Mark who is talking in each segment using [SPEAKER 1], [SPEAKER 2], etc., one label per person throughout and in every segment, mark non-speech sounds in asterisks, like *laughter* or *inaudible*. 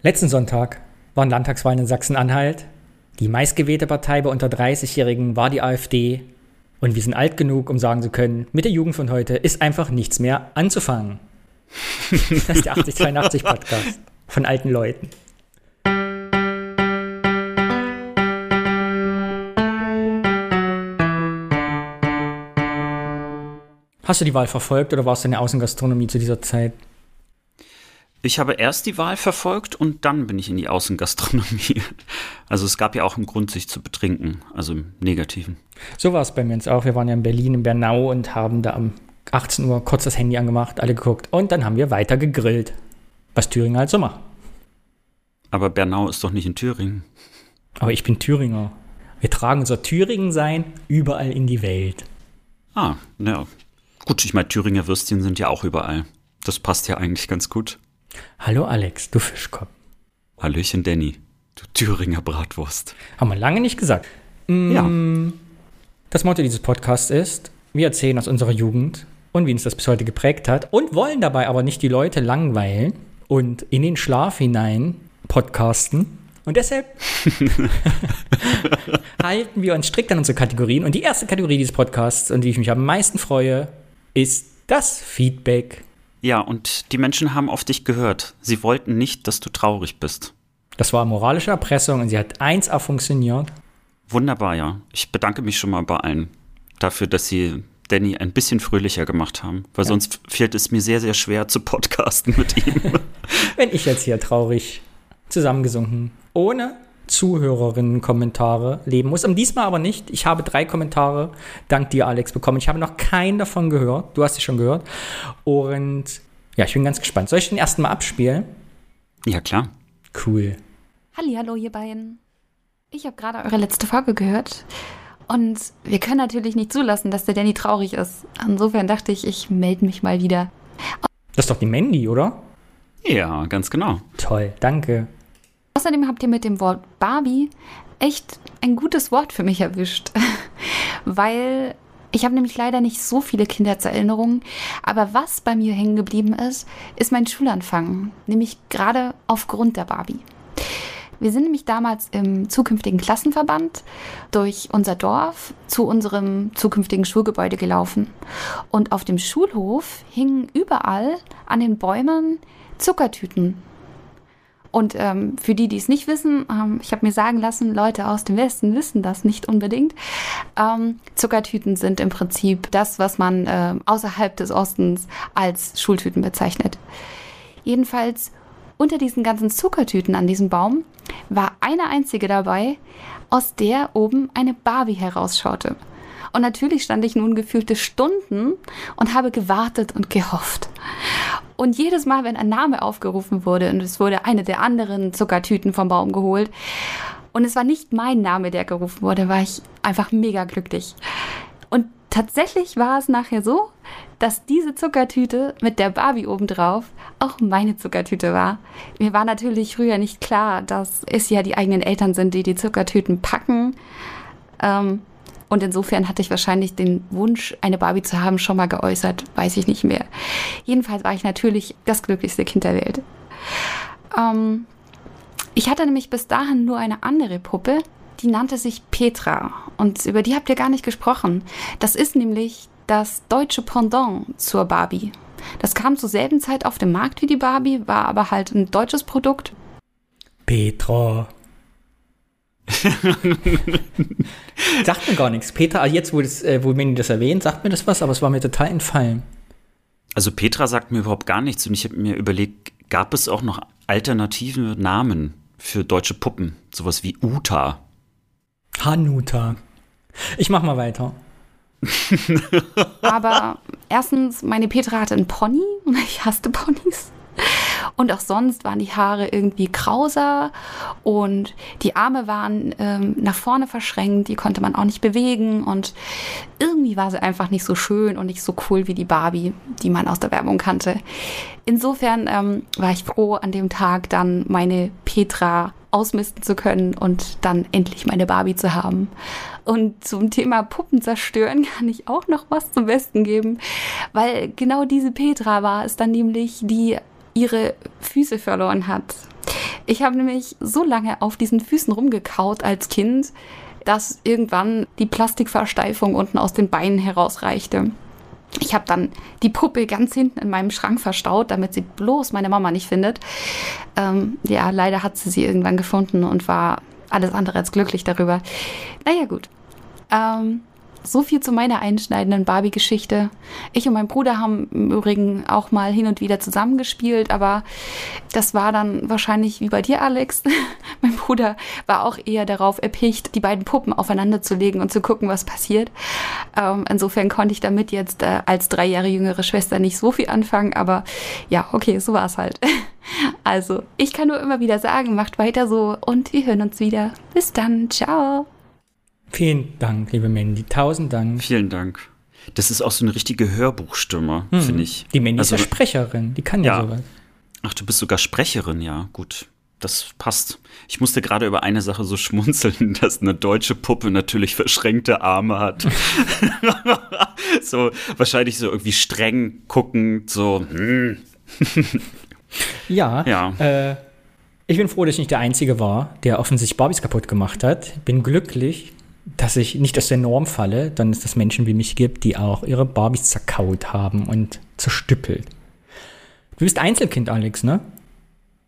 [SPEAKER 1] Letzten Sonntag waren Landtagswahlen in Sachsen-Anhalt. Die meistgewählte Partei bei unter 30-Jährigen war die AfD. Und wir sind alt genug, um sagen zu können, mit der Jugend von heute ist einfach nichts mehr anzufangen. *laughs* das ist der 8082 Podcast von alten Leuten. Hast du die Wahl verfolgt oder warst du in der Außengastronomie zu dieser Zeit?
[SPEAKER 2] Ich habe erst die Wahl verfolgt und dann bin ich in die Außengastronomie. *laughs* Also es gab ja auch einen Grund, sich zu betrinken, also im Negativen.
[SPEAKER 1] So war es bei mir jetzt auch. Wir waren ja in Berlin, in Bernau und haben da um 18 Uhr kurz das Handy angemacht, alle geguckt und dann haben wir weiter gegrillt. Was Thüringer halt so macht.
[SPEAKER 2] Aber Bernau ist doch nicht in Thüringen.
[SPEAKER 1] Aber ich bin Thüringer. Wir tragen unser Thüringen-Sein überall in die Welt.
[SPEAKER 2] Ah, ja. Gut, ich meine, Thüringer Würstchen sind ja auch überall. Das passt ja eigentlich ganz gut.
[SPEAKER 1] Hallo Alex, du Fischkopf.
[SPEAKER 2] Hallöchen Danny, du Thüringer Bratwurst.
[SPEAKER 1] Haben wir lange nicht gesagt. Mm,
[SPEAKER 2] Ja.
[SPEAKER 1] Das Motto dieses Podcasts ist, wir erzählen aus unserer Jugend und wie uns das bis heute geprägt hat und wollen dabei aber nicht die Leute langweilen und in den Schlaf hinein podcasten. Und deshalb *laughs* halten wir uns strikt an unsere Kategorien. Und die erste Kategorie dieses Podcasts, und die ich mich am meisten freue, ist das Feedback.
[SPEAKER 2] Ja, und die Menschen haben auf dich gehört. Sie wollten nicht, dass du traurig bist.
[SPEAKER 1] Das war moralische Erpressung und sie hat 1A funktioniert.
[SPEAKER 2] Wunderbar, ja. Ich bedanke mich schon mal bei allen dafür, dass sie Danny ein bisschen fröhlicher gemacht haben, weil
[SPEAKER 1] Ja.
[SPEAKER 2] sonst fällt es mir sehr, sehr schwer zu podcasten mit ihm. *laughs*
[SPEAKER 1] Wenn ich jetzt hier traurig zusammengesunken, ohne Zuhörerinnen-Kommentare leben muss. Und diesmal aber nicht. Ich habe drei Kommentare, dank dir, Alex, bekommen. Ich habe noch keinen davon gehört. Du hast sie schon gehört. Und ja, ich bin ganz gespannt. Soll ich den ersten mal abspielen?
[SPEAKER 2] ja, klar.
[SPEAKER 1] Cool.
[SPEAKER 3] Hallo, ihr beiden. Ich habe gerade eure letzte Folge gehört. Und wir können natürlich nicht zulassen, dass der Danny traurig ist. Insofern dachte ich, ich melde mich mal wieder.
[SPEAKER 1] Das ist doch die Mandy, oder?
[SPEAKER 2] Ja, ganz genau.
[SPEAKER 1] Toll, danke.
[SPEAKER 3] Außerdem habt ihr mit dem Wort Barbie echt ein gutes Wort für mich erwischt. *laughs* Weil ich habe nämlich leider nicht so viele Kindheitserinnerungen. Aber was bei mir hängen geblieben ist, ist mein Schulanfang. Nämlich gerade aufgrund der Barbie. Wir sind nämlich damals im zukünftigen Klassenverband durch unser Dorf zu unserem zukünftigen Schulgebäude gelaufen. Und auf dem Schulhof hingen überall an den Bäumen Zuckertüten. Und ähm, für die, die es nicht wissen, ähm, ich habe mir sagen lassen, Leute aus dem Westen wissen das nicht unbedingt. Ähm, Zuckertüten sind im Prinzip das, was man ähm, außerhalb des Ostens als Schultüten bezeichnet. Jedenfalls unter diesen ganzen Zuckertüten an diesem Baum war eine einzige dabei, aus der oben eine Barbie herausschaute. Und natürlich stand ich nun gefühlte Stunden und habe gewartet und gehofft. Und jedes Mal, wenn ein Name aufgerufen wurde und es wurde eine der anderen Zuckertüten vom Baum geholt und es war nicht mein Name, der gerufen wurde, war ich einfach mega glücklich. Und tatsächlich war es nachher so, dass diese Zuckertüte mit der Barbie obendrauf auch meine Zuckertüte war. Mir war natürlich früher nicht klar, dass es ja die eigenen Eltern sind, die die Zuckertüten packen. Ähm, und insofern hatte ich wahrscheinlich den Wunsch, eine Barbie zu haben, schon mal geäußert, weiß ich nicht mehr. Jedenfalls war ich natürlich das glücklichste Kind der Welt. Ähm, ich hatte nämlich bis dahin nur eine andere Puppe, die nannte sich Petra. Und über die habt ihr gar nicht gesprochen. Das ist nämlich das deutsche Pendant zur Barbie. Das kam zur selben Zeit auf den Markt wie die Barbie, war aber halt ein deutsches Produkt.
[SPEAKER 1] Petra. *laughs* sagt mir gar nichts. Petra, also jetzt, wo, das, äh, wo Mandy das erwähnt, sagt mir das was, aber es war mir total entfallen.
[SPEAKER 2] Also Petra sagt mir überhaupt gar nichts und ich habe mir überlegt, gab es auch noch alternative Namen für deutsche Puppen? Sowas wie Uta.
[SPEAKER 1] Hanuta. Ich mach mal weiter.
[SPEAKER 3] Aber erstens, meine Petra hatte einen Pony und ich hasste Ponys. Und auch sonst waren die Haare irgendwie krauser und die Arme waren ähm, nach vorne verschränkt, die konnte man auch nicht bewegen und irgendwie war sie einfach nicht so schön und nicht so cool wie die Barbie, die man aus der Werbung kannte. Insofern ähm, war ich froh, an dem Tag dann meine Petra ausmisten zu können und dann endlich meine Barbie zu haben. Und zum Thema Puppen zerstören kann ich auch noch was zum Besten geben, weil genau diese Petra war es dann nämlich, die ihre Füße verloren hat. Ich habe nämlich so lange auf diesen Füßen rumgekaut als Kind, dass irgendwann die Plastikversteifung unten aus den Beinen herausreichte. Ich habe dann die Puppe ganz hinten in meinem Schrank verstaut, damit sie bloß meine Mama nicht findet. Ähm, ja, leider hat sie sie irgendwann gefunden und war alles andere als glücklich darüber. Naja, gut. Ähm, so viel zu meiner einschneidenden Barbie-Geschichte. Ich und mein Bruder haben im Übrigen auch mal hin und wieder zusammengespielt, aber das war dann wahrscheinlich wie bei dir, Alex. *laughs* mein Bruder war auch eher darauf erpicht, die beiden Puppen aufeinander zu legen und zu gucken, was passiert. Ähm, insofern konnte ich damit jetzt äh, als drei Jahre jüngere Schwester nicht so viel anfangen, aber ja, okay, so war es halt. *laughs* also, ich kann nur immer wieder sagen, macht weiter so und wir hören uns wieder. Bis dann, ciao.
[SPEAKER 1] Vielen Dank, liebe Mandy. Tausend Dank.
[SPEAKER 2] Vielen Dank. Das ist auch so eine richtige Hörbuchstimme, hm. finde ich.
[SPEAKER 1] Die Mandy also, ist ja Sprecherin, die kann ja, ja sowas.
[SPEAKER 2] Ach, du bist sogar Sprecherin, ja, gut. Das passt. Ich musste gerade über eine Sache so *laughs* schmunzeln, dass eine deutsche Puppe natürlich verschränkte Arme hat. *laughs* so wahrscheinlich so irgendwie streng guckend, so. Hm.
[SPEAKER 1] ja. ja. Äh, ich bin froh, dass ich nicht der Einzige war, der offensichtlich Barbies kaputt gemacht hat. Bin glücklich, dass ich nicht aus der Norm falle, dann ist es Menschen wie mich gibt, die auch ihre Barbies zerkaut haben und zerstüppelt. Du bist Einzelkind, Alex, ne?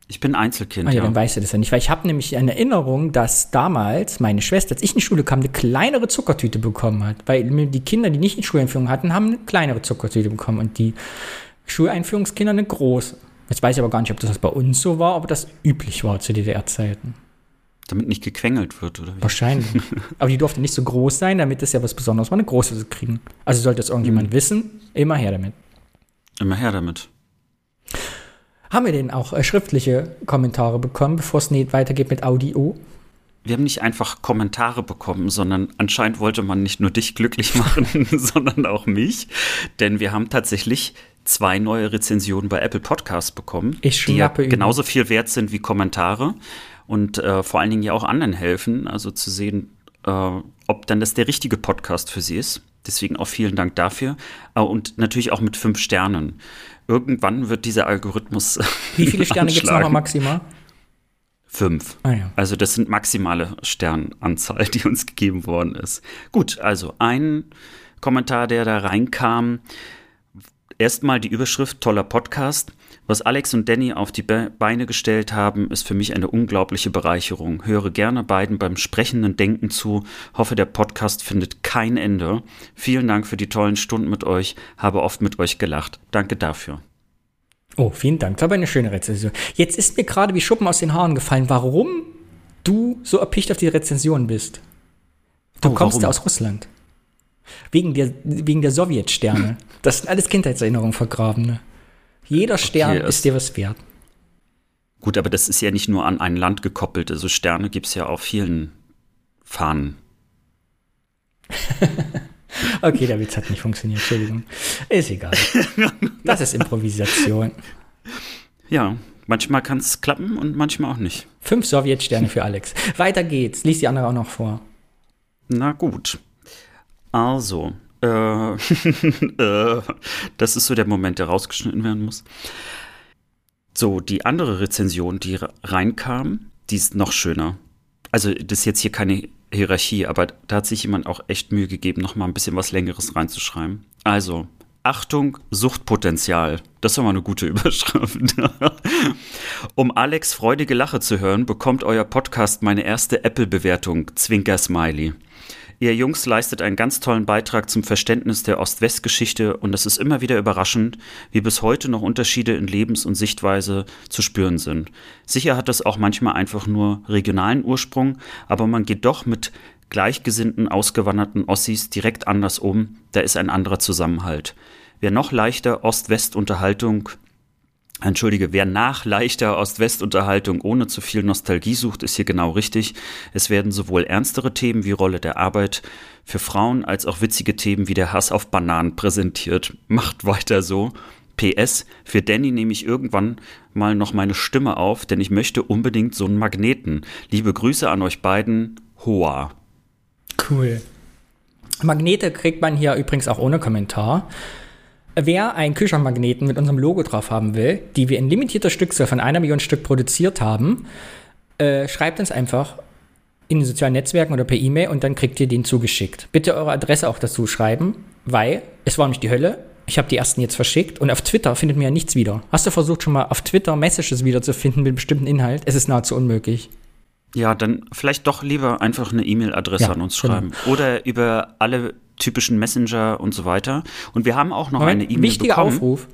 [SPEAKER 2] Ich bin Einzelkind.
[SPEAKER 1] Ah, ja, ja, dann weißt du das ja nicht, weil ich habe nämlich eine Erinnerung, dass damals meine Schwester, als ich in die Schule kam, eine kleinere Zuckertüte bekommen hat. Weil die Kinder, die nicht in Schuleinführung hatten, haben eine kleinere Zuckertüte bekommen und die Schuleinführungskinder eine große. Jetzt weiß ich aber gar nicht, ob das bei uns so war, ob das üblich war zu DDR-Zeiten.
[SPEAKER 2] Damit nicht gequengelt wird, oder
[SPEAKER 1] wie? Wahrscheinlich. *laughs* Aber die durfte nicht so groß sein, damit es ja was Besonderes war, eine große zu kriegen. Also sollte das irgendjemand mhm. wissen, immer her damit.
[SPEAKER 2] Immer her damit.
[SPEAKER 1] Haben wir denn auch äh, schriftliche Kommentare bekommen, bevor es nicht weitergeht mit Audio?
[SPEAKER 2] Wir haben nicht einfach Kommentare bekommen, sondern anscheinend wollte man nicht nur dich glücklich machen, *laughs* sondern auch mich. Denn wir haben tatsächlich zwei neue Rezensionen bei Apple Podcasts bekommen,
[SPEAKER 1] ich
[SPEAKER 2] die ja genauso viel wert sind wie Kommentare und äh, vor allen Dingen ja auch anderen helfen, also zu sehen, äh, ob dann das der richtige Podcast für sie ist. Deswegen auch vielen Dank dafür. Äh, und natürlich auch mit fünf Sternen. Irgendwann wird dieser Algorithmus. *laughs*
[SPEAKER 1] Wie viele Sterne gibt es nochmal maximal?
[SPEAKER 2] Fünf. Ah, ja. Also das sind maximale Sternanzahl, die uns gegeben worden ist. Gut, also ein Kommentar, der da reinkam. Erstmal die Überschrift toller Podcast. Was Alex und Danny auf die Beine gestellt haben, ist für mich eine unglaubliche Bereicherung. Höre gerne beiden beim sprechenden Denken zu. Hoffe, der Podcast findet kein Ende. Vielen Dank für die tollen Stunden mit euch. Habe oft mit euch gelacht. Danke dafür.
[SPEAKER 1] Oh, vielen Dank. Das war eine schöne Rezension. Jetzt ist mir gerade wie Schuppen aus den Haaren gefallen, warum du so erpicht auf die Rezension bist. Du oh, kommst warum? aus Russland. Wegen der, wegen der Sowjetsterne. *laughs* Das sind alles Kindheitserinnerungen vergrabene. Jeder Stern okay, ist dir was wert.
[SPEAKER 2] Gut, aber das ist ja nicht nur an ein Land gekoppelt. Also Sterne gibt es ja auf vielen Fahnen. *laughs*
[SPEAKER 1] okay, der Witz hat nicht funktioniert. Entschuldigung. Ist egal. *laughs* Das ist Improvisation.
[SPEAKER 2] Ja, manchmal kann es klappen und manchmal auch nicht.
[SPEAKER 1] Fünf Sowjetsterne für Alex. Weiter geht's. Lies die andere auch noch vor.
[SPEAKER 2] Na gut. Also, *laughs* das ist so der Moment, der rausgeschnitten werden muss. So, die andere Rezension, die reinkam, die ist noch schöner. Also, das ist jetzt hier keine Hierarchie, aber da hat sich jemand auch echt Mühe gegeben, noch mal ein bisschen was Längeres reinzuschreiben. Also, Achtung, Suchtpotenzial. Das war mal eine gute *laughs* Überschrift. *laughs* um Alex freudige Lache zu hören, bekommt euer Podcast meine erste Apple-Bewertung. Zwinker Smiley. Ihr Jungs leistet einen ganz tollen Beitrag zum Verständnis der Ost-West-Geschichte und es ist immer wieder überraschend, wie bis heute noch Unterschiede in Lebens- und Sichtweise zu spüren sind. Sicher hat das auch manchmal einfach nur regionalen Ursprung, aber man geht doch mit gleichgesinnten, ausgewanderten Ossis direkt anders um, da ist ein anderer Zusammenhalt. Wer noch leichter Ost-West-Unterhaltung Entschuldige, wer nach leichter Ost-West-Unterhaltung ohne zu viel Nostalgie sucht, ist hier genau richtig. Es werden sowohl ernstere Themen wie Rolle der Arbeit für Frauen als auch witzige Themen wie der Hass auf Bananen präsentiert. Macht weiter so. PS, für Danny nehme ich irgendwann mal noch meine Stimme auf, denn ich möchte unbedingt so einen Magneten. Liebe Grüße an euch beiden. Hoa.
[SPEAKER 1] Cool. Magnete kriegt man hier übrigens auch ohne Kommentar. Wer einen Kühlschrankmagneten mit unserem Logo drauf haben will, die wir in limitierter Stückzahl von einer Million Stück produziert haben, äh, schreibt uns einfach in den sozialen Netzwerken oder per E-Mail und dann kriegt ihr den zugeschickt. Bitte eure Adresse auch dazu schreiben, weil es war nicht die Hölle. Ich habe die ersten jetzt verschickt und auf Twitter findet man ja nichts wieder. Hast du versucht schon mal auf Twitter Messages wiederzufinden mit bestimmten Inhalt? Es ist nahezu unmöglich.
[SPEAKER 2] Ja, dann vielleicht doch lieber einfach eine E-Mail-Adresse
[SPEAKER 1] Ja,
[SPEAKER 2] an uns
[SPEAKER 1] genau.
[SPEAKER 2] schreiben. Oder über alle typischen Messenger und so weiter. Und wir haben auch noch
[SPEAKER 1] Moment,
[SPEAKER 2] eine E-Mail
[SPEAKER 1] wichtiger
[SPEAKER 2] bekommen.
[SPEAKER 1] Aufruf.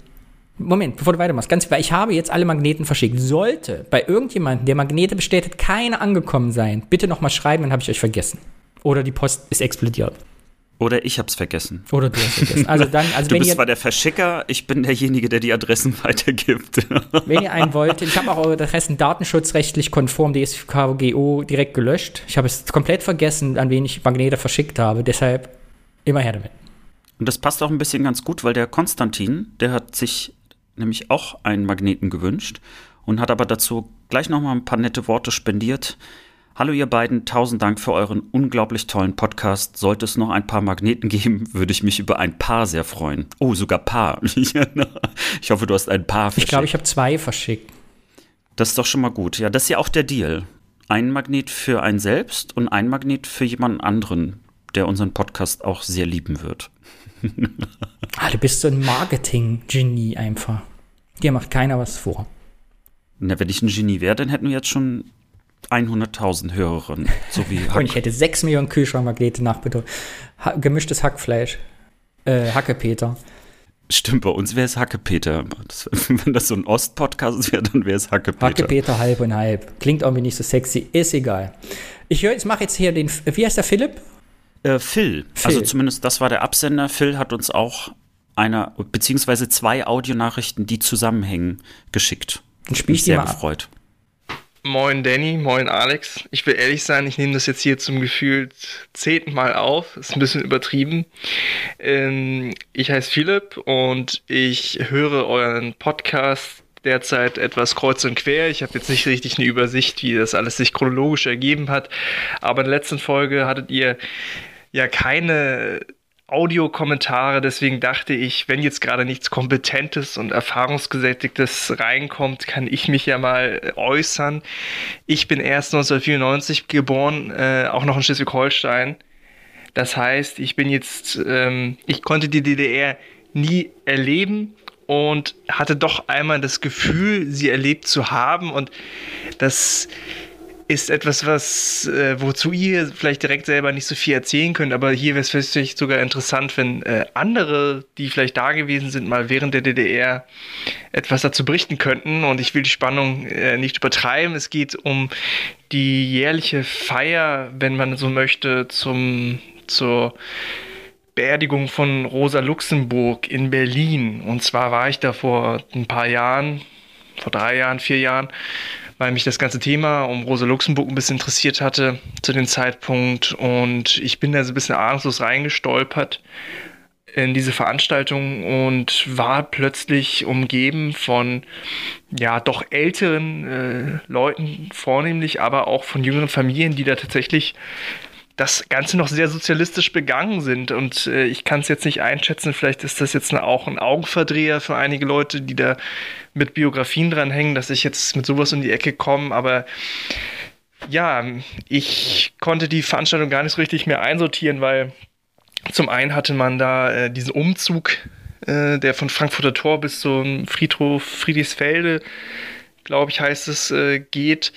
[SPEAKER 1] Moment, bevor du weitermachst, ganz, weil ich habe jetzt alle Magneten verschickt. Sollte bei irgendjemandem, der Magnete bestellt hat, keine angekommen sein, bitte nochmal schreiben, dann habe ich euch vergessen. Oder die Post ist explodiert.
[SPEAKER 2] Oder ich hab's vergessen.
[SPEAKER 1] Oder du hast vergessen. Also *laughs* dann, also
[SPEAKER 2] Du
[SPEAKER 1] wenn
[SPEAKER 2] bist
[SPEAKER 1] ihr,
[SPEAKER 2] zwar der Verschicker, ich bin derjenige, der die Adressen *laughs* weitergibt.
[SPEAKER 1] wenn ihr einen wollt, ich habe auch eure Adressen datenschutzrechtlich konform DSGVO direkt gelöscht. Ich habe es komplett vergessen, an wen ich Magnete verschickt habe. Deshalb immer her damit.
[SPEAKER 2] Und das passt auch ein bisschen ganz gut, weil der Konstantin, der hat sich nämlich auch einen Magneten gewünscht und hat aber dazu gleich nochmal ein paar nette Worte spendiert. Hallo ihr beiden, tausend Dank für euren unglaublich tollen Podcast. Sollte es noch ein paar Magneten geben, *laughs* würde ich mich über ein Paar sehr freuen. Oh, sogar Paar. *laughs* ich hoffe, du hast ein Paar
[SPEAKER 1] Ich
[SPEAKER 2] verschickt.
[SPEAKER 1] glaube, ich habe zwei verschickt.
[SPEAKER 2] Das ist doch schon mal gut. Ja, das ist ja auch der Deal. Ein Magnet für einen selbst und ein Magnet für jemanden anderen, der unseren Podcast auch sehr lieben wird. *laughs*
[SPEAKER 1] Ah, du bist so ein Marketing-Genie einfach. Dir macht keiner was vor.
[SPEAKER 2] Na, wenn ich ein Genie wäre, dann hätten wir jetzt schon 100.000 Hörerinnen. So wie *laughs*
[SPEAKER 1] Und ich hätte 6 Millionen Kühlschrankmagnete nachbedeutet. Ha gemischtes Hackfleisch. Äh, Hackepeter.
[SPEAKER 2] Stimmt, bei uns wäre es Hackepeter. Das, *laughs* wenn das so ein Ost-Podcast wäre, dann wäre es Hackepeter.
[SPEAKER 1] Hackepeter halb und halb. Klingt irgendwie nicht so sexy. Ist egal. Ich höre, ich mache jetzt hier den. Wie heißt der Philipp?
[SPEAKER 2] Äh, Phil.
[SPEAKER 1] Phil.
[SPEAKER 2] Also zumindest das war der Absender. Phil hat uns auch einer, beziehungsweise zwei Audionachrichten, die zusammenhängen, geschickt.
[SPEAKER 1] Dann spiel
[SPEAKER 2] Mich
[SPEAKER 1] ich die
[SPEAKER 2] sehr
[SPEAKER 1] mal ab.
[SPEAKER 2] gefreut.
[SPEAKER 4] Moin Danny, moin Alex. Ich will ehrlich sein, ich nehme das jetzt hier zum gefühlt zehnten Mal auf. Ist ein bisschen übertrieben. Ähm, ich heiße Philipp und ich höre euren Podcast derzeit etwas kreuz und quer. Ich habe jetzt nicht richtig eine Übersicht, wie das alles sich chronologisch ergeben hat. Aber in der letzten Folge hattet ihr ja keine Audiokommentare, deswegen dachte ich, wenn jetzt gerade nichts Kompetentes und Erfahrungsgesättigtes reinkommt, kann ich mich ja mal äußern. Ich bin erst 1994 geboren, äh, auch noch in Schleswig-Holstein. Das heißt, ich bin jetzt, ähm, ich konnte die DDR nie erleben und hatte doch einmal das Gefühl, sie erlebt zu haben und das ist etwas, was, äh, wozu ihr vielleicht direkt selber nicht so viel erzählen könnt, aber hier wäre es vielleicht sogar interessant, wenn äh, andere, die vielleicht da gewesen sind, mal während der DDR etwas dazu berichten könnten. Und ich will die Spannung äh, nicht übertreiben. Es geht um die jährliche Feier, wenn man so möchte, zum, zur Beerdigung von Rosa Luxemburg in Berlin. Und zwar war ich da vor ein paar Jahren, vor drei Jahren, vier Jahren, weil mich das ganze Thema um Rosa Luxemburg ein bisschen interessiert hatte zu dem Zeitpunkt. Und ich bin da so ein bisschen ahnungslos reingestolpert in diese Veranstaltung und war plötzlich umgeben von ja doch älteren äh, Leuten vornehmlich, aber auch von jüngeren Familien, die da tatsächlich das Ganze noch sehr sozialistisch begangen sind. Und äh, ich kann es jetzt nicht einschätzen, vielleicht ist das jetzt auch ein Augenverdreher für einige Leute, die da mit Biografien dranhängen, dass ich jetzt mit sowas um die Ecke komme. Aber ja, ich konnte die Veranstaltung gar nicht so richtig mehr einsortieren, weil zum einen hatte man da äh, diesen Umzug, äh, der von Frankfurter Tor bis zum Friedhof Friedrichsfelde, glaube ich, heißt es, äh, geht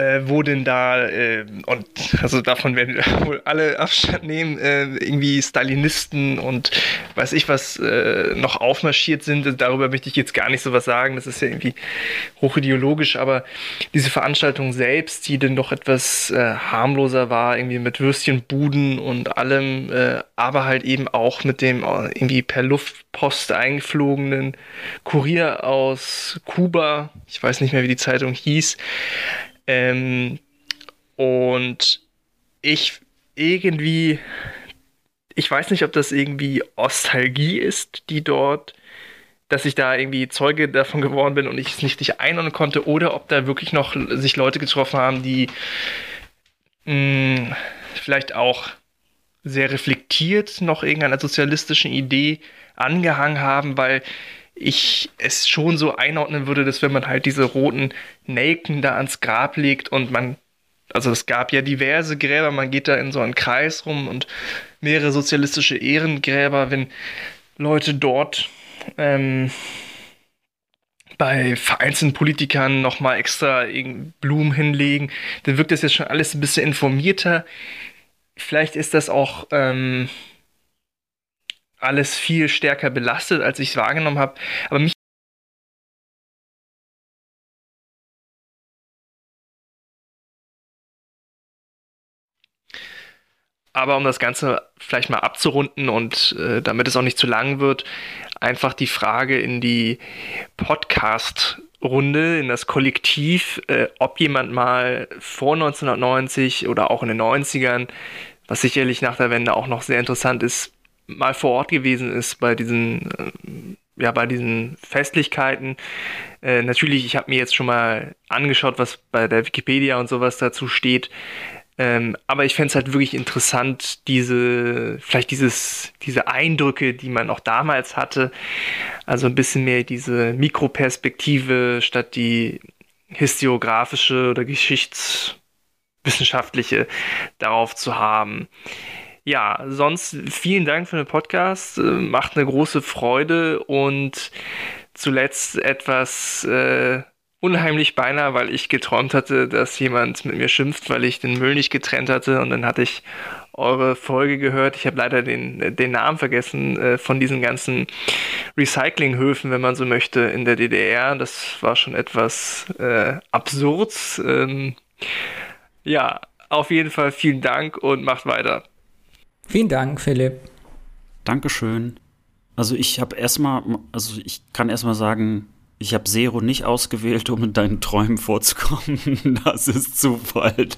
[SPEAKER 4] äh, wo denn da, äh, und also davon werden wohl alle Abstand nehmen, äh, irgendwie Stalinisten und weiß ich was äh, noch aufmarschiert sind. Darüber möchte ich jetzt gar nicht so was sagen. Das ist ja irgendwie hochideologisch, aber diese Veranstaltung selbst, die dann doch etwas äh, harmloser war, irgendwie mit Würstchenbuden und allem, äh, aber halt eben auch mit dem irgendwie per Luftpost eingeflogenen Kurier aus Kuba. Ich weiß nicht mehr, wie die Zeitung hieß. Ähm, und ich irgendwie, ich weiß nicht, ob das irgendwie Ostalgie ist, die dort, dass ich da irgendwie Zeuge davon geworden bin und ich es nicht richtig einordnen konnte, oder ob da wirklich noch sich Leute getroffen haben, die mh, vielleicht auch sehr reflektiert noch irgendeiner sozialistischen Idee angehangen haben, weil ich es schon so einordnen würde, dass wenn man halt diese roten Nelken da ans Grab legt und man, also es gab ja diverse Gräber, man geht da in so einen Kreis rum und mehrere sozialistische Ehrengräber, wenn Leute dort ähm, bei vereinzelten Politikern nochmal extra Blumen hinlegen, dann wirkt das jetzt schon alles ein bisschen informierter. Vielleicht ist das auch ähm, alles viel stärker belastet, als ich es wahrgenommen habe. Aber mich Aber um das Ganze vielleicht mal abzurunden und äh, damit es auch nicht zu lang wird, einfach die Frage in die Podcast-Runde, in das Kollektiv, äh, ob jemand mal vor 1990 oder auch in den 90ern, was sicherlich nach der Wende auch noch sehr interessant ist, mal vor Ort gewesen ist bei diesen, äh, ja, bei diesen Festlichkeiten. Äh, natürlich, ich habe mir jetzt schon mal angeschaut, was bei der Wikipedia und sowas dazu steht. Ähm, aber ich fände es halt wirklich interessant, diese, vielleicht dieses, diese Eindrücke, die man auch damals hatte, also ein bisschen mehr diese Mikroperspektive statt die historiografische oder geschichtswissenschaftliche darauf zu haben. Ja, sonst vielen Dank für den Podcast, äh, macht eine große Freude und zuletzt etwas äh, unheimlich beinahe, weil ich geträumt hatte, dass jemand mit mir schimpft, weil ich den Müll nicht getrennt hatte und dann hatte ich eure Folge gehört. Ich habe leider den, den Namen vergessen äh, von diesen ganzen Recyclinghöfen, wenn man so möchte, in der DDR. Das war schon etwas äh, absurd. Ähm, ja, auf jeden Fall vielen Dank und macht weiter.
[SPEAKER 1] Vielen Dank, Philipp.
[SPEAKER 2] Dankeschön. Also ich habe erstmal, also ich kann erstmal sagen, ich habe Zero nicht ausgewählt, um in deinen Träumen vorzukommen. *laughs* Das ist Zufall.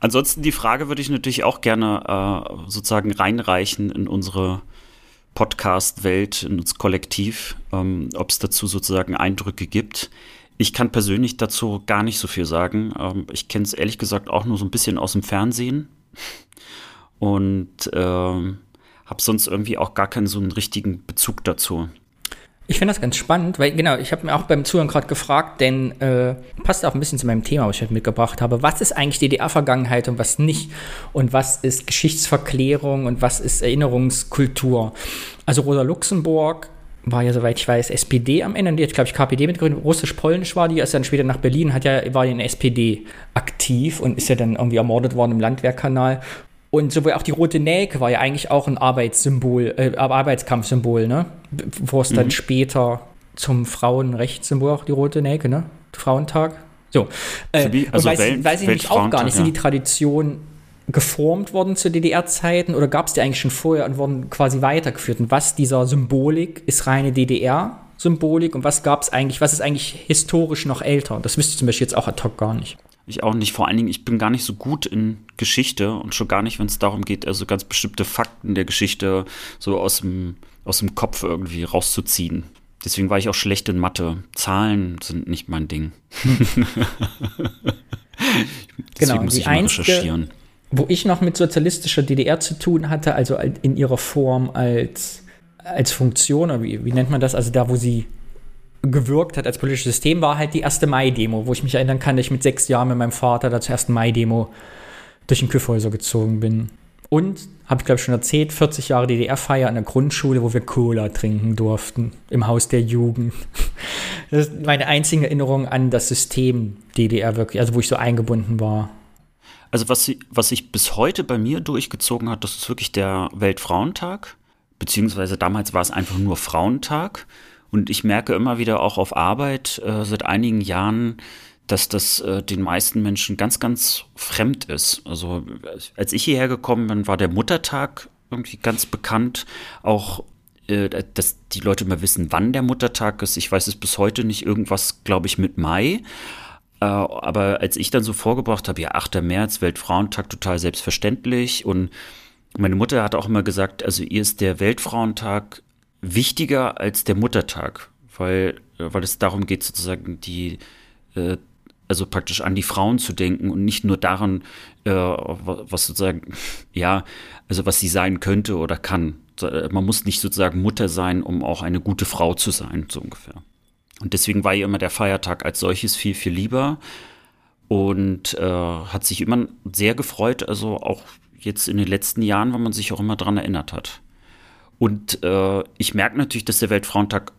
[SPEAKER 2] Ansonsten die Frage würde ich natürlich auch gerne äh, sozusagen reinreichen in unsere Podcast-Welt, in uns Kollektiv, ähm, ob es dazu sozusagen Eindrücke gibt. Ich kann persönlich dazu gar nicht so viel sagen. Ähm, ich kenne es ehrlich gesagt auch nur so ein bisschen aus dem Fernsehen und äh, habe sonst irgendwie auch gar keinen so einen richtigen Bezug dazu.
[SPEAKER 1] Ich finde das ganz spannend, weil genau, ich habe mir auch beim Zuhören gerade gefragt, denn äh, passt auch ein bisschen zu meinem Thema, was ich heute mitgebracht habe. Was ist eigentlich DDR-Vergangenheit und was nicht? Und was ist Geschichtsverklärung und was ist Erinnerungskultur? Also Rosa Luxemburg war ja, soweit ich weiß, SPD am Ende. Die hat, glaube ich, KPD mitgegründet. Russisch-Polnisch war die, ist dann später nach Berlin, hat ja, war in der SPD aktiv und ist ja dann irgendwie ermordet worden im Landwehrkanal. Und sowohl auch die rote Nelke war ja eigentlich auch ein Arbeitssymbol, äh, Arbeitskampfsymbol, ne? Bevor es mhm. dann später zum Frauenrechtssymbol auch die rote Nelke, ne? Frauentag. So. Äh, also weiß, Welt, weiß ich nämlich auch gar nicht, sind die Traditionen geformt worden zu DDR-Zeiten oder gab es die eigentlich schon vorher und wurden quasi weitergeführt? Und was dieser Symbolik ist reine DDR-Symbolik und was gab es eigentlich, was ist eigentlich historisch noch älter? Das wüsste ich zum Beispiel jetzt auch ad hoc gar nicht.
[SPEAKER 2] Ich auch nicht. Vor allen Dingen, ich bin gar nicht so gut in Geschichte und schon gar nicht, wenn es darum geht, also ganz bestimmte Fakten der Geschichte so aus dem, aus dem Kopf irgendwie rauszuziehen. Deswegen war ich auch schlecht in Mathe. Zahlen sind nicht mein Ding. *laughs*
[SPEAKER 1] genau, muss ich einzige, recherchieren. Wo ich noch mit sozialistischer DDR zu tun hatte, also in ihrer Form als, als Funktion, wie, wie nennt man das? Also da, wo sie gewirkt hat als politisches System, war halt die erste Mai-Demo, wo ich mich erinnern kann, dass ich mit sechs Jahren mit meinem Vater da zur ersten Mai-Demo durch den Küffhäuser gezogen bin. Und, habe ich glaube ich schon erzählt, 40 Jahre DDR-Feier an der Grundschule, wo wir Cola trinken durften, im Haus der Jugend. *laughs* Das ist meine einzige Erinnerung an das System DDR wirklich, also wo ich so eingebunden war.
[SPEAKER 2] Also was, was sich bis heute bei mir durchgezogen hat, das ist wirklich der Weltfrauentag, beziehungsweise damals war es einfach nur Frauentag. Und ich merke immer wieder auch auf Arbeit äh, seit einigen Jahren, dass das äh, den meisten Menschen ganz, ganz fremd ist. Also als ich hierher gekommen bin, war der Muttertag irgendwie ganz bekannt. Auch äh, dass die Leute immer wissen, wann der Muttertag ist. Ich weiß es bis heute nicht. Irgendwas, glaube ich, mit Mai. Äh, aber als ich dann so vorgebracht habe, ja, 8. März, Weltfrauentag, total selbstverständlich. Und meine Mutter hat auch immer gesagt, also ihr ist der Weltfrauentag wichtiger als der Muttertag, weil, äh, weil es darum geht, sozusagen die, äh, also praktisch an die Frauen zu denken und nicht nur daran, äh, was sozusagen, *laughs* ja, also was sie sein könnte oder kann. Man muss nicht sozusagen Mutter sein, um auch eine gute Frau zu sein, so ungefähr. Und deswegen war ihr immer der Feiertag als solches viel, viel lieber und äh, hat sich immer sehr gefreut, also auch jetzt in den letzten Jahren, weil man sich auch immer daran erinnert hat. Und äh, ich merke natürlich, dass der Weltfrauentag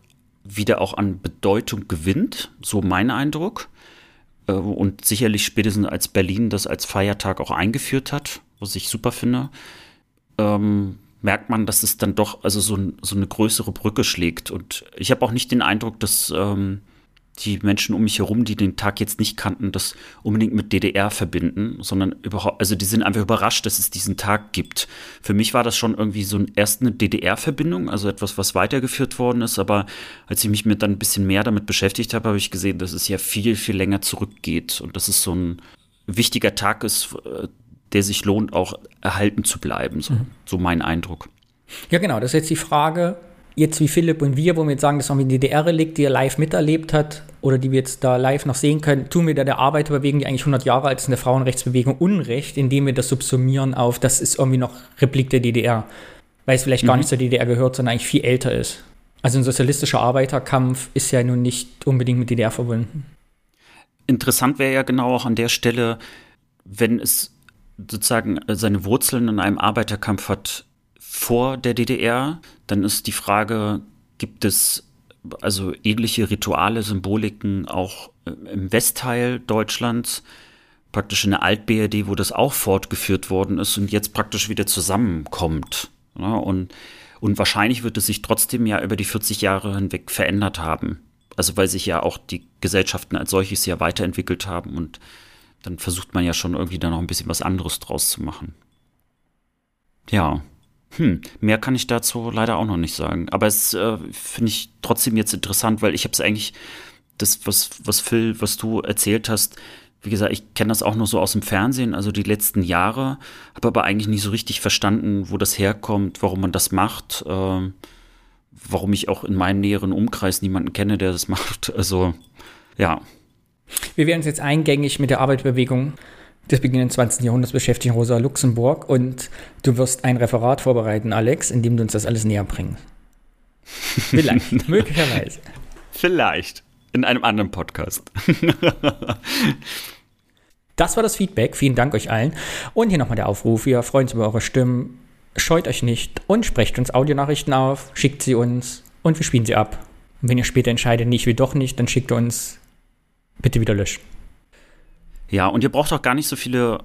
[SPEAKER 2] wieder auch an Bedeutung gewinnt, so mein Eindruck. Äh, und sicherlich spätestens als Berlin das als Feiertag auch eingeführt hat, was ich super finde, ähm, merkt man, dass es dann doch also so, so eine größere Brücke schlägt. Und ich habe auch nicht den Eindruck, dass ähm, die Menschen um mich herum, die den Tag jetzt nicht kannten, das unbedingt mit DDR verbinden, sondern überhaupt, also die sind einfach überrascht, dass es diesen Tag gibt. Für mich war das schon irgendwie so ein, erst eine DDR-Verbindung, also etwas, was weitergeführt worden ist, aber als ich mich mit dann ein bisschen mehr damit beschäftigt habe, habe ich gesehen, dass es ja viel, viel länger zurückgeht und dass es so ein wichtiger Tag ist, äh, der sich lohnt, auch erhalten zu bleiben. So, mhm. so mein Eindruck.
[SPEAKER 1] Ja, genau, das ist jetzt die Frage, jetzt wie Philipp und wir, wo wir jetzt sagen, das haben wir die DDR-Relikt, die er live miterlebt hat oder die wir jetzt da live noch sehen können, tun wir da der Arbeiterbewegung, die eigentlich 100 Jahre alt ist, in der Frauenrechtsbewegung Unrecht, indem wir das subsumieren auf, das ist irgendwie noch Replik der DDR, weil es vielleicht mhm. gar nicht zur DDR gehört, sondern eigentlich viel älter ist. Also ein sozialistischer Arbeiterkampf ist ja nun nicht unbedingt mit DDR verbunden.
[SPEAKER 2] Interessant wäre ja genau auch an der Stelle, wenn es sozusagen seine Wurzeln in einem Arbeiterkampf hat, vor der DDR. Dann ist die Frage, gibt es also ähnliche Rituale, Symboliken auch äh, im Westteil Deutschlands, praktisch in der Alt-BRD, wo das auch fortgeführt worden ist und jetzt praktisch wieder zusammenkommt. Ja, und, und wahrscheinlich wird es sich trotzdem ja über die 40 Jahre hinweg verändert haben. Also weil sich ja auch die Gesellschaften als solches ja weiterentwickelt haben und dann versucht man ja schon irgendwie da noch ein bisschen was anderes draus zu machen. Ja. Hm, mehr kann ich dazu leider auch noch nicht sagen. Aber es äh, finde ich trotzdem jetzt interessant, weil ich habe es eigentlich, das, was, was Phil, was du erzählt hast, wie gesagt, ich kenne das auch nur so aus dem Fernsehen, also die letzten Jahre, habe aber eigentlich nicht so richtig verstanden, wo das herkommt, warum man das macht, äh, warum ich auch in meinem näheren Umkreis niemanden kenne, der das *laughs* macht. Also, ja.
[SPEAKER 1] Wir werden uns jetzt eingängig mit der Arbeitsbewegung des beginnenden 20. Jahrhunderts beschäftigen, Rosa Luxemburg. Und du wirst ein Referat vorbereiten, Alex, in dem du uns das alles näher bringst. Vielleicht, *laughs* möglicherweise.
[SPEAKER 2] Vielleicht. In einem anderen Podcast. *laughs*
[SPEAKER 1] das war das Feedback. Vielen Dank euch allen. Und hier nochmal der Aufruf. Wir freuen uns über eure Stimmen. Scheut euch nicht und sprecht uns Audionachrichten auf, schickt sie uns und wir spielen sie ab. Und wenn ihr später entscheidet, nicht wie doch nicht, dann schickt uns bitte wieder löschen.
[SPEAKER 2] Ja, und ihr braucht auch gar nicht so viele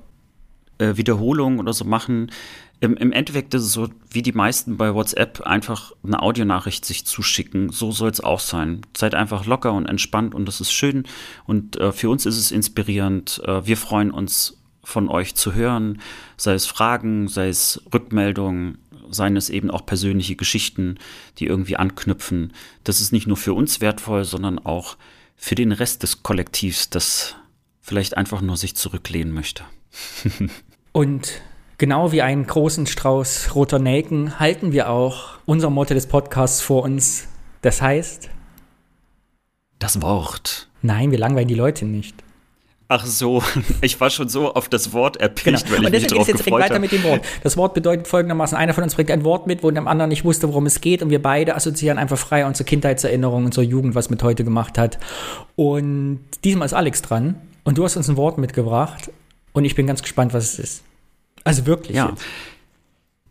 [SPEAKER 2] äh, Wiederholungen oder so machen. Im, Im Endeffekt ist es so, wie die meisten bei WhatsApp einfach eine Audionachricht sich zuschicken. So soll es auch sein. Seid einfach locker und entspannt und das ist schön. Und äh, für uns ist es inspirierend. Äh, wir freuen uns von euch zu hören, sei es Fragen, sei es Rückmeldungen, seien es eben auch persönliche Geschichten, die irgendwie anknüpfen. Das ist nicht nur für uns wertvoll, sondern auch für den Rest des Kollektivs, das vielleicht einfach nur sich zurücklehnen möchte. *laughs*
[SPEAKER 1] Und genau wie einen großen Strauß roter Nelken halten wir auch unser Motto des Podcasts vor uns. Das heißt.
[SPEAKER 2] Das Wort.
[SPEAKER 1] Nein, wir langweilen die Leute nicht.
[SPEAKER 2] Ach so, *laughs* ich war schon so auf das Wort erpicht, genau. weil ich mich
[SPEAKER 1] drauf jetzt gefreut weiter mit dem Wort. Das Wort bedeutet folgendermaßen, einer von uns bringt ein Wort mit, wo dem anderen nicht wusste, worum es geht und wir beide assoziieren einfach frei unsere Kindheitserinnerungen, unsere Jugend, was mit heute gemacht hat. Und diesmal ist Alex dran und du hast uns ein Wort mitgebracht und ich bin ganz gespannt, was es ist. Also wirklich.
[SPEAKER 2] Ja.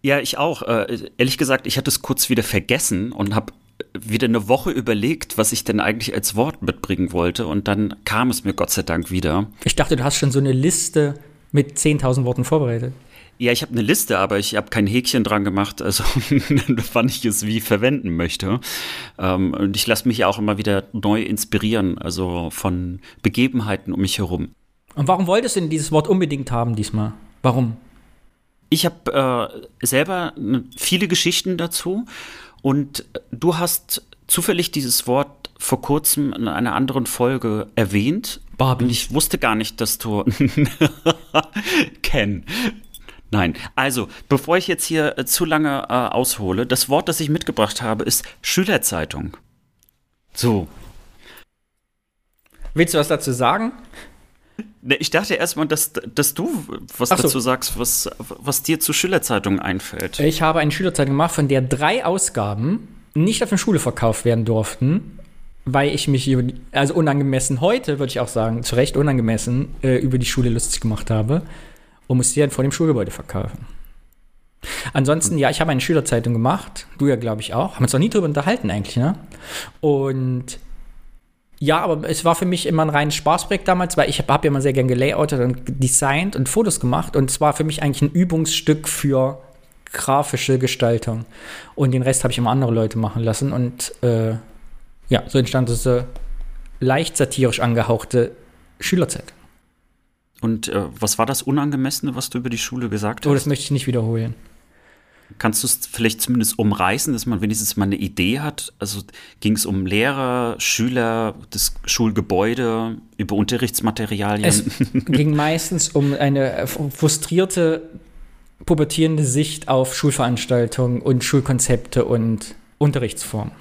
[SPEAKER 2] Ja, ich auch. Äh, ehrlich gesagt, ich hatte es kurz wieder vergessen und habe wieder eine Woche überlegt, was ich denn eigentlich als Wort mitbringen wollte. Und dann kam es mir Gott sei Dank wieder.
[SPEAKER 1] Ich dachte, du hast schon so eine Liste mit 10.000 Worten vorbereitet.
[SPEAKER 2] Ja, ich habe eine Liste, aber ich habe kein Häkchen dran gemacht, also *laughs* wann ich es wie verwenden möchte. Ähm, und ich lasse mich ja auch immer wieder neu inspirieren, also von Begebenheiten um mich herum.
[SPEAKER 1] Und warum wolltest du denn dieses Wort unbedingt haben diesmal? Warum?
[SPEAKER 2] Ich habe äh, selber ne, viele Geschichten dazu und du hast zufällig dieses Wort vor kurzem in einer anderen Folge erwähnt. Barbie. Und ich wusste gar nicht, dass du *laughs* Ken. Nein, also bevor ich jetzt hier äh, zu lange äh, aushole, das Wort, das ich mitgebracht habe, ist Schülerzeitung. So.
[SPEAKER 1] Willst du was dazu sagen?
[SPEAKER 2] Ne, ich dachte erstmal, dass, dass du was
[SPEAKER 1] so.
[SPEAKER 2] dazu sagst, was, was dir zu Schülerzeitungen einfällt.
[SPEAKER 1] Ich habe eine Schülerzeitung gemacht, von der drei Ausgaben nicht auf der Schule verkauft werden durften, weil ich mich über also unangemessen heute, würde ich auch sagen, zu Recht unangemessen, äh, über die Schule lustig gemacht habe und musste die dann vor dem Schulgebäude verkaufen. Ansonsten, ja, ich habe eine Schülerzeitung gemacht, du ja, glaube ich, auch. Haben uns noch nie drüber unterhalten eigentlich, ne? Und ja, aber es war für mich immer ein reines Spaßprojekt damals, weil ich habe hab ja immer sehr gern gelayoutet und designt und Fotos gemacht und es war für mich eigentlich ein Übungsstück für grafische Gestaltung. Und den Rest habe ich immer andere Leute machen lassen und äh, ja, so entstand diese leicht satirisch angehauchte Schülerzeitung.
[SPEAKER 2] Und äh, was war das Unangemessene, was du über die Schule gesagt
[SPEAKER 1] Oh,
[SPEAKER 2] hast?
[SPEAKER 1] das möchte ich nicht wiederholen.
[SPEAKER 2] Kannst du es vielleicht zumindest umreißen, dass man wenigstens mal eine Idee hat? Also ging es um Lehrer, Schüler, das Schulgebäude, über Unterrichtsmaterialien?
[SPEAKER 1] Es *laughs* ging meistens um eine frustrierte, pubertierende Sicht auf Schulveranstaltungen und Schulkonzepte und Unterrichtsformen.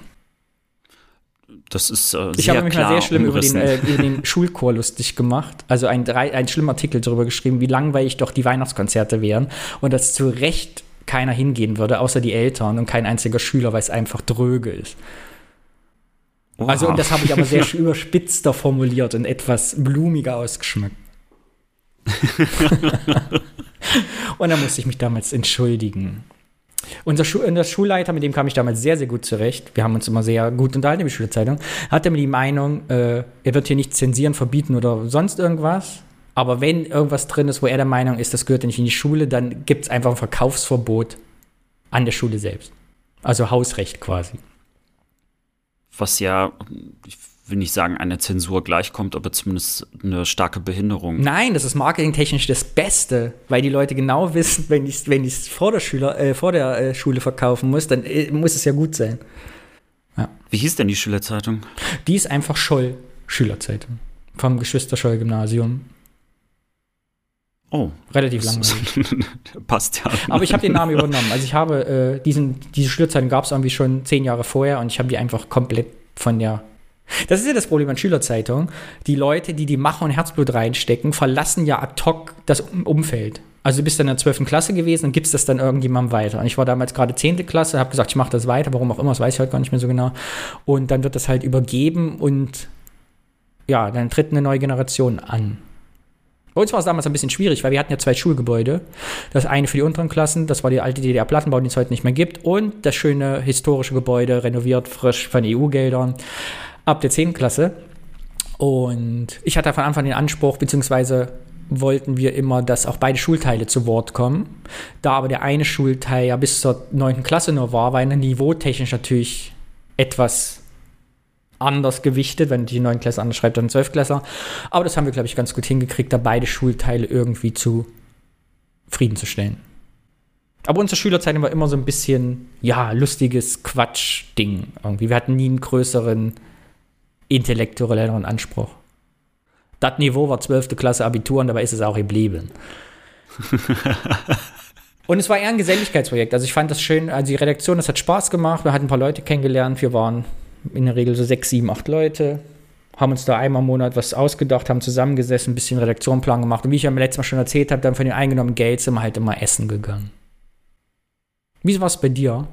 [SPEAKER 2] Das ist äh,
[SPEAKER 1] Ich habe mich mal sehr schlimm über den, äh, über den *laughs* Schulchor lustig gemacht. Also ein, drei, ein schlimmer Artikel darüber geschrieben, wie langweilig doch die Weihnachtskonzerte wären. Und dass zu Recht keiner hingehen würde, außer die Eltern und kein einziger Schüler, weil es einfach dröge ist. Also,
[SPEAKER 2] Oha.
[SPEAKER 1] und das habe ich aber sehr überspitzter formuliert und etwas blumiger ausgeschmückt. *laughs* und da musste ich mich damals entschuldigen. Unser, Schu unser Schulleiter, mit dem kam ich damals sehr, sehr gut zurecht. Wir haben uns immer sehr gut unterhalten über die Schulzeitung. Hatte mir die Meinung, äh, er wird hier nicht zensieren, verbieten oder sonst irgendwas. Aber wenn irgendwas drin ist, wo er der Meinung ist, das gehört nicht in die Schule, dann gibt es einfach ein Verkaufsverbot an der Schule selbst. Also Hausrecht quasi.
[SPEAKER 2] was ja, will nicht sagen, einer Zensur gleichkommt, aber zumindest eine starke Behinderung.
[SPEAKER 1] Nein, das ist marketingtechnisch das Beste, weil die Leute genau wissen, wenn ich es wenn ich's vor der, Schüler, äh, vor der äh, Schule verkaufen muss, dann äh, muss es ja gut sein.
[SPEAKER 2] Wie hieß denn die Schülerzeitung?
[SPEAKER 1] Die ist einfach Scholl, Schülerzeitung. Vom Geschwister-Scholl-Gymnasium.
[SPEAKER 2] Oh,
[SPEAKER 1] Relativ langweilig. *laughs*
[SPEAKER 2] passt ja.
[SPEAKER 1] Aber ich habe den Namen übernommen. Also ich habe äh, diesen, diese Schülerzeitung gab es irgendwie schon zehn Jahre vorher und ich habe die einfach komplett von der. Das ist ja das Problem an Schülerzeitungen. Die Leute, die die Mache und Herzblut reinstecken, verlassen ja ad hoc das Um- Umfeld. Also du bist dann in der 12. Klasse gewesen und gibst das dann irgendjemandem weiter. Und ich war damals gerade 10. Klasse, habe gesagt, ich mache das weiter, warum auch immer, das weiß ich heute gar nicht mehr so genau. Und dann wird das halt übergeben und ja, dann tritt eine neue Generation an. Bei uns war es damals ein bisschen schwierig, weil wir hatten ja zwei Schulgebäude. Das eine für die unteren Klassen, das war die alte DDR-Plattenbau, die es heute nicht mehr gibt. Und das schöne historische Gebäude, renoviert, frisch von EU-Geldern, ab der 10. Klasse. Und ich hatte von Anfang an den Anspruch, beziehungsweise wollten wir immer, dass auch beide Schulteile zu Wort kommen. Da aber der eine Schulteil ja bis zur 9. Klasse nur war, war er niveautechnisch natürlich etwas anders gewichtet, wenn die 9 Klasse anders schreibt, dann 12 Klasse. Aber das haben wir, glaube ich, ganz gut hingekriegt, da beide Schulteile irgendwie zu zufriedenzustellen. Aber unsere Schülerzeitung war immer so ein bisschen, ja, lustiges Quatsch-Ding irgendwie. Wir hatten nie einen größeren intellektuelleren Anspruch. Das Niveau war 12. Klasse Abitur und dabei ist es auch geblieben. *laughs* und es war eher ein Geselligkeitsprojekt. Also ich fand das schön, also die Redaktion, das hat Spaß gemacht. Wir hatten ein paar Leute kennengelernt. Wir waren in der Regel so sechs, sieben, acht Leute. Haben uns da einmal im Monat was ausgedacht, haben zusammengesessen, ein bisschen Redaktionsplan gemacht. Und wie ich ja letztes Mal schon erzählt habe, dann von den eingenommenen Geld sind wir halt immer essen gegangen. Wie war es bei dir?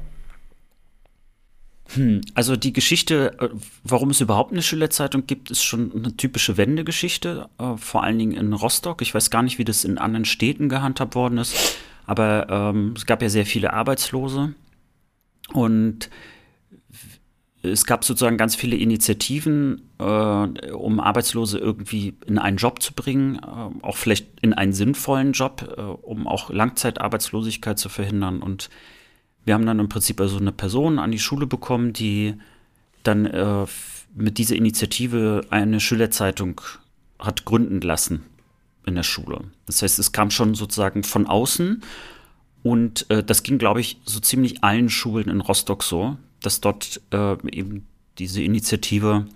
[SPEAKER 2] Hm, also die Geschichte, äh, warum es überhaupt eine Schülerzeitung gibt, ist schon eine typische Wendegeschichte, äh, vor allen Dingen in Rostock. Ich weiß gar nicht, wie das in anderen Städten gehandhabt worden ist, aber ähm, es gab ja sehr viele Arbeitslose und es gab sozusagen ganz viele Initiativen, äh, um Arbeitslose irgendwie in einen Job zu bringen, äh, auch vielleicht in einen sinnvollen Job, äh, um auch Langzeitarbeitslosigkeit zu verhindern. Und wir haben dann im Prinzip also eine Person an die Schule bekommen, die dann äh, mit dieser Initiative eine Schülerzeitung hat gründen lassen in der Schule. Das heißt, es kam schon sozusagen von außen und äh, das ging, glaube ich, so ziemlich allen Schulen in Rostock so, dass dort äh, eben diese Initiative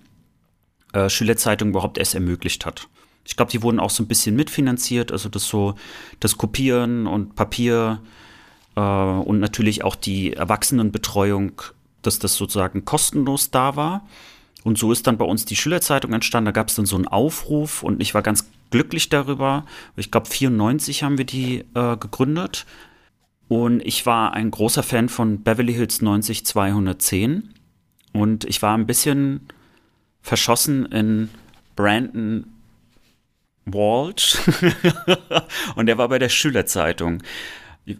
[SPEAKER 2] äh, Schülerzeitung überhaupt erst ermöglicht hat. Ich glaube, die wurden auch so ein bisschen mitfinanziert, also das so das Kopieren und Papier äh, und natürlich auch die Erwachsenenbetreuung, dass das sozusagen kostenlos da war. Und so ist dann bei uns die Schülerzeitung entstanden. Da gab es dann so einen Aufruf und ich war ganz glücklich darüber. Ich glaube, 94 haben wir die äh, gegründet. Und ich war ein großer Fan von Beverly Hills 90210. Und ich war ein bisschen verschossen in Brandon Walsh. *laughs* und er war bei der Schülerzeitung.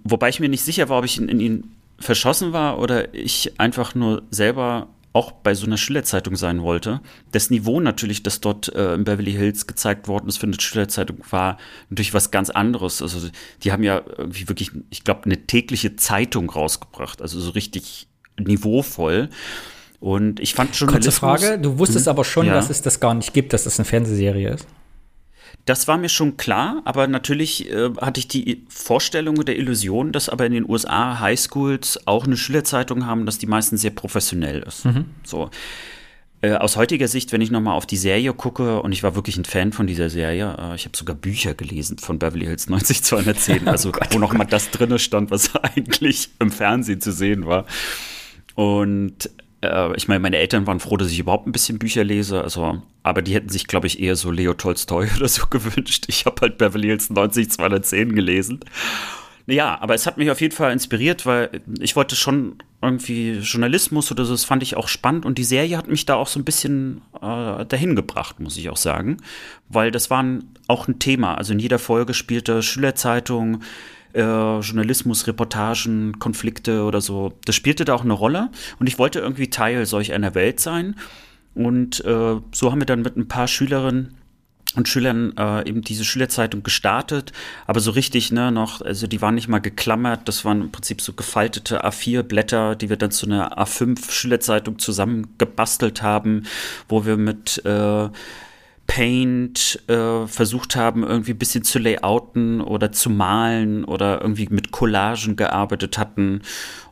[SPEAKER 2] Wobei ich mir nicht sicher war, ob ich in, in ihn verschossen war oder ich einfach nur selber auch bei so einer Schülerzeitung sein wollte. Das Niveau natürlich, das dort äh, in Beverly Hills gezeigt worden ist für eine Schülerzeitung, war natürlich was ganz anderes. Also die haben ja irgendwie wirklich, ich glaube, eine tägliche Zeitung rausgebracht, also so richtig niveauvoll. Und ich fand schon.
[SPEAKER 1] Kurze Frage, du wusstest hm, aber schon, ja. dass es das gar nicht gibt, dass das eine Fernsehserie ist.
[SPEAKER 2] Das war mir schon klar, aber natürlich äh, hatte ich die Vorstellung der Illusion, dass aber in den USA Highschools auch eine Schülerzeitung haben, dass die meistens sehr professionell ist. Mhm. So. Äh, aus heutiger Sicht, wenn ich nochmal auf die Serie gucke, und ich war wirklich ein Fan von dieser Serie, äh, ich habe sogar Bücher gelesen von Beverly Hills 90210, *laughs* also oh wo nochmal das drinne stand, was *laughs* eigentlich im Fernsehen zu sehen war. Und äh, ich meine, meine Eltern waren froh, dass ich überhaupt ein bisschen Bücher lese, also, aber die hätten sich, glaube ich, eher so Leo Tolstoi *laughs* oder so gewünscht. Ich habe halt Beverly Hills 90 210 gelesen. Ja, aber es hat mich auf jeden Fall inspiriert, weil ich wollte schon irgendwie Journalismus oder so, das fand ich auch spannend und die Serie hat mich da auch so ein bisschen äh, dahin gebracht, muss ich auch sagen, weil das war auch ein Thema. Also in jeder Folge spielte Schülerzeitung, äh, Journalismus, Reportagen, Konflikte oder so. Das spielte da auch eine Rolle und ich wollte irgendwie Teil solch einer Welt sein. Und äh, so haben wir dann mit ein paar Schülerinnen und Schülern äh, eben diese Schülerzeitung gestartet, aber so richtig, ne, noch, also die waren nicht mal geklammert, das waren im Prinzip so gefaltete A4-Blätter, die wir dann zu einer A5-Schülerzeitung zusammengebastelt haben, wo wir mit äh, Paint äh, versucht haben, irgendwie ein bisschen zu layouten oder zu malen oder irgendwie mit Collagen gearbeitet hatten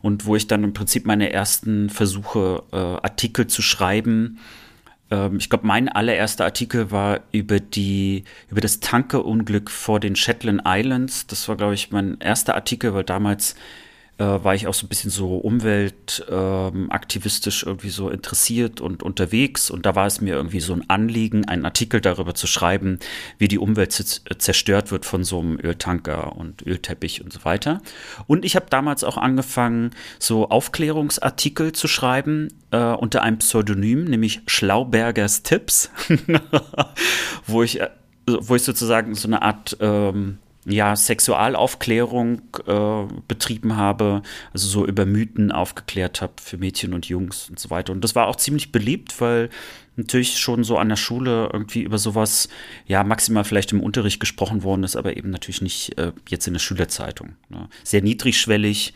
[SPEAKER 2] und wo ich dann im Prinzip meine ersten Versuche, äh, Artikel zu schreiben. Ähm, ich glaube, mein allererster Artikel war über die, über das Tankeunglück vor den Shetland Islands. Das war, glaube ich, mein erster Artikel, weil damals äh, war ich auch so ein bisschen so umweltaktivistisch ähm, irgendwie so interessiert und unterwegs. Und da war es mir irgendwie so ein Anliegen, einen Artikel darüber zu schreiben, wie die Umwelt zerstört wird von so einem Öltanker und Ölteppich und so weiter. Und ich habe damals auch angefangen, so Aufklärungsartikel zu schreiben äh, unter einem Pseudonym, nämlich Schlaubergers Tipps, *laughs* wo ich, äh, wo ich sozusagen so eine Art ähm, ja, Sexualaufklärung äh, betrieben habe, also so über Mythen aufgeklärt habe für Mädchen und Jungs und so weiter. Und das war auch ziemlich beliebt, weil natürlich schon so an der Schule irgendwie über sowas, ja, maximal vielleicht im Unterricht gesprochen worden ist, aber eben natürlich nicht äh, jetzt in der Schülerzeitung. Ne? Sehr niedrigschwellig,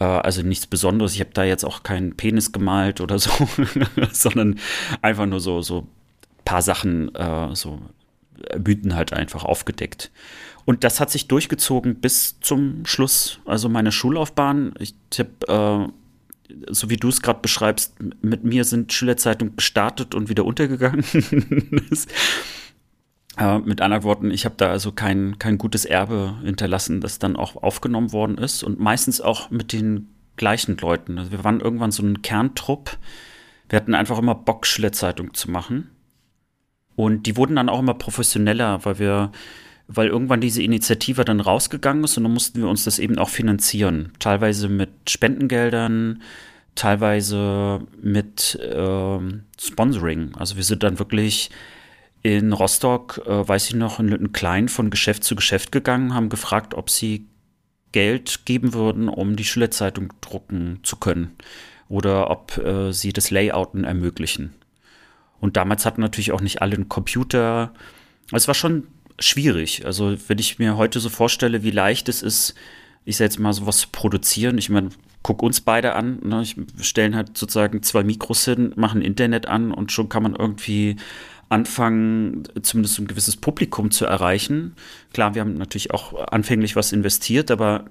[SPEAKER 2] äh, also nichts Besonderes. Ich habe da jetzt auch keinen Penis gemalt oder so, *laughs* sondern einfach nur so, so paar Sachen, äh, so Mythen halt einfach aufgedeckt. Und das hat sich durchgezogen bis zum Schluss, also meine Schullaufbahn. Ich habe, äh, so wie du es gerade beschreibst, mit mir sind Schülerzeitungen gestartet und wieder untergegangen. *laughs* äh, mit anderen Worten, ich habe da also kein, kein gutes Erbe hinterlassen, das dann auch aufgenommen worden ist und meistens auch mit den gleichen Leuten. Also wir waren irgendwann so ein Kerntrupp. Wir hatten einfach immer Bock, Schülerzeitung zu machen. Und die wurden dann auch immer professioneller, weil wir weil irgendwann diese Initiative dann rausgegangen ist und dann mussten wir uns das eben auch finanzieren. Teilweise mit Spendengeldern, teilweise mit äh, Sponsoring. Also wir sind dann wirklich in Rostock, äh, weiß ich noch, in Lüttenklein von Geschäft zu Geschäft gegangen, haben gefragt, ob sie Geld geben würden, um die Schülerzeitung drucken zu können oder ob äh, sie das Layouten ermöglichen. Und damals hatten natürlich auch nicht alle einen Computer. Es war schon schwierig. Also wenn ich mir heute so vorstelle, wie leicht es ist, ich sag jetzt mal sowas zu produzieren. Ich meine, guck uns beide an. Ne? Ich stellen halt sozusagen zwei Mikros hin, machen Internet an und schon kann man irgendwie anfangen, zumindest ein gewisses Publikum zu erreichen. Klar, wir haben natürlich auch anfänglich was investiert, aber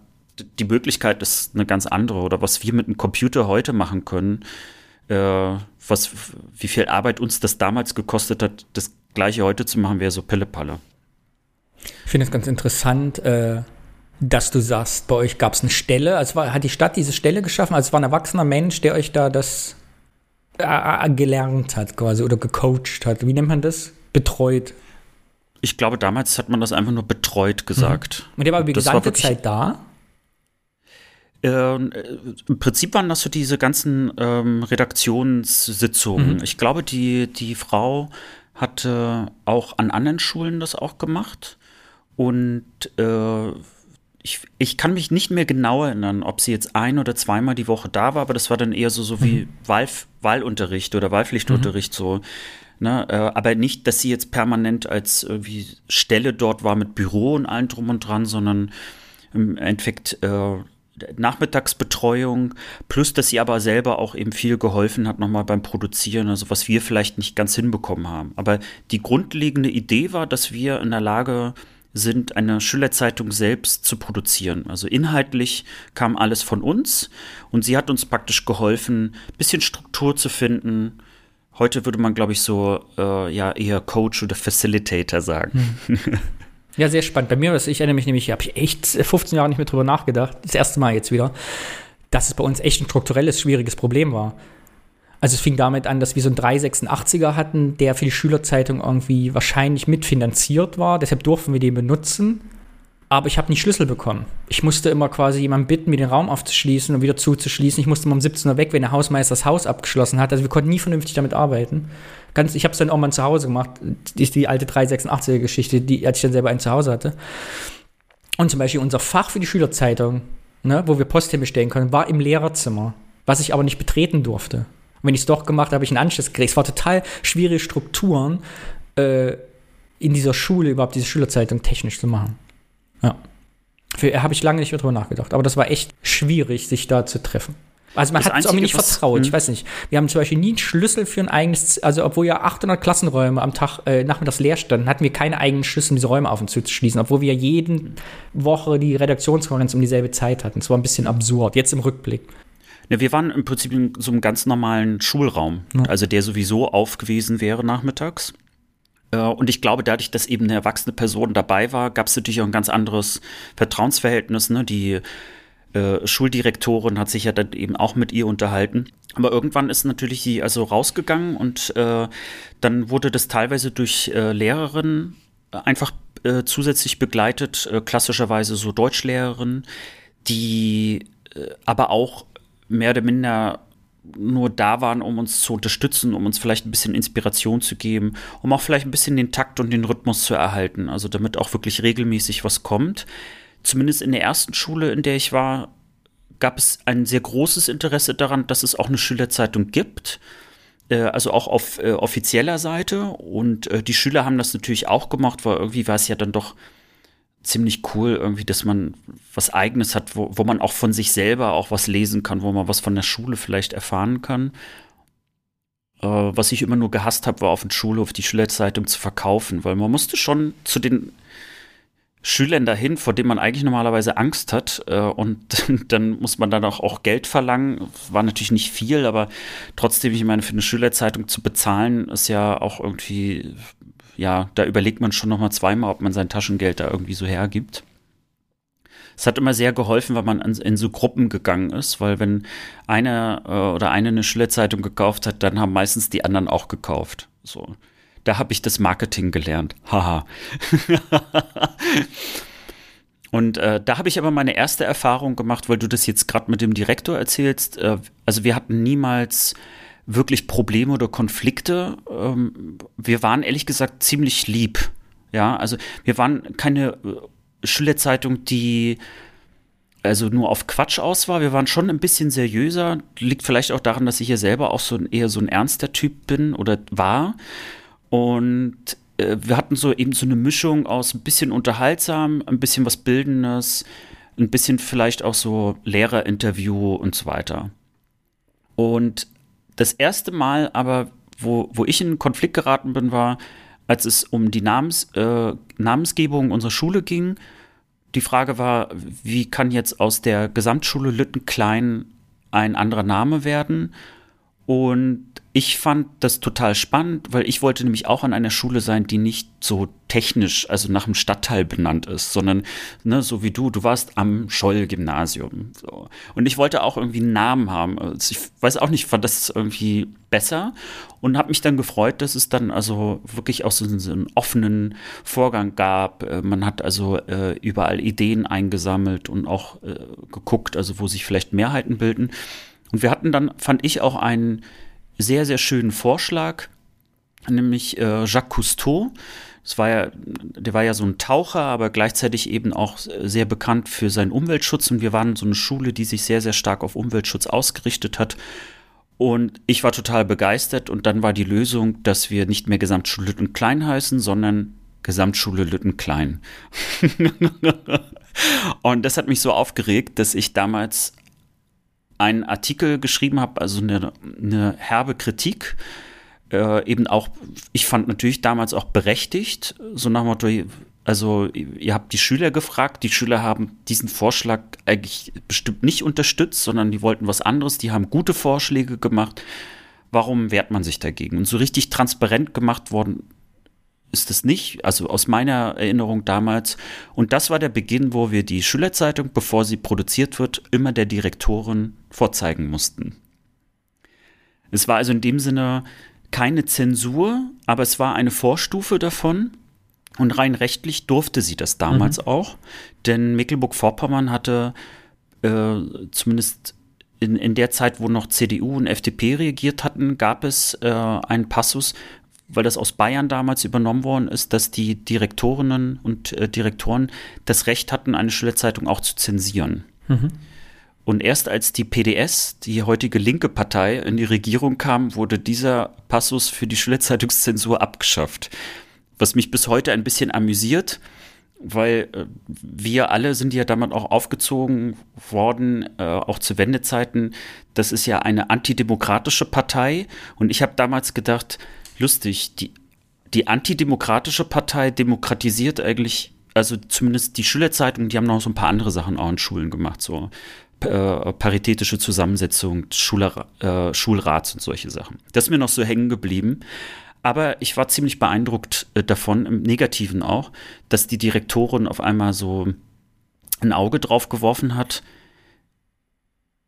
[SPEAKER 2] die Möglichkeit ist eine ganz andere. Oder was wir mit einem Computer heute machen können, äh, was, wie viel Arbeit uns das damals gekostet hat, das gleiche heute zu machen, wäre so Pillepalle.
[SPEAKER 1] Ich finde es ganz interessant, äh, dass du sagst, bei euch gab es eine Stelle. Also war, hat die Stadt diese Stelle geschaffen? Also es war ein erwachsener Mensch, der euch da das äh, äh gelernt hat quasi oder gecoacht hat. Wie nennt man das? Betreut.
[SPEAKER 2] Ich glaube, damals hat man das einfach nur betreut gesagt.
[SPEAKER 1] Und der war über die gesamte
[SPEAKER 2] wirklich-
[SPEAKER 1] Zeit da.
[SPEAKER 2] Ähm, äh, Im Prinzip waren das so diese ganzen ähm, Redaktionssitzungen.
[SPEAKER 1] Mhm.
[SPEAKER 2] Ich glaube, die, die Frau hatte auch an anderen Schulen das auch gemacht. Und äh, ich, ich kann mich nicht mehr genau erinnern, ob sie jetzt ein oder zweimal die Woche da war, aber das war dann eher so, so wie Wahl, Wahlunterricht oder Wahlpflichtunterricht so. Ne, äh, aber nicht, dass sie jetzt permanent als irgendwie Stelle dort war mit Büro und allem drum und dran, sondern im Endeffekt äh, Nachmittagsbetreuung, plus dass sie aber selber auch eben viel geholfen hat nochmal beim Produzieren, also was wir vielleicht nicht ganz hinbekommen haben. Aber die grundlegende Idee war, dass wir in der Lage sind, eine Schülerzeitung selbst zu produzieren. Also inhaltlich kam alles von uns und sie hat uns praktisch geholfen, ein bisschen Struktur zu finden. Heute würde man, glaube ich, so äh, ja eher Coach oder Facilitator sagen.
[SPEAKER 1] Ja, sehr spannend. Bei mir, was ich erinnere mich nämlich, habe ich echt 15 Jahre nicht mehr drüber nachgedacht. Das erste Mal jetzt wieder, dass es bei uns echt ein strukturelles, schwieriges Problem war. Also es fing damit an, dass wir so einen 386er hatten, der für die Schülerzeitung irgendwie wahrscheinlich mitfinanziert war. Deshalb durften wir den benutzen. Aber ich habe nie Schlüssel bekommen. Ich musste immer quasi jemanden bitten, mir den Raum aufzuschließen und wieder zuzuschließen. Ich musste immer um 17 Uhr weg, wenn der Hausmeister das Haus abgeschlossen hat. Also wir konnten nie vernünftig damit arbeiten. Ganz, ich habe es dann auch mal zu Hause gemacht. Die ist die alte 386er-Geschichte, die, als ich dann selber einen zu Hause hatte. Und zum Beispiel unser Fach für die Schülerzeitung, ne, wo wir Post hinbestellen konnten, war im Lehrerzimmer, was ich aber nicht betreten durfte. Und wenn ich es doch gemacht habe, habe ich einen Anschluss gekriegt. Es war total schwierige Strukturen, äh, in dieser Schule überhaupt diese Schülerzeitung technisch zu machen. Ja. Für habe ich lange nicht mehr drüber nachgedacht. Aber das war echt schwierig, sich da zu treffen. Also man
[SPEAKER 2] Das
[SPEAKER 1] hat es auch nicht
[SPEAKER 2] was-
[SPEAKER 1] vertraut. Ich
[SPEAKER 2] hm.
[SPEAKER 1] weiß nicht. Wir haben zum Beispiel nie einen Schlüssel für ein eigenes, also obwohl ja 800 Klassenräume am Tag äh, nachmittags leer standen, hatten wir keine eigenen Schlüssel, um diese Räume auf und zu schließen, obwohl wir jeden Woche die Redaktionskonferenz um dieselbe Zeit hatten. Es war ein bisschen absurd. Jetzt im Rückblick.
[SPEAKER 2] Ne, wir waren im Prinzip in so einem ganz normalen Schulraum, also der sowieso auf gewesen wäre nachmittags. Äh, Und ich glaube, dadurch, dass eben eine erwachsene Person dabei war, gab es natürlich auch ein ganz anderes Vertrauensverhältnis. Ne? Die äh, Schuldirektorin hat sich ja dann eben auch mit ihr unterhalten. Aber irgendwann ist natürlich sie also rausgegangen und äh, dann wurde das teilweise durch äh, Lehrerinnen einfach äh, zusätzlich begleitet, äh, klassischerweise so Deutschlehrerinnen, die aber auch mehr oder minder nur da waren, um uns zu unterstützen, um uns vielleicht ein bisschen Inspiration zu geben, um auch vielleicht ein bisschen den Takt und den Rhythmus zu erhalten, also damit auch wirklich regelmäßig was kommt. Zumindest in der ersten Schule, in der ich war, gab es ein sehr großes Interesse daran, dass es auch eine Schülerzeitung gibt, äh, also auch auf äh, offizieller Seite. Und äh, die Schüler haben das natürlich auch gemacht, weil irgendwie war es ja dann doch ziemlich cool, irgendwie, dass man was Eigenes hat, wo, wo man auch von sich selber auch was lesen kann, wo man was von der Schule vielleicht erfahren kann. Äh, was ich immer nur gehasst habe, war auf den Schulhof die Schülerzeitung zu verkaufen, weil man musste schon zu den Schülern dahin, vor denen man eigentlich normalerweise Angst hat. Äh, und *laughs* dann muss man dann auch, auch Geld verlangen. War natürlich nicht viel, aber trotzdem, ich meine, für eine Schülerzeitung zu bezahlen, ist ja auch irgendwie, ja, da überlegt man schon noch mal zweimal, ob man sein Taschengeld da irgendwie so hergibt. Es hat immer sehr geholfen, wenn man in, in so Gruppen gegangen ist, weil wenn einer äh, oder eine eine Schülerzeitung gekauft hat, dann haben meistens die anderen auch gekauft. So. Da habe ich das Marketing gelernt. Haha. *laughs* Und äh, da habe ich aber meine erste Erfahrung gemacht, weil du das jetzt gerade mit dem Direktor erzählst. Äh, also wir hatten niemals wirklich Probleme oder Konflikte. Ähm, wir waren ehrlich gesagt ziemlich lieb. Ja, also wir waren keine äh, Schülerzeitung, die also nur auf Quatsch aus war. Wir waren schon ein bisschen seriöser. Liegt vielleicht auch daran, dass ich ja selber auch so ein, eher so ein ernster Typ bin oder war. Und äh, wir hatten so eben so eine Mischung aus ein bisschen unterhaltsam, ein bisschen was Bildendes, ein bisschen vielleicht auch so Lehrerinterview und so weiter. Und das erste Mal aber, wo, wo ich in Konflikt geraten bin, war, als es um die Namens, äh, Namensgebung unserer Schule ging. Die Frage war, wie kann jetzt aus der Gesamtschule Lüttenklein ein anderer Name werden? Und ich fand das total spannend, weil ich wollte nämlich auch an einer Schule sein, die nicht so technisch, also nach dem Stadtteil benannt ist, sondern ne, so wie du, du warst am Scholl-Gymnasium. So. Und ich wollte auch irgendwie einen Namen haben. Also ich weiß auch nicht, fand das irgendwie besser und habe mich dann gefreut, dass es dann also wirklich auch so, so einen offenen Vorgang gab. Äh, man hat also äh, überall Ideen eingesammelt und auch äh, geguckt, also wo sich vielleicht Mehrheiten bilden. Und wir hatten dann, fand ich, auch einen sehr, sehr schönen Vorschlag, nämlich äh, Jacques Cousteau. Das war ja, der war ja so ein Taucher, aber gleichzeitig eben auch sehr bekannt für seinen Umweltschutz. Und wir waren so eine Schule, die sich sehr, sehr stark auf Umweltschutz ausgerichtet hat. Und ich war total begeistert. Und dann war die Lösung, dass wir nicht mehr Gesamtschule Lütten Klein heißen, sondern Gesamtschule Lütten Klein. *laughs* und das hat mich so aufgeregt, dass ich damals einen Artikel geschrieben habe, also eine, eine herbe Kritik. Äh, eben auch, ich fand natürlich damals auch berechtigt, so nach dem Motto, also ihr habt die Schüler gefragt, die Schüler haben diesen Vorschlag eigentlich bestimmt nicht unterstützt, sondern die wollten was anderes, die haben gute Vorschläge gemacht. Warum wehrt man sich dagegen? Und so richtig transparent gemacht worden ist es nicht, also aus meiner Erinnerung damals. Und das war der Beginn, wo wir die Schülerzeitung, bevor sie produziert wird, immer der Direktorin vorzeigen mussten. Es war also in dem Sinne keine Zensur, aber es war eine Vorstufe davon. Und rein rechtlich durfte sie das damals mhm. auch, denn Mecklenburg-Vorpommern hatte äh, zumindest in, in der Zeit, wo noch CDU und FDP regiert hatten, gab es äh, einen Passus, weil das aus Bayern damals übernommen worden ist, dass die Direktorinnen und äh, Direktoren das Recht hatten, eine Schülerzeitung auch zu zensieren. Mhm. Und erst als die PDS, die heutige linke Partei, in die Regierung kam, wurde dieser Passus für die Schülerzeitungszensur abgeschafft. Was mich bis heute ein bisschen amüsiert, weil äh, wir alle sind ja damals auch aufgezogen worden, äh, auch zu Wendezeiten. Das ist ja eine antidemokratische Partei. Und ich habe damals gedacht, lustig. Die, die antidemokratische Partei demokratisiert eigentlich, also zumindest die Schülerzeitung, die haben noch so ein paar andere Sachen auch in Schulen gemacht, so äh, paritätische Zusammensetzung Schuler, äh, Schulrats und solche Sachen. Das ist mir noch so hängen geblieben. Aber ich war ziemlich beeindruckt äh, davon, im Negativen auch, dass die Direktorin auf einmal so ein Auge drauf geworfen hat,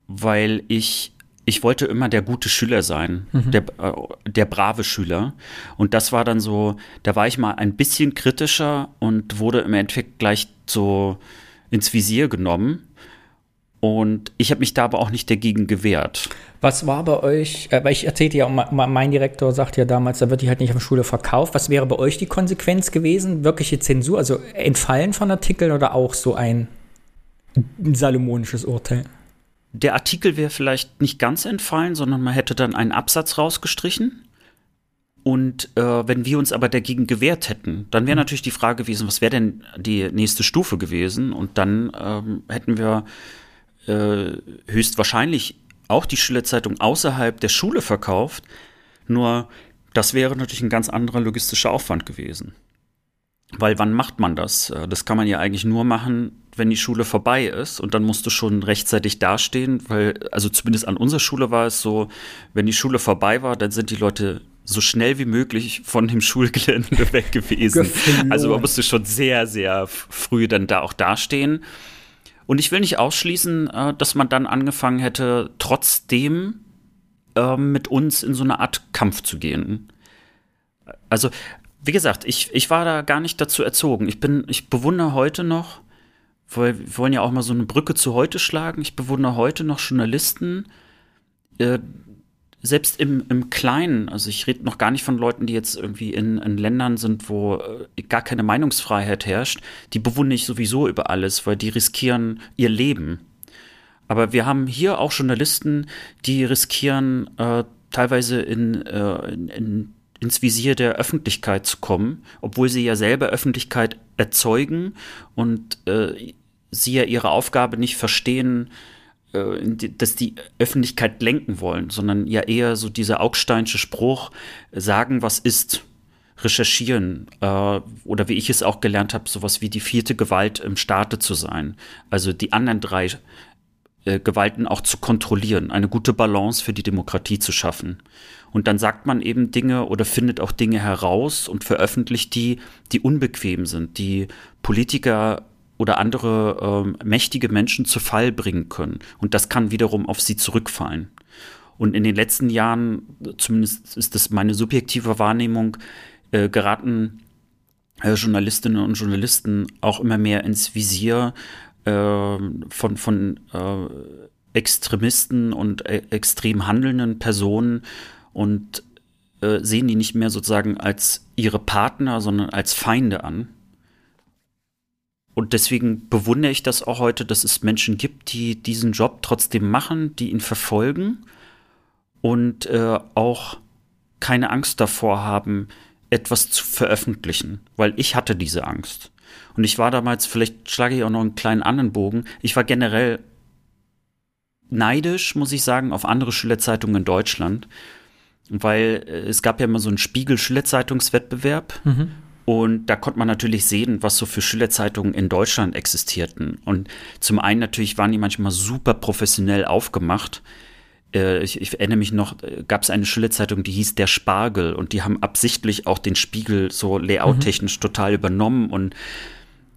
[SPEAKER 2] weil ich ich wollte immer der gute Schüler sein, mhm. der, äh, der brave Schüler. Und das war dann so, da war ich mal ein bisschen kritischer und wurde im Endeffekt gleich so ins Visier genommen. Und ich habe mich da aber auch nicht dagegen gewehrt.
[SPEAKER 1] Was war bei euch, äh, weil ich erzählte ja, mein Direktor sagt ja damals, da wird die halt nicht auf der Schule verkauft. Was wäre bei euch die Konsequenz gewesen? Wirkliche Zensur, also Entfallen von Artikeln oder auch so ein salomonisches Urteil?
[SPEAKER 2] Der Artikel wäre vielleicht nicht ganz entfallen, sondern man hätte dann einen Absatz rausgestrichen. Und äh, wenn wir uns aber dagegen gewehrt hätten, dann wäre mhm. natürlich die Frage gewesen, was wäre denn die nächste Stufe gewesen? Und dann ähm, hätten wir äh, höchstwahrscheinlich auch die Schülerzeitung außerhalb der Schule verkauft. Nur das wäre natürlich ein ganz anderer logistischer Aufwand gewesen. Weil wann macht man das? Äh, das kann man ja eigentlich nur machen, wenn die Schule vorbei ist und dann musst du schon rechtzeitig dastehen, weil, also zumindest an unserer Schule war es so, wenn die Schule vorbei war, dann sind die Leute so schnell wie möglich von dem *laughs* Schulgelände weg gewesen. also man musste schon sehr, sehr früh dann da auch dastehen. Und ich will nicht ausschließen, äh, dass man dann angefangen hätte, trotzdem äh, mit uns in so eine Art Kampf zu gehen. Also, wie gesagt, ich, ich war da gar nicht dazu erzogen. Ich bin, ich bewundere heute noch weil wir wollen ja auch mal so eine Brücke zu heute schlagen. Ich bewundere heute noch Journalisten, äh, selbst im, im Kleinen, also ich rede noch gar nicht von Leuten, die jetzt irgendwie in, in Ländern sind, wo äh, gar keine Meinungsfreiheit herrscht, die bewundere ich sowieso über alles, weil die riskieren ihr Leben. Aber wir haben hier auch Journalisten, die riskieren äh, teilweise in, äh, in, in ins Visier der Öffentlichkeit zu kommen, obwohl sie ja selber Öffentlichkeit erzeugen und äh, sie ja ihre Aufgabe nicht verstehen, äh, dass die Öffentlichkeit lenken wollen, sondern ja eher so dieser Augsteinsche Spruch, sagen, was ist, recherchieren äh, oder wie ich es auch gelernt habe, sowas wie die vierte Gewalt im Staate zu sein. Also die anderen drei äh, Gewalten auch zu kontrollieren, eine gute Balance für die Demokratie zu schaffen. Und dann sagt man eben Dinge oder findet auch Dinge heraus und veröffentlicht die, die unbequem sind, die Politiker oder andere äh, mächtige Menschen zu Fall bringen können. Und das kann wiederum auf sie zurückfallen. Und in den letzten Jahren, zumindest ist das meine subjektive Wahrnehmung, äh, geraten äh, Journalistinnen und Journalisten auch immer mehr ins Visier äh, von, von äh, Extremisten und äh, extrem handelnden Personen und äh, sehen die nicht mehr sozusagen als ihre Partner, sondern als Feinde an. Und deswegen bewundere ich das auch heute, dass es Menschen gibt, die diesen Job trotzdem machen, die ihn verfolgen und äh, auch keine Angst davor haben, etwas zu veröffentlichen, weil ich hatte diese Angst. Und ich war damals, vielleicht schlage ich auch noch einen kleinen anderen Bogen, ich war generell neidisch, muss ich sagen, auf andere Schülerzeitungen in Deutschland, weil äh, es gab ja immer so einen Spiegel-Schülerzeitungswettbewerb mhm. und da konnte man natürlich sehen, was so für Schülerzeitungen in Deutschland existierten. Und zum einen natürlich waren die manchmal super professionell aufgemacht äh, ich, ich, erinnere mich noch, äh, gab es eine Schülerzeitung, die hieß Der Spargel und die haben absichtlich auch den Spiegel so layouttechnisch mhm. total übernommen und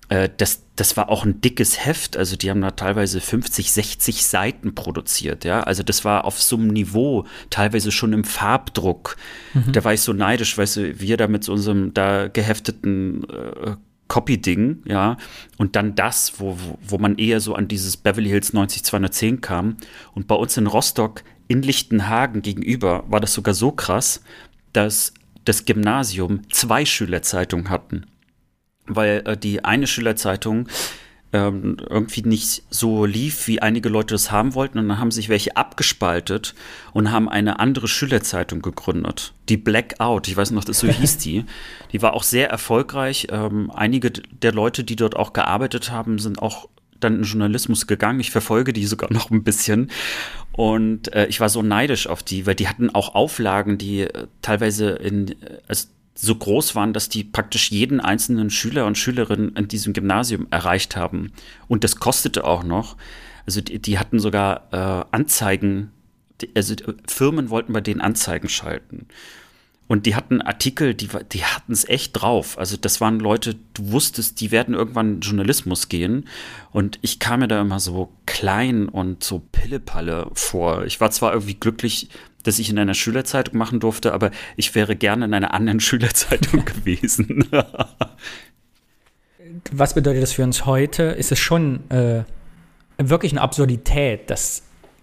[SPEAKER 2] äh, das, das war auch ein dickes Heft, also die haben da teilweise 50, 60 Seiten produziert, ja, also das war auf so einem Niveau, teilweise schon im Farbdruck. Mhm. Da war ich so neidisch, weißt du, wir da mit so unserem da gehefteten äh, Copy-Ding, ja, und dann das, wo, wo, wo man eher so an dieses Beverly Hills 90210 kam. Und bei uns in Rostock, in Lichtenhagen gegenüber, war das sogar so krass, dass das Gymnasium zwei Schülerzeitungen hatten. Weil äh, die eine Schülerzeitung ähm, irgendwie nicht so lief, wie einige Leute das haben wollten. Und dann haben sich welche abgespaltet und haben eine andere Schülerzeitung gegründet. Die Blackout, ich weiß noch, das so hieß die. *laughs* Die war auch sehr erfolgreich. Ähm, einige der Leute, die dort auch gearbeitet haben, sind auch dann in Journalismus gegangen. Ich verfolge die sogar *laughs* noch ein bisschen. Und äh, ich war so neidisch auf die, weil die hatten auch Auflagen, die äh, teilweise in, also so groß waren, dass die praktisch jeden einzelnen Schüler und Schülerin in diesem Gymnasium erreicht haben. Und das kostete auch noch. Also die, die hatten sogar äh, Anzeigen, also Firmen wollten bei denen Anzeigen schalten. Und die hatten Artikel, die, die hatten es echt drauf. Also das waren Leute, du wusstest, die werden irgendwann in Journalismus gehen. Und ich kam mir da immer so klein und so Pillepalle vor. Ich war zwar irgendwie glücklich, dass ich in einer Schülerzeitung machen durfte, aber ich wäre gerne in einer anderen *laughs* Schülerzeitung *laughs* gewesen.
[SPEAKER 1] Was bedeutet das für uns heute? Ist es schon äh, wirklich eine Absurdität, dass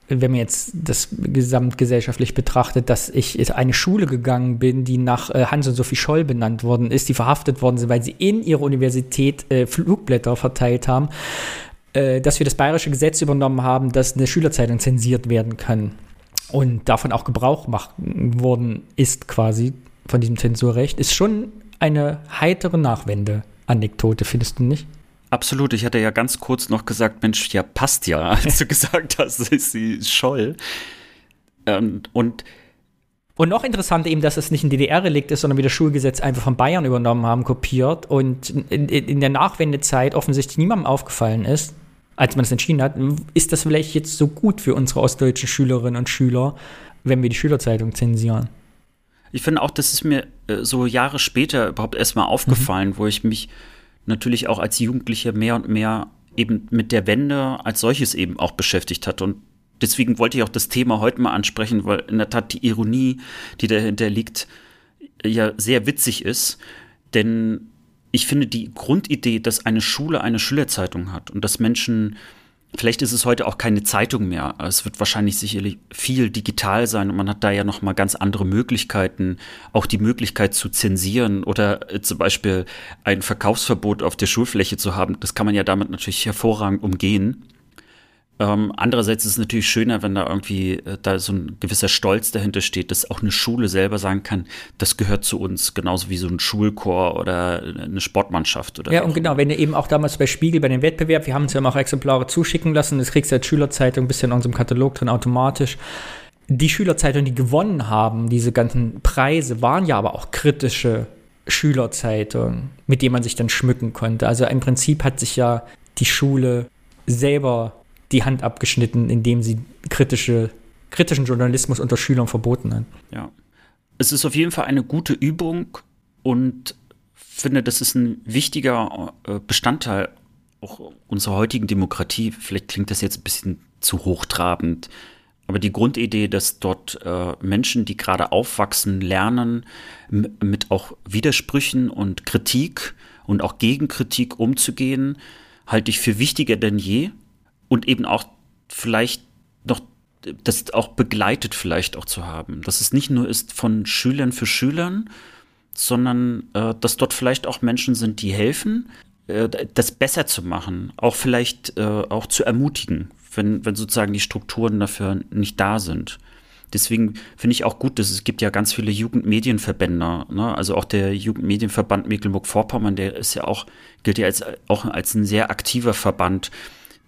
[SPEAKER 1] wenn man jetzt das gesamtgesellschaftlich betrachtet, dass ich in eine Schule gegangen bin, die nach äh, Hans und Sophie Scholl benannt worden ist, die verhaftet worden sind, weil sie in ihrer Universität äh, Flugblätter verteilt haben, äh, dass wir das bayerische Gesetz übernommen haben, dass eine Schülerzeitung zensiert werden kann und davon auch Gebrauch gemacht worden ist quasi von diesem Zensurrecht, ist schon eine heitere Nachwende-Anekdote, findest du nicht?
[SPEAKER 2] Absolut, ich hatte ja ganz kurz noch gesagt, Mensch, ja, passt ja, *laughs* als du gesagt hast, ist sie Scholl. Ähm, und
[SPEAKER 1] und noch interessanter eben, dass es nicht ein DDR-Relikt ist, sondern wie das Schulgesetz einfach von Bayern übernommen haben, kopiert und in, in der Nachwendezeit offensichtlich niemandem aufgefallen ist, als man es entschieden hat, ist das vielleicht jetzt so gut für unsere ostdeutschen Schülerinnen und Schüler, wenn wir die Schülerzeitung zensieren?
[SPEAKER 2] Ich finde auch, das ist mir äh, so Jahre später überhaupt erstmal aufgefallen, mhm. wo ich mich natürlich auch als Jugendlicher mehr und mehr eben mit der Wende als solches eben auch beschäftigt hat. Und deswegen wollte ich auch das Thema heute mal ansprechen, weil in der Tat die Ironie, die dahinter liegt, ja sehr witzig ist. Denn ich finde die Grundidee, dass eine Schule eine Schülerzeitung hat und dass Menschen, vielleicht ist es heute auch keine Zeitung mehr, es wird wahrscheinlich sicherlich viel digital sein und man hat da ja noch mal ganz andere Möglichkeiten, auch die Möglichkeit zu zensieren oder äh, zum Beispiel ein Verkaufsverbot auf der Schulfläche zu haben. Das kann man ja damit natürlich hervorragend umgehen. Ähm, andererseits ist es natürlich schöner, wenn da irgendwie äh, da so ein gewisser Stolz dahinter steht, dass auch eine Schule selber sagen kann, das gehört zu uns, genauso wie so ein Schulchor oder eine Sportmannschaft. Oder
[SPEAKER 1] ja, und genau, wenn ihr eben auch damals bei Spiegel, bei dem Wettbewerb, wir haben uns ja auch Exemplare zuschicken lassen, das kriegst du als Schülerzeitung ein bisschen in unserem Katalog drin automatisch. Die Schülerzeitungen, die gewonnen haben, diese ganzen Preise, waren ja aber auch kritische Schülerzeitungen, mit denen man sich dann schmücken konnte. Also im Prinzip hat sich ja die Schule selber die Hand abgeschnitten, indem sie kritische, kritischen Journalismus unter Schülern verboten hat.
[SPEAKER 2] Ja. Es ist auf jeden Fall eine gute Übung und finde, das ist ein wichtiger äh, Bestandteil auch unserer heutigen Demokratie. Vielleicht klingt das jetzt ein bisschen zu hochtrabend, aber die Grundidee, dass dort äh, Menschen, die gerade aufwachsen, lernen, mit auch Widersprüchen und Kritik und auch Gegenkritik umzugehen, halte ich für wichtiger denn je und eben auch vielleicht noch das auch begleitet vielleicht auch zu haben. Dass es nicht nur ist von Schülern für Schülern, sondern äh, dass dort vielleicht auch Menschen sind, die helfen, äh, das besser zu machen, auch vielleicht äh, auch zu ermutigen, wenn, wenn sozusagen die Strukturen dafür nicht da sind. Deswegen finde ich auch gut, dass es gibt ja ganz viele Jugendmedienverbände. Ne? Also auch der Jugendmedienverband Mecklenburg-Vorpommern, der ist ja auch, gilt ja als, auch als ein sehr aktiver Verband,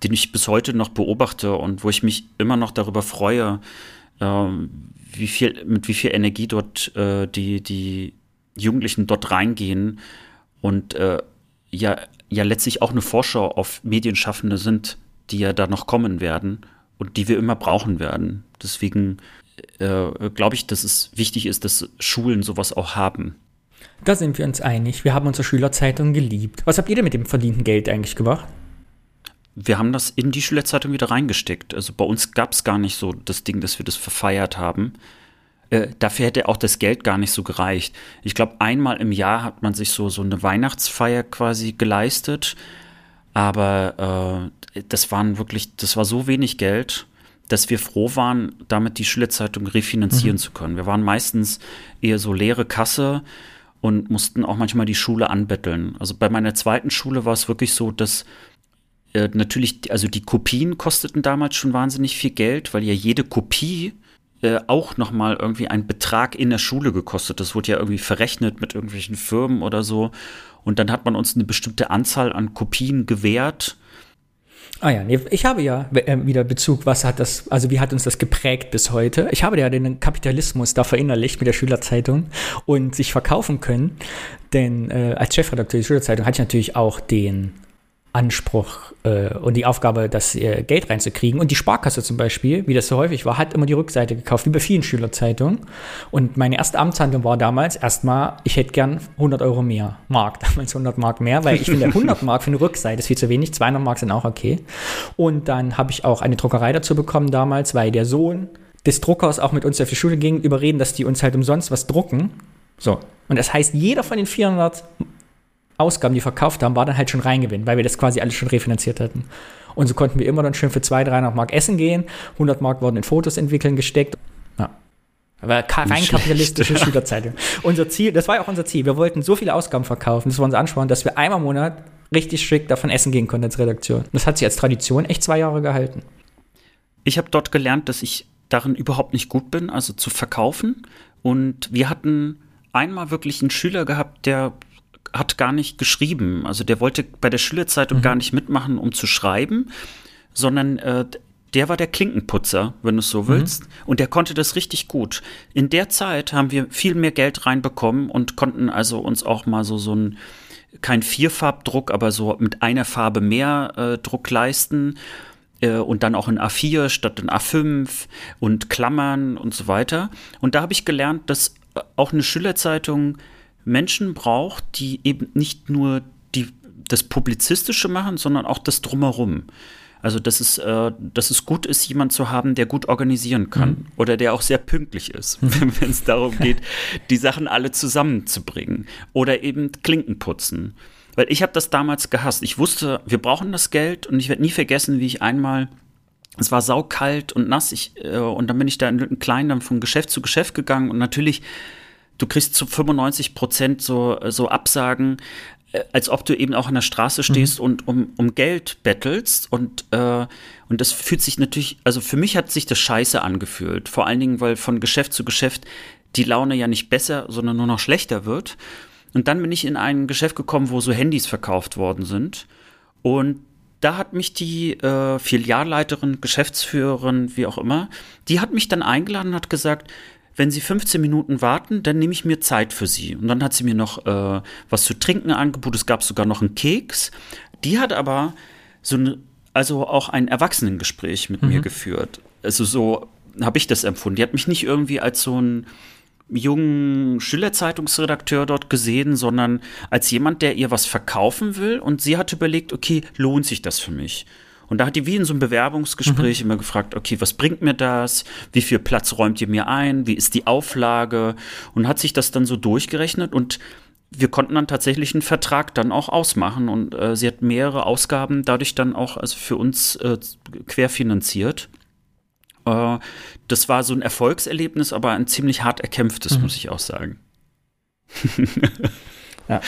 [SPEAKER 2] den ich bis heute noch beobachte und wo ich mich immer noch darüber freue, äh, wie viel, mit wie viel Energie dort äh, die, die Jugendlichen dort reingehen und äh, ja, ja letztlich auch eine Vorschau auf Medienschaffende sind, die ja da noch kommen werden und die wir immer brauchen werden. Deswegen äh, glaube ich, dass es wichtig ist, dass Schulen sowas auch haben.
[SPEAKER 1] Da sind wir uns einig. Wir haben unsere Schülerzeitung geliebt. Was habt ihr denn mit dem verdienten Geld eigentlich gemacht?
[SPEAKER 2] Wir haben das in die Schülerzeitung wieder reingesteckt. Also bei uns gab es gar nicht so das Ding, dass wir das verfeiert haben. Äh, dafür hätte auch das Geld gar nicht so gereicht. Ich glaube, einmal im Jahr hat man sich so, so eine Weihnachtsfeier quasi geleistet. Aber äh, das waren wirklich, das war so wenig Geld, dass wir froh waren, damit die Schülerzeitung refinanzieren mhm. zu können. Wir waren meistens eher so leere Kasse und mussten auch manchmal die Schule anbetteln. Also bei meiner zweiten Schule war es wirklich so, dass äh, natürlich, also die Kopien kosteten damals schon wahnsinnig viel Geld, weil ja jede Kopie äh, auch nochmal irgendwie einen Betrag in der Schule gekostet. Das wurde ja irgendwie verrechnet mit irgendwelchen Firmen oder so. Und dann hat man uns eine bestimmte Anzahl an Kopien gewährt.
[SPEAKER 1] Ah ja, nee, ich habe ja äh, wieder Bezug, was hat das, also wie hat uns das geprägt bis heute? Ich habe ja den Kapitalismus da verinnerlicht mit der Schülerzeitung und sich verkaufen können. Denn äh, als Chefredakteur der Schülerzeitung hatte ich natürlich auch den Anspruch äh, und die Aufgabe, das äh, Geld reinzukriegen. Und die Sparkasse zum Beispiel, wie das so häufig war, hat immer die Rückseite gekauft, wie bei vielen Schülerzeitungen. Und meine erste Amtshandlung war damals erstmal, ich hätte gern 100 Euro mehr, Mark, *laughs* damals 100 Mark mehr, weil ich finde, 100 Mark für eine Rückseite ist viel zu wenig, 200 Mark sind auch okay. Und dann habe ich auch eine Druckerei dazu bekommen damals, weil der Sohn des Druckers auch mit uns auf die Schule ging, überreden, dass die uns halt umsonst was drucken. So. Und das heißt, jeder von den 400 Ausgaben, die verkauft haben, war dann halt schon Reingewinn, weil wir das quasi alles schon refinanziert hatten. Und so konnten wir immer dann schön für 200, 300 Mark essen gehen. 100 Mark wurden in Fotos entwickeln gesteckt. Ja. Aber rein kapitalistische *laughs* Schülerzeitung. Unser Ziel, das war ja auch unser Ziel. Wir wollten so viele Ausgaben verkaufen, das war unser Ansporn, dass wir einmal im Monat richtig schick davon essen gehen konnten als Redaktion. Das hat sich als Tradition echt zwei Jahre gehalten.
[SPEAKER 2] Ich habe dort gelernt, dass ich darin überhaupt nicht gut bin, also zu verkaufen. Und wir hatten einmal wirklich einen Schüler gehabt, der hat gar nicht geschrieben. Also der wollte bei der Schülerzeitung mhm. gar nicht mitmachen, um zu schreiben, sondern äh, der war der Klinkenputzer, wenn du es so mhm. willst. Mhm. Und der konnte das richtig gut. In der Zeit haben wir viel mehr Geld reinbekommen und konnten also uns auch mal so, so ein, kein Vierfarbdruck, aber so mit einer Farbe mehr äh, Druck leisten. Äh, und dann auch in A4 statt in A5 und Klammern und so weiter. Und da habe ich gelernt, dass auch eine Schülerzeitung Menschen braucht, die eben nicht nur die, das Publizistische machen, sondern auch das Drumherum. Also, dass es, äh, dass es gut ist, jemand zu haben, der gut organisieren kann mhm. oder der auch sehr pünktlich ist, *laughs* wenn es darum *laughs* geht, die Sachen alle zusammenzubringen. Oder eben Klinken putzen. Weil ich habe das damals gehasst. Ich wusste, wir brauchen das Geld und ich werde nie vergessen, wie ich einmal es war saukalt und nass. Ich, äh, und dann bin ich da in klein dann von Geschäft zu Geschäft gegangen und natürlich du kriegst zu 95 Prozent so, so Absagen, äh, als ob du eben auch an der Straße stehst mhm. und um, um Geld bettelst. Und, äh, und das fühlt sich natürlich, also für mich hat sich das scheiße angefühlt. Vor allen Dingen, weil von Geschäft zu Geschäft die Laune ja nicht besser, sondern nur noch schlechter wird. Und dann bin ich in ein Geschäft gekommen, wo so Handys verkauft worden sind. Und da hat mich die äh, Filialleiterin, Geschäftsführerin, wie auch immer, die hat mich dann eingeladen und hat gesagt, wenn Sie 15 Minuten warten, dann nehme ich mir Zeit für Sie. Und dann hat sie mir noch äh, was zu trinken angeboten. Es gab sogar noch einen Keks. Die hat aber so eine also auch ein Erwachsenengespräch mit mhm. mir geführt. Also so habe ich das empfunden. Die hat mich nicht irgendwie als so ein jungen Schülerzeitungsredakteur dort gesehen, sondern als jemand, der ihr was verkaufen will. Und sie hat überlegt, okay, lohnt sich das für mich? Und da hat die wie in so einem Bewerbungsgespräch mhm. immer gefragt, okay, was bringt mir das? Wie viel Platz räumt ihr mir ein? Wie ist die Auflage? Und hat sich das dann so durchgerechnet und wir konnten dann tatsächlich einen Vertrag dann auch ausmachen und äh, sie hat mehrere Ausgaben dadurch dann auch also für uns äh, querfinanziert. Äh, das war so ein Erfolgserlebnis, aber ein ziemlich hart erkämpftes, mhm. muss ich auch sagen. *laughs*
[SPEAKER 1] ja.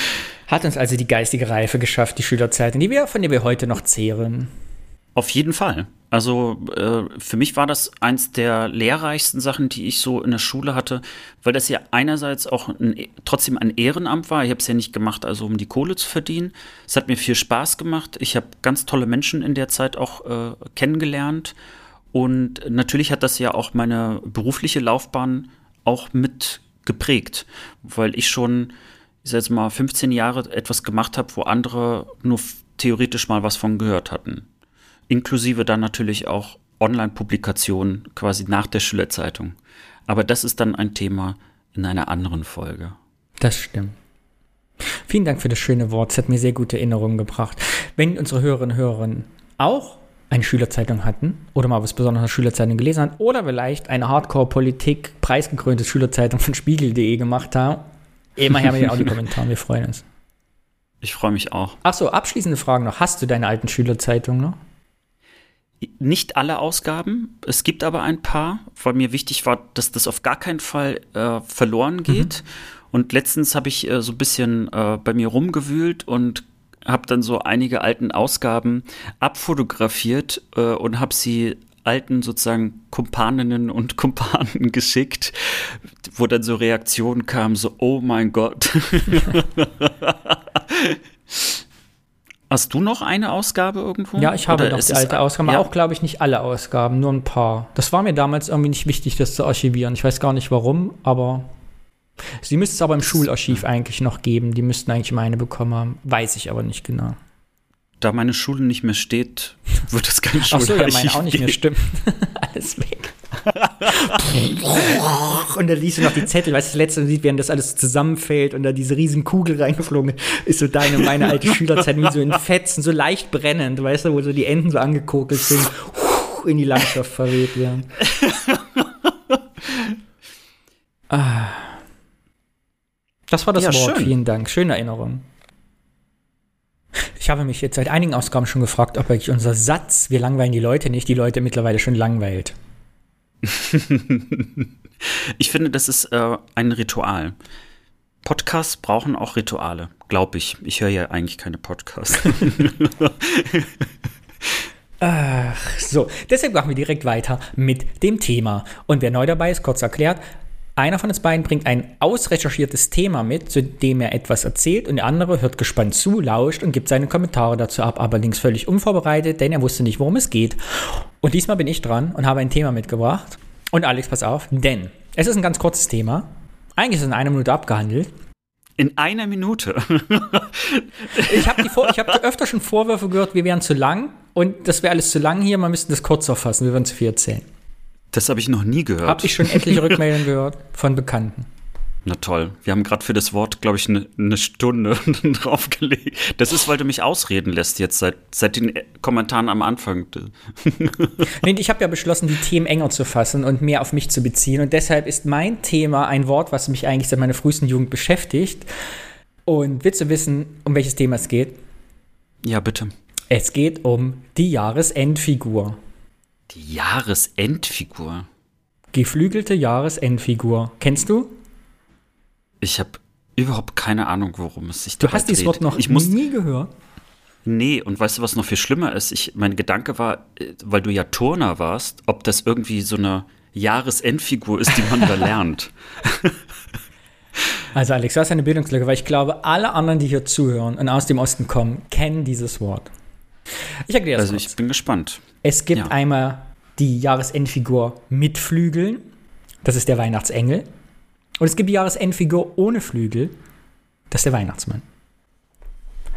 [SPEAKER 1] Hat uns also die geistige Reife geschafft, die Schülerzeit, die wir, von der wir heute noch zehren.
[SPEAKER 2] Auf jeden Fall. Also äh, für mich war das eins der lehrreichsten Sachen, die ich so in der Schule hatte, weil das ja einerseits auch ein, trotzdem ein Ehrenamt war. Ich habe es ja nicht gemacht, also um die Kohle zu verdienen. Es hat mir viel Spaß gemacht. Ich habe ganz tolle Menschen in der Zeit auch äh, kennengelernt. Und natürlich hat das ja auch meine berufliche Laufbahn auch mit geprägt, weil ich schon, ich sag jetzt mal, 15 Jahre etwas gemacht habe, wo andere nur theoretisch mal was von gehört hatten inklusive dann natürlich auch Online-Publikationen quasi nach der Schülerzeitung. Aber das ist dann ein Thema in einer anderen Folge.
[SPEAKER 1] Das stimmt. Vielen Dank für das schöne Wort. Es hat mir sehr gute Erinnerungen gebracht. Wenn unsere Hörerinnen und Hörer auch eine Schülerzeitung hatten oder mal was Besonderes Schülerzeitung gelesen haben oder vielleicht eine Hardcore-Politik preisgekrönte Schülerzeitung von Spiegel.de gemacht haben, immer her mit den Audiokommentaren. Wir freuen uns.
[SPEAKER 2] Ich freue mich auch.
[SPEAKER 1] Ach so, abschließende Fragen noch. Hast du deine alten Schülerzeitungen noch?
[SPEAKER 2] Nicht alle Ausgaben, es gibt aber ein paar, weil mir wichtig war, dass das auf gar keinen Fall äh, verloren geht. Mhm. Und letztens habe ich äh, so ein bisschen äh, bei mir rumgewühlt und habe dann so einige alten Ausgaben abfotografiert äh, und habe sie alten sozusagen Kumpaninnen und Kumpanen *laughs* geschickt, wo dann so Reaktionen kamen, so, oh mein Gott. *laughs* *laughs* Hast du noch eine Ausgabe irgendwo?
[SPEAKER 1] Ja, ich habe Oder noch die alte Ausgabe, ja. auch glaube ich nicht alle Ausgaben, nur ein paar. Das war mir damals irgendwie nicht wichtig, das zu archivieren. Ich weiß gar nicht warum, aber sie müsste es aber im Schularchiv eigentlich noch geben. Die müssten eigentlich meine bekommen haben. Weiß ich aber nicht genau
[SPEAKER 2] da meine Schule nicht mehr steht, *laughs* wird das kein
[SPEAKER 1] Schularchiv. Ach so, ja, meine auch nicht mehr stimmt. *laughs* alles weg. Und dann liest du noch die Zettel, weißt du, das letzte sieht, während das alles zusammenfällt und da diese riesen Kugel reingeflogen ist, so deine, meine alte Schülerzeit wie so in Fetzen, so leicht brennend, weißt du, wo so die Enden so angekokelt sind, in die Landschaft verweht werden. ah. Das war das ja, Wort, schön. vielen Dank. Schöne Erinnerung. Ich habe mich jetzt seit einigen Ausgaben schon gefragt, ob eigentlich unser Satz, wir langweilen die Leute nicht, die Leute mittlerweile schon langweilt. *laughs*
[SPEAKER 2] ich finde, das ist äh, ein Ritual. Podcasts brauchen auch Rituale, glaube ich. Ich höre ja eigentlich keine Podcasts. *laughs*
[SPEAKER 1] Ach so, deshalb machen wir direkt weiter mit dem Thema. Und wer neu dabei ist, kurz erklärt, einer von uns beiden bringt ein ausrecherchiertes Thema mit, zu dem er etwas erzählt und der andere hört gespannt zu, lauscht und gibt seine Kommentare dazu ab, allerdings völlig unvorbereitet, denn er wusste nicht, worum es geht. Und diesmal bin ich dran und habe ein Thema mitgebracht. Und Alex, pass auf, denn es ist ein ganz kurzes Thema. Eigentlich ist es in einer Minute abgehandelt.
[SPEAKER 2] In einer Minute. *laughs*
[SPEAKER 1] ich habe hab öfter schon Vorwürfe gehört, wir wären zu lang und das wäre alles zu lang hier, man müsste das kurz auffassen, wir würden zu viel erzählen.
[SPEAKER 2] Das habe ich noch nie gehört.
[SPEAKER 1] Habe ich schon etliche *laughs* Rückmeldungen gehört von Bekannten.
[SPEAKER 2] Na toll. Wir haben gerade für das Wort, glaube ich, eine ne Stunde *laughs* draufgelegt. Das ist, weil du mich ausreden lässt jetzt seit, seit den Kommentaren am Anfang. *laughs*
[SPEAKER 1] nee, ich habe ja beschlossen, die Themen enger zu fassen und mehr auf mich zu beziehen. Und deshalb ist mein Thema ein Wort, was mich eigentlich seit meiner frühesten Jugend beschäftigt. Und willst du wissen, um welches Thema es geht?
[SPEAKER 2] Ja, bitte.
[SPEAKER 1] Es geht um die Jahresendfigur.
[SPEAKER 2] Die Jahresendfigur.
[SPEAKER 1] Geflügelte Jahresendfigur. Kennst du?
[SPEAKER 2] Ich habe überhaupt keine Ahnung, worum es sich
[SPEAKER 1] Du hast dieses Wort noch ich muss, nie gehört?
[SPEAKER 2] Nee, und weißt du, was noch viel schlimmer ist? Ich, mein Gedanke war, äh, weil du ja Turner warst, ob das irgendwie so eine Jahresendfigur ist, die man da *laughs* lernt.
[SPEAKER 1] Also Alex, du hast eine Bildungslücke, weil ich glaube, alle anderen, die hier zuhören und aus dem Osten kommen, kennen dieses Wort.
[SPEAKER 2] Ich erkläre es Also kurz. ich bin gespannt.
[SPEAKER 1] Es gibt ja. einmal die Jahresendfigur mit Flügeln. Das ist der Weihnachtsengel. Und es gibt die Jahresendfigur ohne Flügel. Das ist der Weihnachtsmann.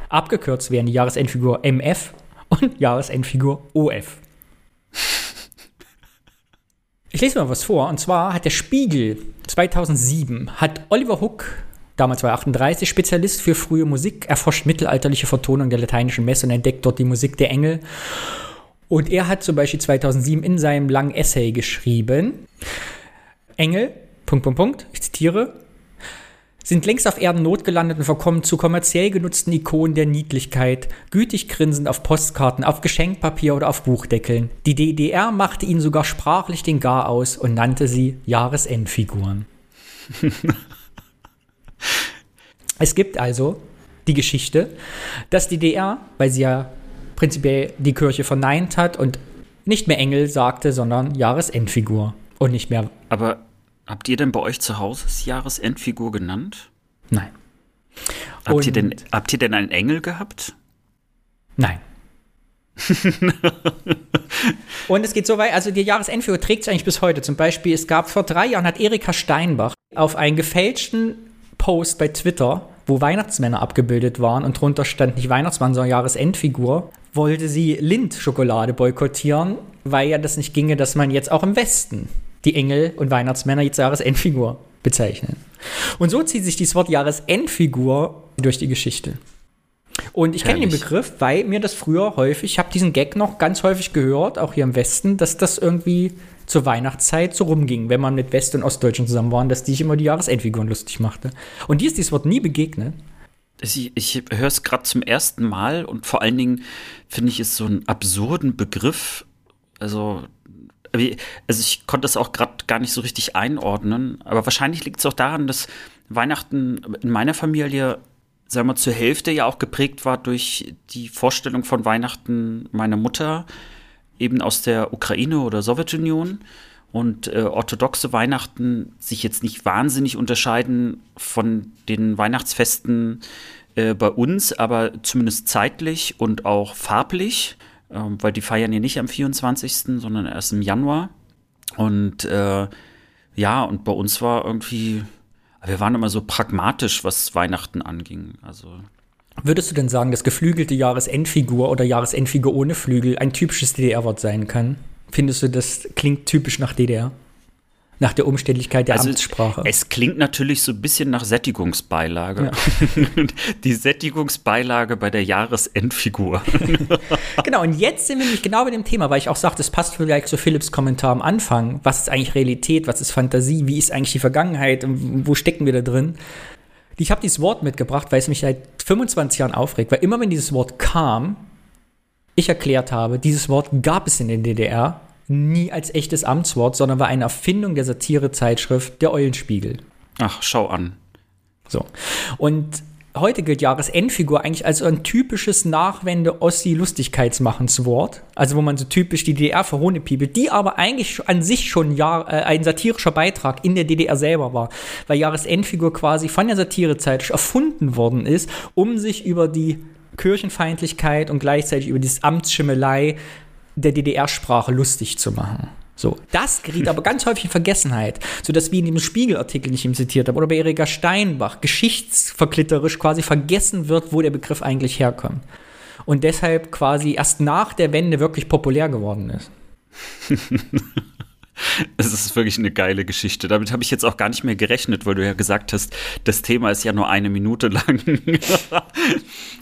[SPEAKER 1] Abgekürzt werden die Jahresendfigur MF und Jahresendfigur OF. Ich lese mal was vor, und zwar hat der Spiegel 2007, hat Oliver Hook, damals war er 38, Spezialist für frühe Musik, erforscht mittelalterliche Vertonung der lateinischen Messe und entdeckt dort die Musik der Engel. Und er hat zum Beispiel 2007 in seinem langen Essay geschrieben, Engel, Punkt, Punkt, Punkt, ich zitiere, sind längst auf Erden notgelandet und verkommen zu kommerziell genutzten Ikonen der Niedlichkeit, gütig grinsend auf Postkarten, auf Geschenkpapier oder auf Buchdeckeln. Die DDR machte ihnen sogar sprachlich den Gar aus und nannte sie Jahresendfiguren. *laughs* es gibt also die Geschichte, dass die DDR, weil sie ja prinzipiell die Kirche verneint hat und nicht mehr Engel sagte, sondern Jahresendfigur und nicht mehr.
[SPEAKER 2] Aber Habt ihr denn bei euch zu Hause das Jahresendfigur genannt?
[SPEAKER 1] Nein.
[SPEAKER 2] Habt, ihr denn, habt ihr denn einen Engel gehabt?
[SPEAKER 1] Nein. *laughs* und es geht so weit, also die Jahresendfigur trägt sich eigentlich bis heute. Zum Beispiel, es gab vor drei Jahren, hat Erika Steinbach auf einen gefälschten Post bei Twitter, wo Weihnachtsmänner abgebildet waren und drunter stand nicht Weihnachtsmann, sondern Jahresendfigur, wollte sie Lind-Schokolade boykottieren, weil ja das nicht ginge, dass man jetzt auch im Westen die Engel und Weihnachtsmänner jetzt Jahresendfigur bezeichnen. Und so zieht sich dieses Wort Jahresendfigur durch die Geschichte. Und ich kenne den Begriff, weil mir das früher häufig, ich habe diesen Gag noch ganz häufig gehört, auch hier im Westen, dass das irgendwie zur Weihnachtszeit so rumging, wenn man mit West- und Ostdeutschen zusammen waren, dass die sich immer die Jahresendfiguren lustig machte. Und dir ist dieses Wort nie begegnet.
[SPEAKER 2] Ich, ich höre es gerade zum ersten Mal und vor allen Dingen finde ich es so einen absurden Begriff. Also also ich konnte das auch gerade gar nicht so richtig einordnen, aber wahrscheinlich liegt es auch daran, dass Weihnachten in meiner Familie, sagen wir, zur Hälfte ja auch geprägt war durch die Vorstellung von Weihnachten meiner Mutter, eben aus der Ukraine oder Sowjetunion. Und äh, orthodoxe Weihnachten sich jetzt nicht wahnsinnig unterscheiden von den Weihnachtsfesten äh, bei uns, aber zumindest zeitlich und auch farblich ähm, weil die feiern ja nicht am 24., sondern erst im Januar. Und äh, ja, und bei uns war irgendwie, wir waren immer so pragmatisch, was Weihnachten anging. Also
[SPEAKER 1] Würdest du denn sagen, dass geflügelte Jahresendfigur oder Jahresendfigur ohne Flügel ein typisches DDR-Wort sein kann? Findest du, das klingt typisch nach DDR? Nach der Umständlichkeit der also Amtssprache.
[SPEAKER 2] Es klingt natürlich so ein bisschen nach Sättigungsbeilage. Ja. *laughs* Die Sättigungsbeilage bei der Jahresendfigur. *laughs*
[SPEAKER 1] genau, und jetzt sind wir nämlich genau bei dem Thema, weil ich auch sagte, das passt vielleicht zu Philips Kommentar am Anfang. Was ist eigentlich Realität? Was ist Fantasie? Wie ist eigentlich die Vergangenheit? Und wo stecken wir da drin? Ich habe dieses Wort mitgebracht, weil es mich seit 25 Jahren aufregt, weil immer wenn dieses Wort kam, ich erklärt habe, dieses Wort gab es in der DDR nie als echtes Amtswort, sondern war eine Erfindung der Satirezeitschrift Der Eulenspiegel.
[SPEAKER 2] Ach, schau an.
[SPEAKER 1] So. Und heute gilt Jahresendfigur eigentlich als ein typisches Nachwende-Ossi-Lustigkeitsmachenswort. Also wo man so typisch die DDR verhohnepiebelt, die aber eigentlich an sich schon Jahr, äh, ein satirischer Beitrag in der DDR selber war. Weil Jahresendfigur quasi von der Satirezeit erfunden worden ist, um sich über die Kirchenfeindlichkeit und gleichzeitig über dieses Amtsschimmelei der DDR-Sprache lustig zu machen. So, das geriet aber ganz häufig in Vergessenheit, sodass wie in dem Spiegelartikel, den ich ihm zitiert habe, oder bei Erika Steinbach, geschichtsverklitterisch quasi vergessen wird, wo der Begriff eigentlich herkommt. Und deshalb quasi erst nach der Wende wirklich populär geworden ist. *laughs*
[SPEAKER 2] Es ist wirklich eine geile Geschichte. Damit habe ich jetzt auch gar nicht mehr gerechnet, weil du ja gesagt hast, das Thema ist ja nur eine Minute lang.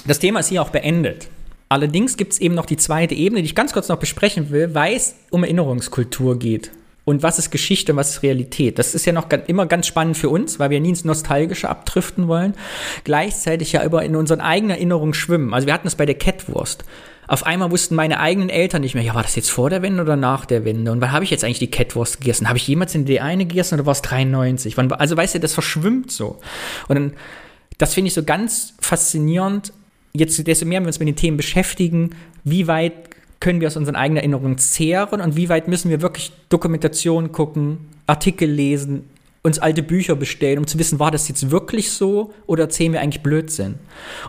[SPEAKER 1] das Thema ist hier auch beendet. Allerdings gibt es eben noch die zweite Ebene, die ich ganz kurz noch besprechen will, weil es um Erinnerungskultur geht. Und was ist Geschichte und was ist Realität? Das ist ja noch immer ganz spannend für uns, weil wir nie ins Nostalgische abdriften wollen. Gleichzeitig ja immer in unseren eigenen Erinnerungen schwimmen. Also wir hatten es bei der Kettwurst. Auf einmal wussten meine eigenen Eltern nicht mehr, ja, war das jetzt vor der Wende oder nach der Wende? Und wann habe ich jetzt eigentlich die Kettwurst gegessen? Habe ich jemals in die eine gegessen oder war es 93? Wann, also weißt du, das verschwimmt so. Und dann, das finde ich so ganz faszinierend, jetzt desto mehr wir uns mit den Themen beschäftigen, wie weit können wir aus unseren eigenen Erinnerungen zehren und wie weit müssen wir wirklich Dokumentation gucken, Artikel lesen, uns alte Bücher bestellen, um zu wissen, war das jetzt wirklich so oder erzählen wir eigentlich Blödsinn?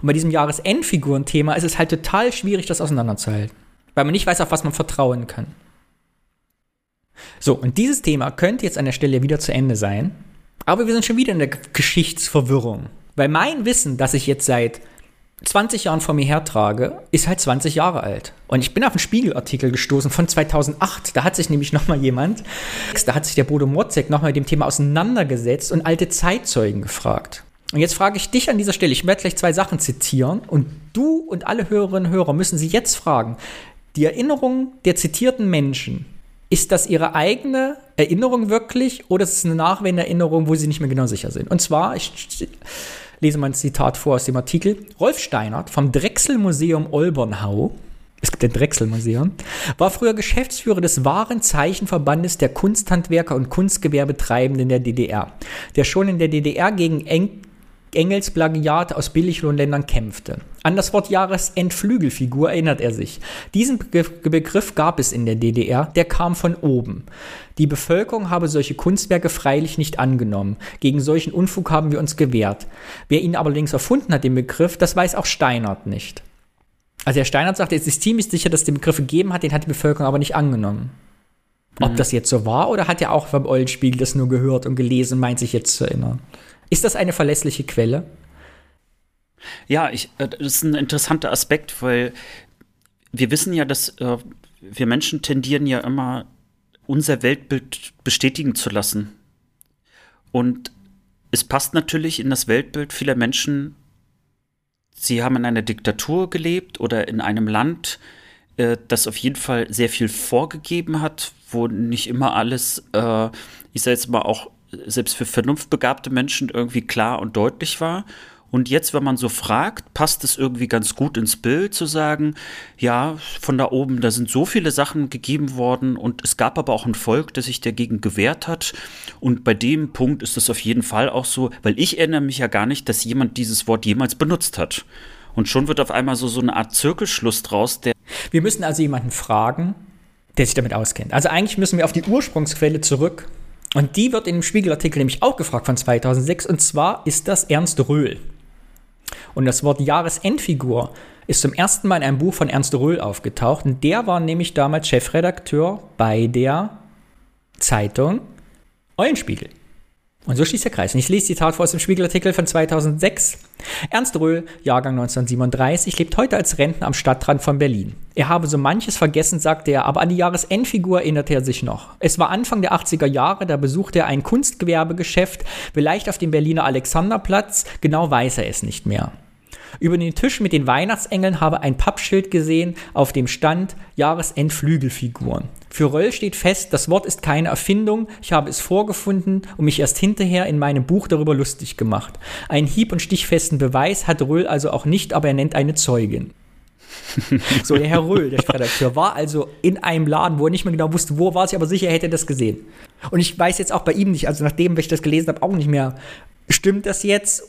[SPEAKER 1] Und bei diesem Jahresendfiguren-Thema ist es halt total schwierig, das auseinanderzuhalten, weil man nicht weiß, auf was man vertrauen kann. So, und dieses Thema könnte jetzt an der Stelle wieder zu Ende sein, aber wir sind schon wieder in der Geschichtsverwirrung, weil mein Wissen, das ich jetzt seit 20 Jahren vor mir hertrage, ist halt 20 Jahre alt. Und ich bin auf einen Spiegelartikel gestoßen von 2008. Da hat sich nämlich nochmal jemand, da hat sich der Bodo Motzek nochmal mit dem Thema auseinandergesetzt und alte Zeitzeugen gefragt. Und jetzt frage ich dich an dieser Stelle, ich werde gleich zwei Sachen zitieren und du und alle Hörerinnen und Hörer müssen sie jetzt fragen, die Erinnerung der zitierten Menschen, ist das ihre eigene Erinnerung wirklich oder ist es eine Nachwenderinnerung, wo sie nicht mehr genau sicher sind? Und zwar, ich lese mal ein Zitat vor aus dem Artikel, Rolf Steinert vom Drechselmuseum Olbernhau, es gibt ein Drechselmuseum, war früher Geschäftsführer des wahren Zeichenverbandes der Kunsthandwerker und Kunstgewerbetreibenden der DDR, der schon in der DDR gegen Eng Engels Plagiat aus Billiglohnländern kämpfte. An das Wort Jahresendflügelfigur erinnert er sich. Diesen Begriff gab es in der DDR, der kam von oben. Die Bevölkerung habe solche Kunstwerke freilich nicht angenommen. Gegen solchen Unfug haben wir uns gewehrt. Wer ihn allerdings erfunden hat, den Begriff, das weiß auch Steinert nicht. Also Herr Steinert sagte, es ist ziemlich sicher, dass es den Begriff gegeben hat, den hat die Bevölkerung aber nicht angenommen. Ob mhm. das jetzt so war oder hat er auch vom Eulenspiegel das nur gehört und gelesen, meint sich jetzt zu erinnern? Ist das eine verlässliche Quelle?
[SPEAKER 2] Ja, ich, äh, das ist ein interessanter Aspekt, weil wir wissen ja, dass äh, wir Menschen tendieren ja immer, unser Weltbild bestätigen zu lassen. Und es passt natürlich in das Weltbild vieler Menschen, sie haben in einer Diktatur gelebt oder in einem Land, äh, das auf jeden Fall sehr viel vorgegeben hat, wo nicht immer alles, äh, ich sage jetzt mal auch selbst für vernunftbegabte Menschen irgendwie klar und deutlich war. Und jetzt, wenn man so fragt, passt es irgendwie ganz gut ins Bild zu sagen, ja, von da oben, da sind so viele Sachen gegeben worden und es gab aber auch ein Volk, das sich dagegen gewehrt hat. Und bei dem Punkt ist es auf jeden Fall auch so, weil ich erinnere mich ja gar nicht, dass jemand dieses Wort jemals benutzt hat. Und schon wird auf einmal so, so eine Art Zirkelschluss draus, der.
[SPEAKER 1] Wir müssen also jemanden fragen, der sich damit auskennt. Also eigentlich müssen wir auf die Ursprungsquelle zurück und die wird in dem Spiegelartikel nämlich auch gefragt von 2006. Und zwar ist das Ernst Röhl. Und das Wort Jahresendfigur ist zum ersten Mal in einem Buch von Ernst Röhl aufgetaucht. Und der war nämlich damals Chefredakteur bei der Zeitung Eulenspiegel. Und so schließt der Kreis. Und ich lese Zitat vor aus dem Spiegelartikel von 2006. Ernst Röhl, Jahrgang 1937, lebt heute als Rentner am Stadtrand von Berlin. Er habe so manches vergessen, sagte er, aber an die Jahresendfigur erinnerte er sich noch. Es war Anfang der 80er Jahre, da besuchte er ein Kunstgewerbegeschäft, vielleicht auf dem Berliner Alexanderplatz, genau weiß er es nicht mehr. Über den Tisch mit den Weihnachtsengeln habe ein Pappschild gesehen, auf dem stand Jahresendflügelfiguren. Für Röll steht fest, das Wort ist keine Erfindung, ich habe es vorgefunden und mich erst hinterher in meinem Buch darüber lustig gemacht. Einen hieb- und stichfesten Beweis hat Röll also auch nicht, aber er nennt eine Zeugin. *laughs* so, der Herr Röhl, der Redakteur, war also in einem Laden, wo er nicht mehr genau wusste, wo er war sich aber sicher, er hätte das gesehen. Und ich weiß jetzt auch bei ihm nicht, also nachdem ich das gelesen habe, auch nicht mehr, stimmt das jetzt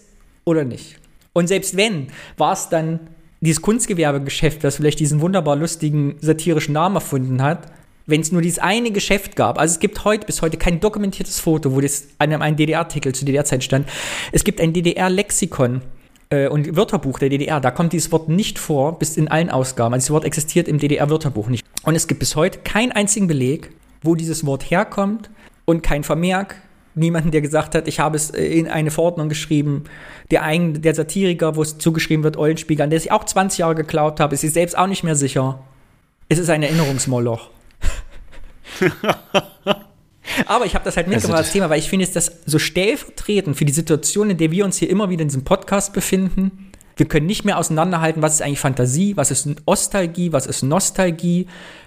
[SPEAKER 1] oder nicht? Und selbst wenn, war es dann dieses Kunstgewerbegeschäft, das vielleicht diesen wunderbar lustigen satirischen Namen erfunden hat, wenn es nur dieses eine Geschäft gab. Also es gibt heute bis heute kein dokumentiertes Foto, wo das an einem DDR-Artikel zu DDR-Zeit stand. Es gibt ein DDR-Lexikon äh, und Wörterbuch der DDR. Da kommt dieses Wort nicht vor, bis in allen Ausgaben. Also dieses Wort existiert im DDR-Wörterbuch nicht. Und es gibt bis heute keinen einzigen Beleg, wo dieses Wort herkommt und kein Vermerk, niemanden, der gesagt hat, ich habe es äh, in eine Verordnung geschrieben. Der, ein, der Satiriker, wo es zugeschrieben wird, Eulenspiegel, der sich auch 20 Jahre geklaut hat, ist sich selbst auch nicht mehr sicher. Es ist ein Erinnerungsmoloch. *laughs* Aber ich habe das halt mitgebracht also, als Thema, weil ich finde, ist das so stellvertretend für die Situation, in der wir uns hier immer wieder in diesem Podcast befinden. Wir können nicht mehr auseinanderhalten, was ist eigentlich Fantasie, was ist Nostalgie, was ist Nostalgie,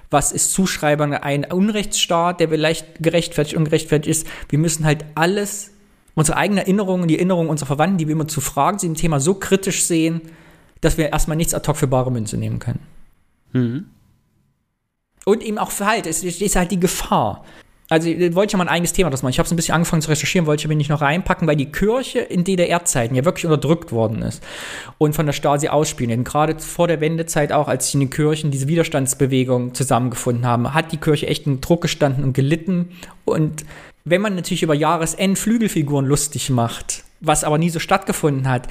[SPEAKER 1] was ist Zuschreibung ein Unrechtsstaat, der vielleicht gerechtfertigt, ungerechtfertigt ist. Wir müssen halt alles, unsere eigenen Erinnerungen, die Erinnerungen unserer Verwandten, die wir immer zu Fragen zu dem Thema so kritisch sehen, dass wir erstmal nichts ad hoc für bare Münze nehmen können. Mhm. Und eben auch Verhalten. Es ist halt die Gefahr. Also wollte ich ja mal ein eigenes Thema das machen. Ich habe es ein bisschen angefangen zu recherchieren, wollte ich aber nicht noch reinpacken, weil die Kirche in DDR-Zeiten ja wirklich unterdrückt worden ist und von der Stasi ausspielen. Gerade vor der Wendezeit auch, als sich in den Kirchen diese Widerstandsbewegung zusammengefunden haben, hat die Kirche echt einen Druck gestanden und gelitten. Und wenn man natürlich über Jahresend Flügelfiguren lustig macht, was aber nie so stattgefunden hat,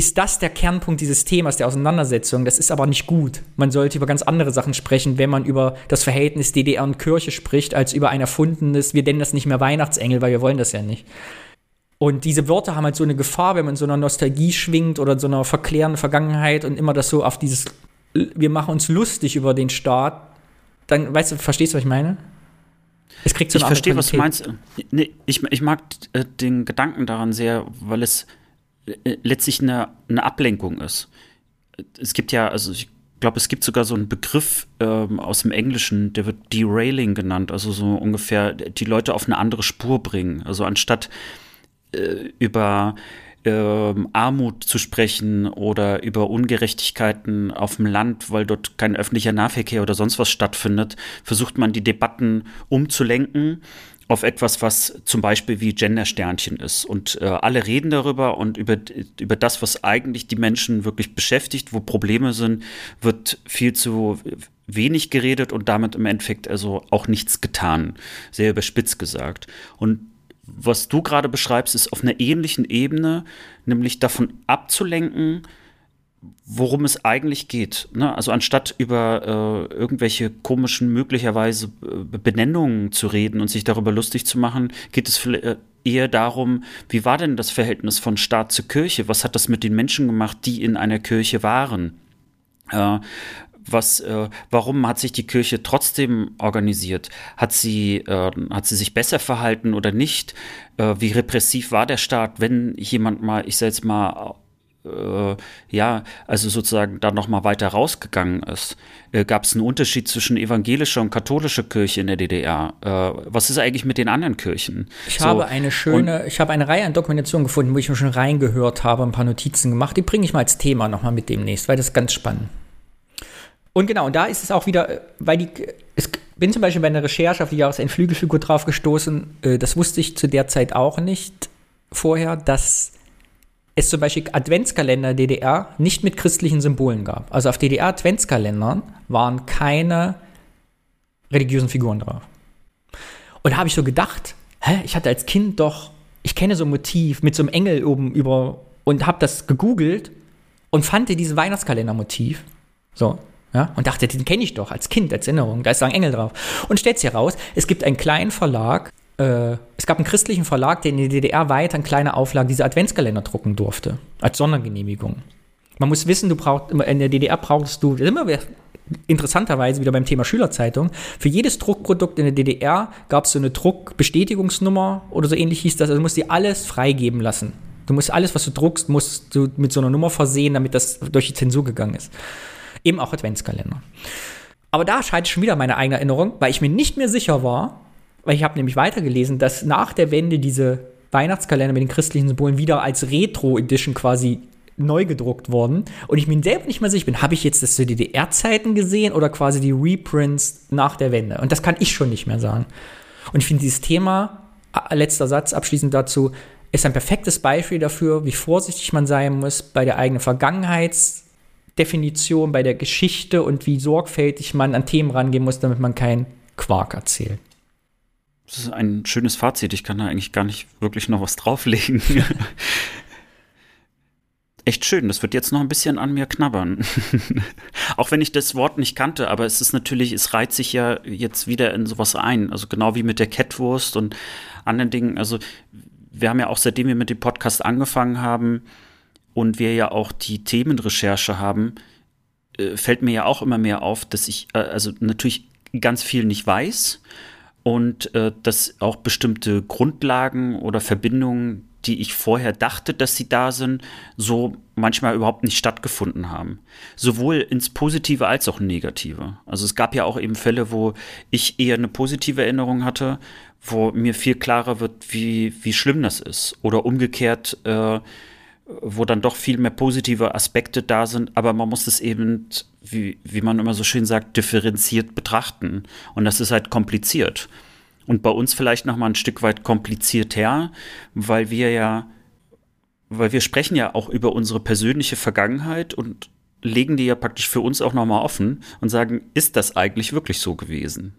[SPEAKER 1] ist das der Kernpunkt dieses Themas, der Auseinandersetzung. Das ist aber nicht gut. Man sollte über ganz andere Sachen sprechen, wenn man über das Verhältnis DDR und Kirche spricht, als über ein erfundenes, wir nennen das nicht mehr Weihnachtsengel, weil wir wollen das ja nicht. Und diese Wörter haben halt so eine Gefahr, wenn man so einer Nostalgie schwingt oder so einer verklärenden Vergangenheit und immer das so auf dieses, wir machen uns lustig über den Staat, dann, weißt du, verstehst du, was ich meine?
[SPEAKER 2] Es kriegt so eine Ich verstehe, was du meinst. Nee, ich, ich mag äh, den Gedanken daran sehr, weil es letztlich eine, eine Ablenkung ist. Es gibt ja, also ich glaube, es gibt sogar so einen Begriff ähm, aus dem Englischen, der wird Derailing genannt, also so ungefähr die Leute auf eine andere Spur bringen. Also anstatt äh, über ähm, Armut zu sprechen oder über Ungerechtigkeiten auf dem Land, weil dort kein öffentlicher Nahverkehr oder sonst was stattfindet, versucht man die Debatten umzulenken auf etwas, was zum Beispiel wie Gendersternchen ist. Und äh, alle reden darüber und über, über das, was eigentlich die Menschen wirklich beschäftigt, wo Probleme sind, wird viel zu wenig geredet und damit im Endeffekt also auch nichts getan. Sehr überspitzt gesagt. Und was du gerade beschreibst, ist auf einer ähnlichen Ebene, nämlich davon abzulenken, worum es eigentlich geht. Ne? Also anstatt über äh, irgendwelche komischen, möglicherweise äh, Benennungen zu reden und sich darüber lustig zu machen, geht es äh, eher darum, wie war denn das Verhältnis von Staat zu Kirche? Was hat das mit den Menschen gemacht, die in einer Kirche waren? Äh, was, äh, warum hat sich die Kirche trotzdem organisiert? Hat sie, äh, hat sie sich besser verhalten oder nicht? Äh, wie repressiv war der Staat, wenn jemand mal, ich sag jetzt mal, äh, ja, also sozusagen da noch mal weiter rausgegangen ist. Äh, Gab es einen Unterschied zwischen evangelischer und katholischer Kirche in der DDR? Äh, was ist eigentlich mit den anderen Kirchen?
[SPEAKER 1] Ich so, habe eine schöne, ich habe eine Reihe an Dokumentationen gefunden, wo ich mir schon reingehört habe, ein paar Notizen gemacht. Die bringe ich mal als Thema noch mal mit demnächst, weil das ist ganz spannend. Und genau, und da ist es auch wieder, weil die, ich bin zum Beispiel bei einer Recherche auf die Jahresendflügelfigur drauf gestoßen, äh, das wusste ich zu der Zeit auch nicht vorher, dass es zum Beispiel Adventskalender DDR nicht mit christlichen Symbolen gab. Also auf DDR-Adventskalendern waren keine religiösen Figuren drauf. Und da habe ich so gedacht, hä, ich hatte als Kind doch, ich kenne so ein Motiv mit so einem Engel oben über und habe das gegoogelt und fand dieses Weihnachtskalender-Motiv. So, ja, und dachte, den kenne ich doch als Kind, als Erinnerung. Da ist ein Engel drauf. Und stellt sich heraus, es gibt einen kleinen Verlag, äh, es gab einen christlichen Verlag, der in der DDR weiter in kleiner Auflage diese Adventskalender drucken durfte, als Sondergenehmigung. Man muss wissen, du brauchst, in der DDR brauchst du, immer interessanterweise wieder beim Thema Schülerzeitung, für jedes Druckprodukt in der DDR gab es so eine Druckbestätigungsnummer oder so ähnlich hieß das, also du musst dir alles freigeben lassen. Du musst alles, was du druckst, musst du mit so einer Nummer versehen, damit das durch die Zensur gegangen ist. Eben auch Adventskalender. Aber da scheint schon wieder meine eigene Erinnerung, weil ich mir nicht mehr sicher war, weil ich habe nämlich weitergelesen, dass nach der Wende diese Weihnachtskalender mit den christlichen Symbolen wieder als Retro-Edition quasi neu gedruckt worden. Und ich mir selber nicht mehr sicher bin, habe ich jetzt das zu DDR-Zeiten gesehen oder quasi die Reprints nach der Wende? Und das kann ich schon nicht mehr sagen. Und ich finde dieses Thema, letzter Satz abschließend dazu, ist ein perfektes Beispiel dafür, wie vorsichtig man sein muss bei der eigenen Vergangenheits- Definition bei der Geschichte und wie sorgfältig man an Themen rangehen muss, damit man keinen Quark erzählt.
[SPEAKER 2] Das ist ein schönes Fazit. Ich kann da eigentlich gar nicht wirklich noch was *laughs* drauflegen. Echt schön. Das wird jetzt noch ein bisschen an mir knabbern. *laughs* Auch wenn ich das Wort nicht kannte, aber es ist natürlich, es reiht sich ja jetzt wieder in sowas ein. Also genau wie mit der Kettwurst und anderen Dingen. Also wir haben ja auch, seitdem wir mit dem Podcast angefangen haben, und wir ja auch die Themenrecherche haben, äh, fällt mir ja auch immer mehr auf, dass ich äh, also natürlich ganz viel nicht weiß und äh, dass auch bestimmte Grundlagen oder Verbindungen, die ich vorher dachte, dass sie da sind, so manchmal überhaupt nicht stattgefunden haben. Sowohl ins Positive als auch Negative. Also es gab ja auch eben Fälle, wo ich eher eine positive Erinnerung hatte, wo mir viel klarer wird, wie, wie schlimm das ist. Oder umgekehrt, äh, wo dann doch viel mehr positive Aspekte da sind, aber man muss es eben, wie, wie man immer so schön sagt, differenziert betrachten. Und das ist halt kompliziert. Und bei uns vielleicht noch mal ein Stück weit komplizierter, weil wir ja, weil wir sprechen ja auch über unsere persönliche Vergangenheit und legen die ja praktisch für uns auch noch mal offen und sagen, ist das eigentlich wirklich so gewesen?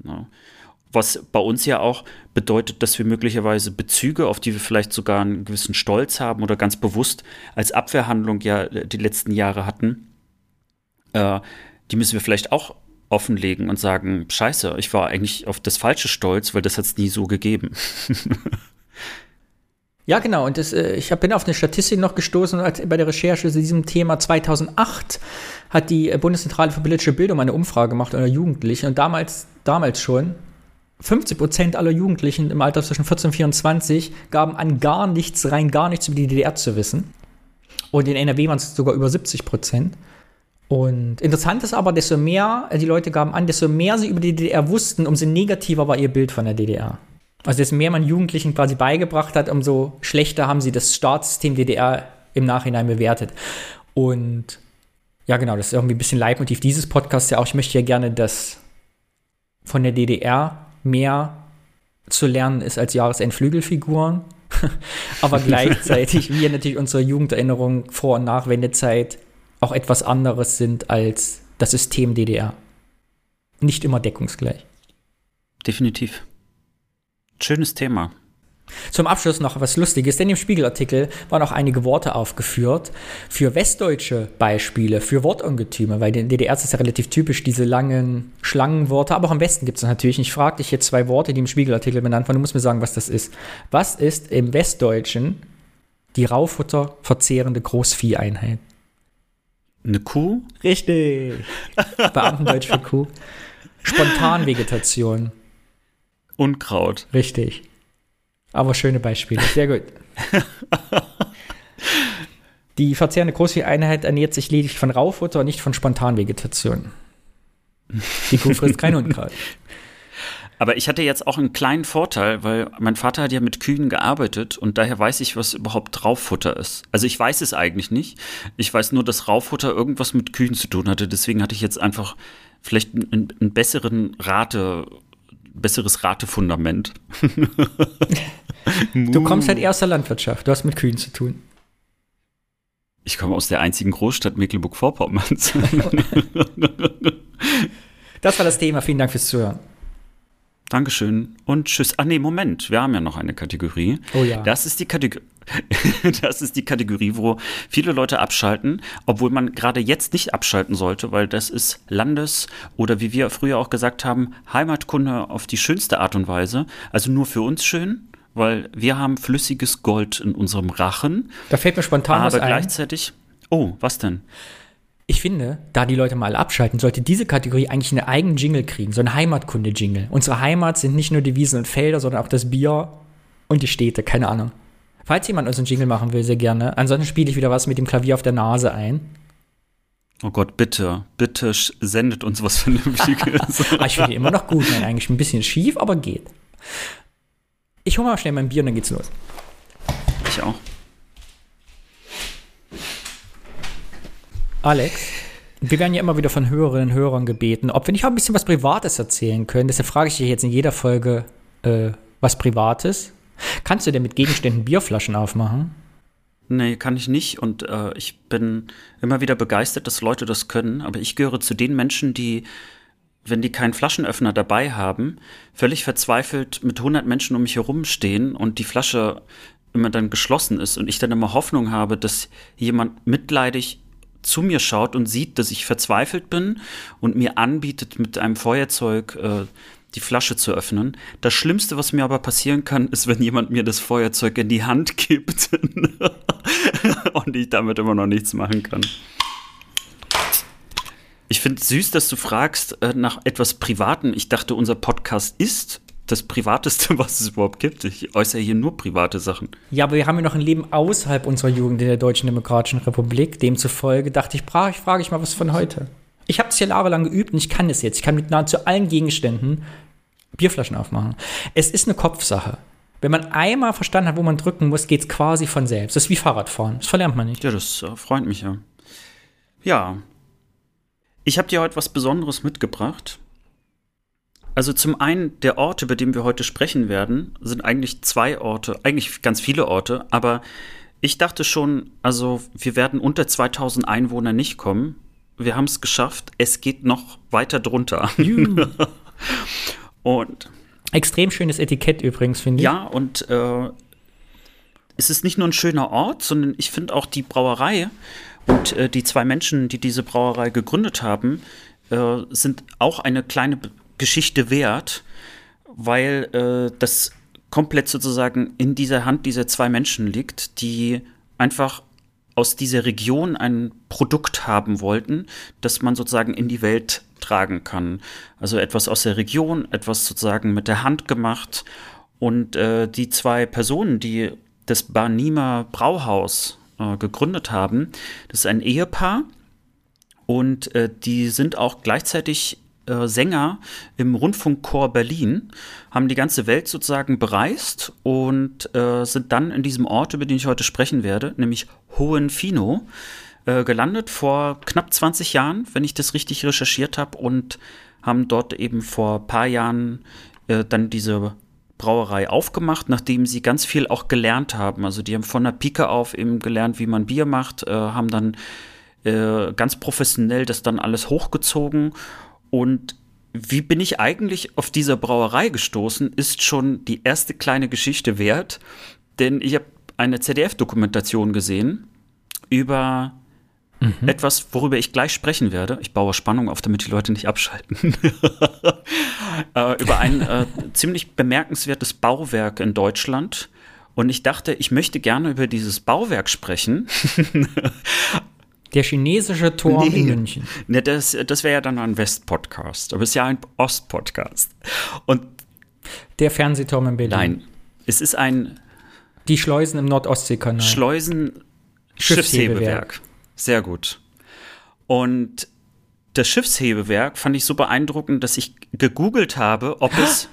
[SPEAKER 2] Was bei uns ja auch bedeutet, dass wir möglicherweise Bezüge, auf die wir vielleicht sogar einen gewissen Stolz haben oder ganz bewusst als Abwehrhandlung ja die letzten Jahre hatten, äh, die müssen wir vielleicht auch offenlegen und sagen, scheiße, ich war eigentlich auf das Falsche stolz, weil das hat es nie so gegeben. *laughs*
[SPEAKER 1] Ja, genau. Und das, äh, ich bin auf eine Statistik noch gestoßen bei der Recherche zu diesem Thema. 2008 hat die äh, Bundeszentrale für politische Bildung eine Umfrage gemacht unter Jugendlichen. Und damals, damals schon, 50 Prozent aller Jugendlichen im Alter zwischen 14 und 24 gaben an, gar nichts, rein gar nichts über die DDR zu wissen. Und in NRW waren es sogar über 70 Prozent. Und interessant ist aber, desto mehr äh, die Leute gaben an, desto mehr sie über die DDR wussten, umso negativer war ihr Bild von der DDR. Also desto mehr man Jugendlichen quasi beigebracht hat, umso schlechter haben sie das Staatssystem DDR im Nachhinein bewertet. Und ja, genau, das ist irgendwie ein bisschen Leitmotiv dieses Podcasts ja auch. Ich möchte ja gerne, dass von der DDR mehr zu lernen ist als Jahresendflügelfiguren. *laughs* Aber gleichzeitig wir natürlich unsere Jugenderinnerung vor- und nach Wendezeit auch etwas anderes sind als das System DDR. Nicht immer deckungsgleich.
[SPEAKER 2] Definitiv. Schönes Thema.
[SPEAKER 1] Zum Abschluss noch was Lustiges, denn im Spiegelartikel waren auch einige Worte aufgeführt für westdeutsche Beispiele, für Wortungetüme, weil in DDR ist es ja relativ typisch, diese langen Schlangenworte, aber auch im Westen gibt es natürlich. Ich frage dich jetzt zwei Worte, die im Spiegelartikel benannt waren, du musst mir sagen, was das ist. Was ist im Westdeutschen die Raufutter verzehrende Großvieheinheit?
[SPEAKER 2] Eine Kuh?
[SPEAKER 1] Richtig. *laughs* Beamtendeutsch für Kuh. Spontanvegetation.
[SPEAKER 2] Unkraut.
[SPEAKER 1] Richtig. Aber schöne Beispiele. Sehr gut. *laughs* Die verzehrende Großvieheinheit ernährt sich lediglich von Raufutter und nicht von Spontanvegetation. Die Kuh frisst kein Unkraut. *laughs*
[SPEAKER 2] Aber ich hatte jetzt auch einen kleinen Vorteil, weil mein Vater hat ja mit Kühen gearbeitet und daher weiß ich, was überhaupt Rauffutter ist. Also ich weiß es eigentlich nicht. Ich weiß nur, dass Rauffutter irgendwas mit Kühen zu tun hatte. Deswegen hatte ich jetzt einfach vielleicht einen, einen besseren Rate, besseres Ratefundament. *laughs*
[SPEAKER 1] du kommst halt eher aus der Landwirtschaft. Du hast mit Kühen zu tun.
[SPEAKER 2] Ich komme aus der einzigen Großstadt Mecklenburg-Vorpommerns. *laughs*
[SPEAKER 1] das war das Thema. Vielen Dank fürs Zuhören.
[SPEAKER 2] Dankeschön und tschüss. Ah nee, Moment, wir haben ja noch eine Kategorie.
[SPEAKER 1] Oh ja.
[SPEAKER 2] Das ist die Kategorie. *laughs* das ist die Kategorie, wo viele Leute abschalten, obwohl man gerade jetzt nicht abschalten sollte, weil das ist Landes- oder wie wir früher auch gesagt haben, Heimatkunde auf die schönste Art und Weise. Also nur für uns schön, weil wir haben flüssiges Gold in unserem Rachen.
[SPEAKER 1] Da fällt mir spontan was
[SPEAKER 2] Aber
[SPEAKER 1] ein.
[SPEAKER 2] gleichzeitig. Oh, was denn?
[SPEAKER 1] Ich finde, da die Leute mal abschalten, sollte diese Kategorie eigentlich einen eigenen Jingle kriegen, so ein Heimatkunde-Jingle. Unsere Heimat sind nicht nur die Wiesen und Felder, sondern auch das Bier und die Städte, keine Ahnung. Falls jemand uns einen Jingle machen will, sehr gerne. Ansonsten spiele ich wieder was mit dem Klavier auf der Nase ein.
[SPEAKER 2] Oh Gott, bitte, bitte sendet uns was Vernünftiges. *laughs*
[SPEAKER 1] ah, ich finde immer noch gut, nein, eigentlich ein bisschen schief, aber geht. Ich hole mal schnell mein Bier und dann geht's los.
[SPEAKER 2] Ich auch.
[SPEAKER 1] Alex, wir werden ja immer wieder von Hörerinnen und Hörern gebeten, ob wir nicht auch ein bisschen was Privates erzählen können. Deshalb frage ich dich jetzt in jeder Folge äh, was Privates. Kannst du denn mit Gegenständen Bierflaschen aufmachen?
[SPEAKER 2] Nee, kann ich nicht. Und äh, ich bin immer wieder begeistert, dass Leute das können. Aber ich gehöre zu den Menschen, die, wenn die keinen Flaschenöffner dabei haben, völlig verzweifelt mit 100 Menschen um mich herumstehen und die Flasche immer dann geschlossen ist und ich dann immer Hoffnung habe, dass jemand mitleidig zu mir schaut und sieht, dass ich verzweifelt bin und mir anbietet, mit einem Feuerzeug äh, die Flasche zu öffnen. Das Schlimmste, was mir aber passieren kann, ist, wenn jemand mir das Feuerzeug in die Hand *laughs* gibt *laughs* und ich damit immer noch nichts machen kann. Ich finde es süß, dass du fragst äh, nach etwas Privaten. Ich dachte, unser Podcast ist das Privateste, *laughs* was es überhaupt gibt. Ich äußere hier nur private Sachen.
[SPEAKER 1] Ja, aber wir haben ja noch ein Leben außerhalb unserer Jugend in der Deutschen Demokratischen Republik. Demzufolge dachte ich, frage ich, frage ich mal was von heute. Ich habe es ja jahrelang geübt und ich kann es jetzt. Ich kann mit nahezu allen Gegenständen Bierflaschen aufmachen. Es ist eine Kopfsache. Wenn man einmal verstanden hat, wo man drücken muss, geht es quasi von selbst. Das ist wie Fahrradfahren. Das verlernt man nicht.
[SPEAKER 2] Ja, das äh, freut mich ja. Ja. Ich habe dir heute was Besonderes mitgebracht. Also zum einen, der Ort, über den wir heute sprechen werden, sind eigentlich zwei Orte, eigentlich ganz viele Orte, aber ich dachte schon, also wir werden unter 2000 Einwohner nicht kommen. Wir haben es geschafft. Es geht noch weiter drunter. *laughs* und
[SPEAKER 1] extrem schönes Etikett übrigens, finde ich.
[SPEAKER 2] Ja, und äh, es ist nicht nur ein schöner Ort, sondern ich finde auch die Brauerei und äh, die zwei Menschen, die diese Brauerei gegründet haben, äh, sind auch eine kleine Geschichte wert, weil äh, das komplett sozusagen in dieser Hand dieser zwei Menschen liegt, die einfach aus dieser Region ein Produkt haben wollten, das man sozusagen in die Welt tragen kann. Also etwas aus der Region, etwas sozusagen mit der Hand gemacht. Und äh, die zwei Personen, die das Barnima Brauhaus äh, gegründet haben, das ist ein Ehepaar und äh, die sind auch gleichzeitig äh, Sänger im Rundfunkchor Berlin, haben die ganze Welt sozusagen bereist und äh, sind dann in diesem Ort, über den ich heute sprechen werde, nämlich Hohenfino, äh, gelandet vor knapp 20 Jahren, wenn ich das richtig recherchiert habe, und haben dort eben vor ein paar Jahren äh, dann diese Brauerei aufgemacht, nachdem sie ganz viel auch gelernt haben. Also die haben von der Pike auf eben gelernt, wie man Bier macht, äh, haben dann ganz professionell das dann alles hochgezogen und wie bin ich eigentlich auf dieser Brauerei gestoßen, ist schon die erste kleine Geschichte wert, denn ich habe eine ZDF-Dokumentation gesehen über mhm. etwas, worüber ich gleich sprechen werde. Ich baue Spannung auf, damit die Leute nicht abschalten. *laughs* äh, über ein äh, *laughs* ziemlich bemerkenswertes Bauwerk in Deutschland. Und ich dachte, ich möchte gerne über dieses Bauwerk sprechen. *laughs*
[SPEAKER 1] Der chinesische Turm nee, in München.
[SPEAKER 2] Ne, das das wäre ja dann ein West-Podcast, aber es ist ja ein Ost-Podcast. Und
[SPEAKER 1] der Fernsehturm in Berlin.
[SPEAKER 2] Nein, es ist ein
[SPEAKER 1] die Schleusen im Nordostseekanal.
[SPEAKER 2] Schleusen Schiffshebewerk. Sehr gut. Und das Schiffshebewerk fand ich so beeindruckend, dass ich gegoogelt habe, ob es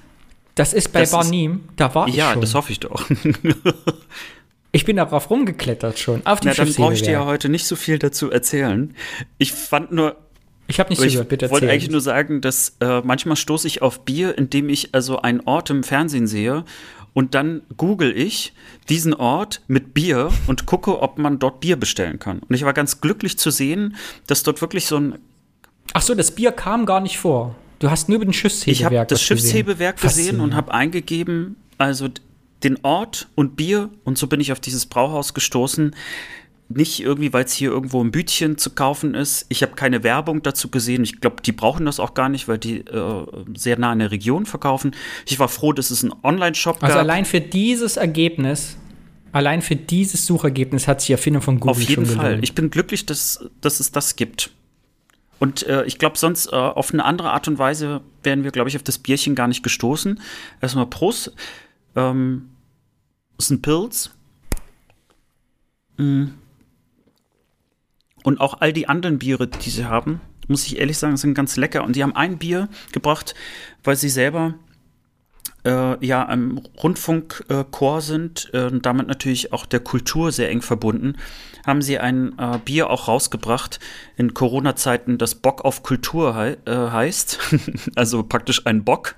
[SPEAKER 1] das ist bei Barnim, da war ich
[SPEAKER 2] ja,
[SPEAKER 1] schon.
[SPEAKER 2] Ja, das hoffe ich doch. *laughs*
[SPEAKER 1] Ich bin darauf rumgeklettert schon. Auf
[SPEAKER 2] die Na, dann brauche ich dir ja heute nicht so viel dazu erzählen. Ich fand nur.
[SPEAKER 1] Ich habe nicht zugehört,
[SPEAKER 2] bitte Ich wollte eigentlich nur sagen, dass äh, manchmal stoße ich auf Bier, indem ich also einen Ort im Fernsehen sehe und dann google ich diesen Ort mit Bier und gucke, ob man dort Bier bestellen kann. Und ich war ganz glücklich zu sehen, dass dort wirklich so ein.
[SPEAKER 1] Ach so, das Bier kam gar nicht vor. Du hast nur über den Schiffshebewerk
[SPEAKER 2] Ich habe das Schiffshebewerk gesehen, gesehen und habe eingegeben, also den Ort und Bier und so bin ich auf dieses Brauhaus gestoßen. Nicht irgendwie, weil es hier irgendwo ein Bütchen zu kaufen ist. Ich habe keine Werbung dazu gesehen. Ich glaube, die brauchen das auch gar nicht, weil die äh, sehr nah in der Region verkaufen. Ich war froh, dass es einen Online-Shop
[SPEAKER 1] also gab. Also allein für dieses Ergebnis, allein für dieses Suchergebnis hat sich Erfindung von Google
[SPEAKER 2] Auf jeden
[SPEAKER 1] schon
[SPEAKER 2] Fall. Ich bin glücklich, dass, dass es das gibt. Und äh, ich glaube, sonst äh, auf eine andere Art und Weise wären wir, glaube ich, auf das Bierchen gar nicht gestoßen. Erstmal Prost. Ähm, ist ein Pilz. Mm. Und auch all die anderen Biere, die sie haben, muss ich ehrlich sagen, sind ganz lecker. Und die haben ein Bier gebracht, weil sie selber äh, ja im Rundfunkchor äh, sind äh, damit natürlich auch der Kultur sehr eng verbunden, haben sie ein äh, Bier auch rausgebracht in Corona-Zeiten, das Bock auf Kultur he äh, heißt. *laughs* also praktisch ein Bock,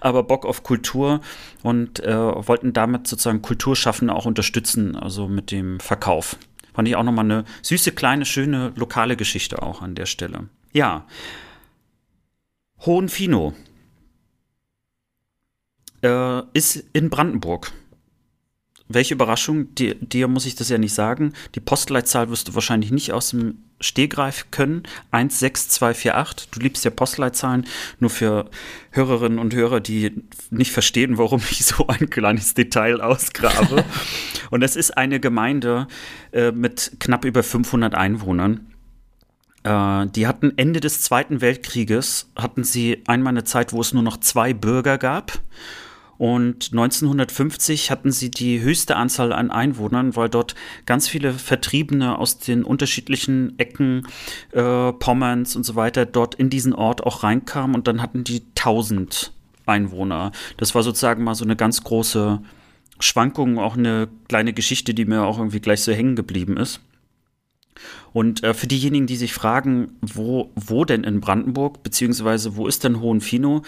[SPEAKER 2] aber Bock auf Kultur und äh, wollten damit sozusagen Kulturschaffende auch unterstützen, also mit dem Verkauf. Fand ich auch nochmal eine süße, kleine, schöne lokale Geschichte auch an der Stelle. Ja. Hohenfino äh, ist in Brandenburg. Welche Überraschung, dir, dir muss ich das ja nicht sagen. Die Postleitzahl wirst du wahrscheinlich nicht aus dem Stehgreif können. 16248. Du liebst ja Postleitzahlen. Nur für Hörerinnen und Hörer, die nicht verstehen, warum ich so ein kleines Detail ausgrabe. *laughs* und es ist eine Gemeinde äh, mit knapp über 500 Einwohnern. Äh, die hatten Ende des Zweiten Weltkrieges, hatten sie einmal eine Zeit, wo es nur noch zwei Bürger gab. Und 1950 hatten sie die höchste Anzahl an Einwohnern, weil dort ganz viele Vertriebene aus den unterschiedlichen Ecken äh, Pommerns und so weiter dort in diesen Ort auch reinkamen und dann hatten die 1000 Einwohner. Das war sozusagen mal so eine ganz große Schwankung, auch eine kleine Geschichte, die mir auch irgendwie gleich so hängen geblieben ist. Und äh, für diejenigen, die sich fragen, wo, wo denn in Brandenburg, beziehungsweise wo ist denn Hohenfino,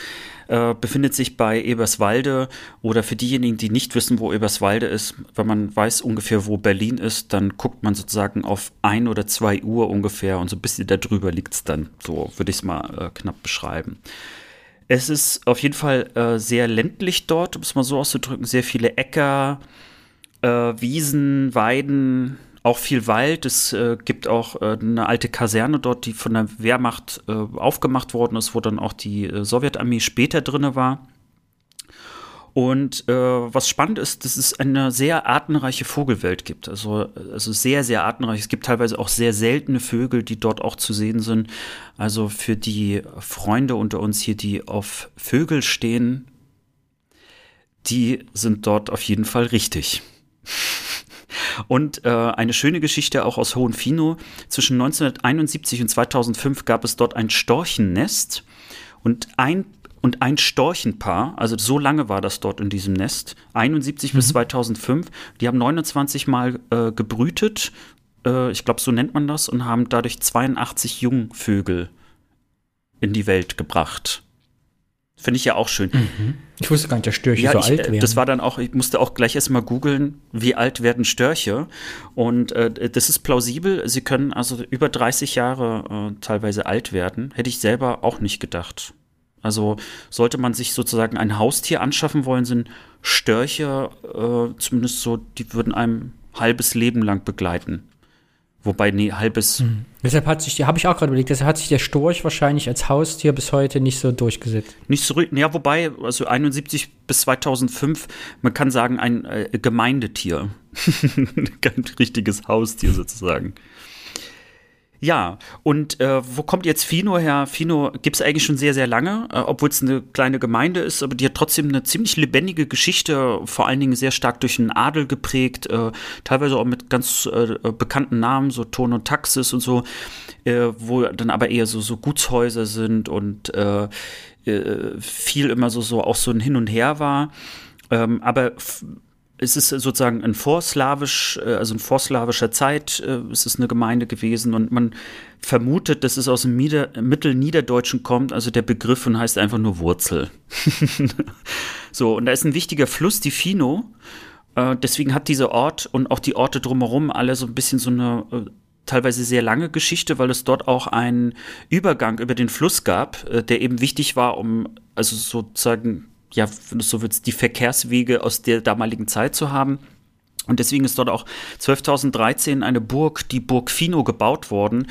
[SPEAKER 2] äh, befindet sich bei Eberswalde oder für diejenigen, die nicht wissen, wo Eberswalde ist, wenn man weiß ungefähr, wo Berlin ist, dann guckt man sozusagen auf ein oder zwei Uhr ungefähr und so ein bisschen darüber liegt es dann. So würde ich es mal äh, knapp beschreiben. Es ist auf jeden Fall äh, sehr ländlich dort, um es mal so auszudrücken, sehr viele Äcker, äh, Wiesen, Weiden, auch viel Wald. Es äh, gibt auch äh, eine alte Kaserne dort, die von der Wehrmacht äh, aufgemacht worden ist, wo dann auch die äh, Sowjetarmee später drin war. Und äh, was spannend ist, dass es eine sehr artenreiche Vogelwelt gibt. Also, also sehr, sehr artenreich. Es gibt teilweise auch sehr seltene Vögel, die dort auch zu sehen sind. Also für die Freunde unter uns hier, die auf Vögel stehen, die sind dort auf jeden Fall richtig. Und äh, eine schöne Geschichte auch aus Hohenfino. Zwischen 1971 und 2005 gab es dort ein Storchennest. Und ein und ein Storchenpaar, also so lange war das dort in diesem Nest, 71 mhm. bis 2005, die haben 29 Mal äh, gebrütet, äh, ich glaube, so nennt man das, und haben dadurch 82 Jungvögel in die Welt gebracht. Finde ich ja auch schön.
[SPEAKER 1] Mhm. Ich wusste gar nicht, dass Störche ja, so
[SPEAKER 2] ich,
[SPEAKER 1] alt
[SPEAKER 2] äh,
[SPEAKER 1] wären.
[SPEAKER 2] Das war dann auch, ich musste auch gleich erstmal googeln, wie alt werden Störche. Und äh, das ist plausibel. Sie können also über 30 Jahre äh, teilweise alt werden. Hätte ich selber auch nicht gedacht. Also sollte man sich sozusagen ein Haustier anschaffen wollen, sind Störche äh, zumindest so, die würden einem halbes Leben lang begleiten. Wobei, nee, halbes. Mhm.
[SPEAKER 1] Deshalb hat sich, habe ich auch gerade überlegt, deshalb hat sich der Storch wahrscheinlich als Haustier bis heute nicht so durchgesetzt.
[SPEAKER 2] Nicht so, ja, wobei, also 71 bis 2005, man kann sagen, ein äh, Gemeindetier. *laughs* Kein richtiges Haustier sozusagen. Ja, und äh, wo kommt jetzt Fino her? Fino gibt es eigentlich schon sehr, sehr lange, äh, obwohl es eine kleine Gemeinde ist, aber die hat trotzdem eine ziemlich lebendige Geschichte, vor allen Dingen sehr stark durch den Adel geprägt, äh, teilweise auch mit ganz äh, bekannten Namen, so Ton und Taxis und so, äh, wo dann aber eher so, so Gutshäuser sind und äh, viel immer so, so auch so ein Hin und Her war. Ähm, aber es ist sozusagen ein vorslawisch, äh, also in vorslawischer Zeit, äh, es ist eine Gemeinde gewesen und man vermutet, dass es aus dem Mittelniederdeutschen kommt, also der Begriff und heißt einfach nur Wurzel. *laughs* so, und da ist ein wichtiger Fluss, die Fino. Äh, deswegen hat dieser Ort und auch die Orte drumherum alle so ein bisschen so eine teilweise sehr lange Geschichte, weil es dort auch einen Übergang über den Fluss gab, der eben wichtig war, um also sozusagen ja, so wird die Verkehrswege aus der damaligen Zeit zu haben. Und deswegen ist dort auch 12.013 eine Burg, die Burg Fino, gebaut worden,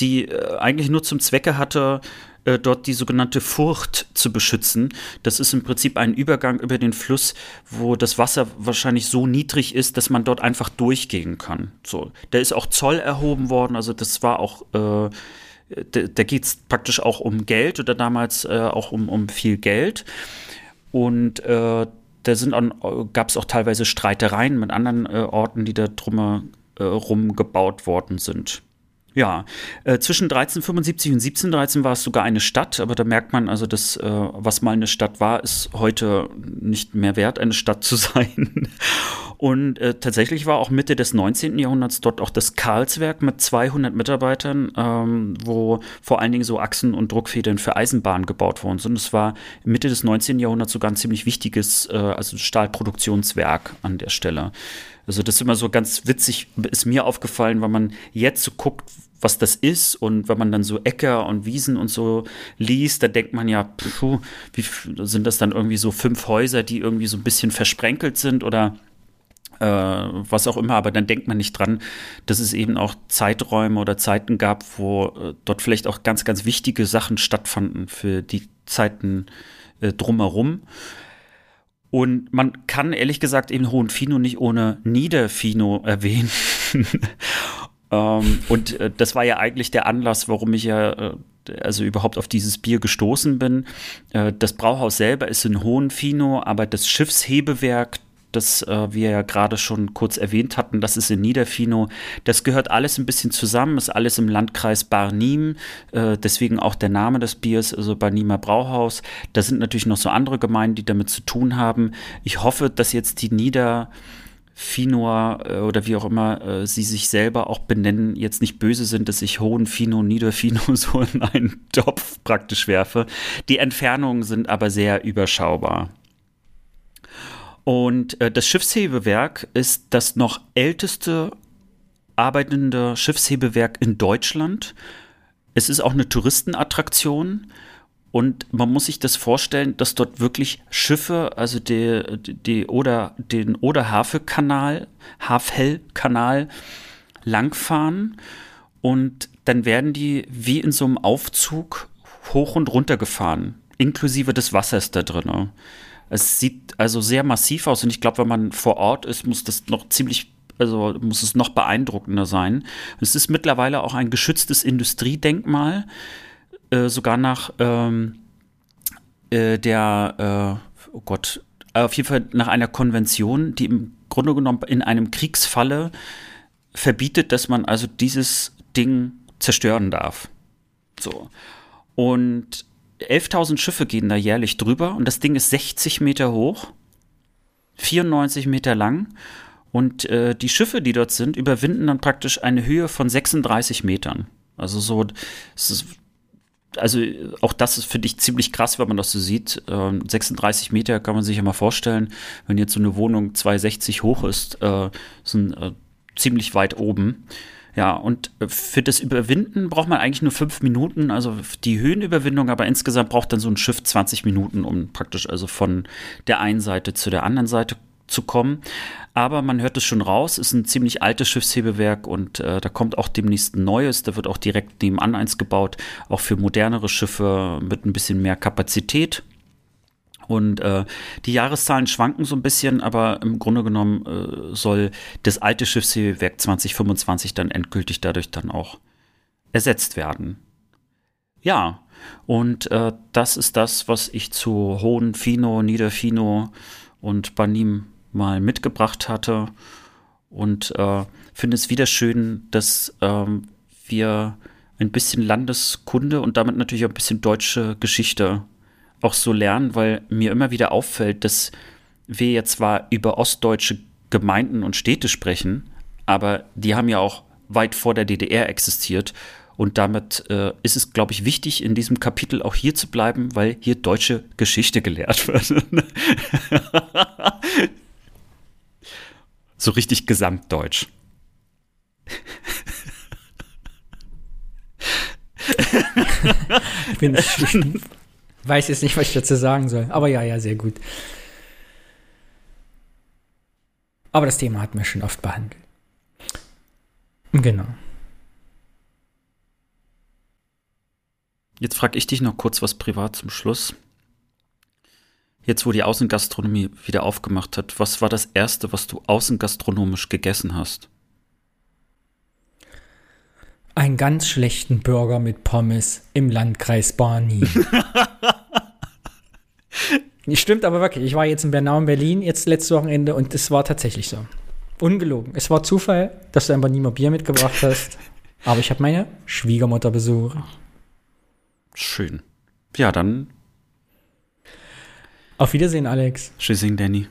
[SPEAKER 2] die äh, eigentlich nur zum Zwecke hatte, äh, dort die sogenannte Furcht zu beschützen. Das ist im Prinzip ein Übergang über den Fluss, wo das Wasser wahrscheinlich so niedrig ist, dass man dort einfach durchgehen kann. So, da ist auch Zoll erhoben worden, also das war auch äh, da, da geht es praktisch auch um Geld oder damals äh, auch um, um viel Geld. Und äh, da sind gab es auch teilweise Streitereien mit anderen äh, Orten, die da drum äh, gebaut worden sind. Ja, äh, zwischen 1375 und 1713 war es sogar eine Stadt, aber da merkt man also, dass äh, was mal eine Stadt war, ist heute nicht mehr wert, eine Stadt zu *laughs* sein. Und äh, tatsächlich war auch Mitte des 19. Jahrhunderts dort auch das Karlswerk mit 200 Mitarbeitern, ähm, wo vor allen Dingen so Achsen und Druckfedern für Eisenbahnen gebaut worden sind. Es war Mitte des 19. Jahrhunderts sogar ein ziemlich wichtiges, äh, also Stahlproduktionswerk an der Stelle. Also das ist immer so ganz witzig, ist mir aufgefallen, wenn man jetzt so guckt, was das ist und wenn man dann so Äcker und Wiesen und so liest, da denkt man ja, puh, wie sind das dann irgendwie so fünf Häuser, die irgendwie so ein bisschen versprenkelt sind oder äh, was auch immer, aber dann denkt man nicht dran, dass es eben auch Zeiträume oder Zeiten gab, wo äh, dort vielleicht auch ganz, ganz wichtige Sachen stattfanden für die Zeiten äh, drumherum. Und man kann ehrlich gesagt eben Hohenfino nicht ohne Niederfino erwähnen. *laughs* ähm, und äh, das war ja eigentlich der Anlass, warum ich ja äh, also überhaupt auf dieses Bier gestoßen bin. Äh, das Brauhaus selber ist in Hohenfino, aber das Schiffshebewerk, das äh, wir ja gerade schon kurz erwähnt hatten, das ist in Niederfino. Das gehört alles ein bisschen zusammen, ist alles im Landkreis Barnim, äh, deswegen auch der Name des Biers, also Barnimer Brauhaus. Da sind natürlich noch so andere Gemeinden, die damit zu tun haben. Ich hoffe, dass jetzt die Nieder Finoa äh, oder wie auch immer äh, sie sich selber auch benennen, jetzt nicht böse sind, dass ich Hohen Fino, Niederfino *laughs* so in einen Topf praktisch werfe. Die Entfernungen sind aber sehr überschaubar. Und äh, das Schiffshebewerk ist das noch älteste arbeitende Schiffshebewerk in Deutschland. Es ist auch eine Touristenattraktion. Und man muss sich das vorstellen, dass dort wirklich Schiffe, also die, die Oder, den Oder-Havel-Kanal, Hafel-Kanal langfahren und dann werden die wie in so einem Aufzug hoch und runter gefahren, inklusive des Wassers da drin. Es sieht also sehr massiv aus und ich glaube, wenn man vor Ort ist, muss das noch ziemlich, also muss es noch beeindruckender sein. Es ist mittlerweile auch ein geschütztes Industriedenkmal, äh, sogar nach ähm, äh, der, äh, oh Gott, auf jeden Fall nach einer Konvention, die im Grunde genommen in einem Kriegsfalle verbietet, dass man also dieses Ding zerstören darf. So. Und 11.000 Schiffe gehen da jährlich drüber und das Ding ist 60 Meter hoch, 94 Meter lang und äh, die Schiffe, die dort sind, überwinden dann praktisch eine Höhe von 36 Metern. Also so, ist, also auch das ist, finde ich, ziemlich krass, wenn man das so sieht. Ähm, 36 Meter kann man sich ja mal vorstellen, wenn jetzt so eine Wohnung 260 hoch ist, äh, sind äh, ziemlich weit oben. Ja, und für das Überwinden braucht man eigentlich nur fünf Minuten, also die Höhenüberwindung, aber insgesamt braucht dann so ein Schiff 20 Minuten, um praktisch also von der einen Seite zu der anderen Seite zu kommen. Aber man hört es schon raus, ist ein ziemlich altes Schiffshebewerk und äh, da kommt auch demnächst ein neues, da wird auch direkt nebenan eins gebaut, auch für modernere Schiffe mit ein bisschen mehr Kapazität. Und äh, die Jahreszahlen schwanken so ein bisschen, aber im Grunde genommen äh, soll das alte Schiffshebewerk 2025 dann endgültig dadurch dann auch ersetzt werden. Ja, und äh, das ist das, was ich zu Hohen Fino, Niederfino und Banim mal mitgebracht hatte. Und äh, finde es wieder schön, dass ähm, wir ein bisschen Landeskunde und damit natürlich auch ein bisschen deutsche Geschichte auch so lernen, weil mir immer wieder auffällt, dass wir jetzt zwar über ostdeutsche Gemeinden und Städte sprechen, aber die haben ja auch weit vor der DDR existiert. Und damit äh, ist es, glaube ich, wichtig, in diesem Kapitel auch hier zu bleiben, weil hier deutsche Geschichte gelehrt *laughs* wird. So richtig gesamtdeutsch.
[SPEAKER 1] ich bin Weiß jetzt nicht, was ich dazu sagen soll. Aber ja, ja, sehr gut. Aber das Thema hatten wir schon oft behandelt. Genau.
[SPEAKER 2] Jetzt frage ich dich noch kurz was privat zum Schluss. Jetzt, wo die Außengastronomie wieder aufgemacht hat, was war das Erste, was du außengastronomisch gegessen hast?
[SPEAKER 1] Einen ganz schlechten Burger mit Pommes im Landkreis Barni. *laughs* Stimmt aber wirklich. Ich war jetzt in Bernau in Berlin jetzt letztes Wochenende und es war tatsächlich so. Ungelogen. Es war Zufall, dass du einfach nie mal Bier mitgebracht hast. Aber ich habe meine Schwiegermutter besucht.
[SPEAKER 2] Schön. Ja, dann.
[SPEAKER 1] Auf Wiedersehen, Alex.
[SPEAKER 2] Tschüssing, Danny.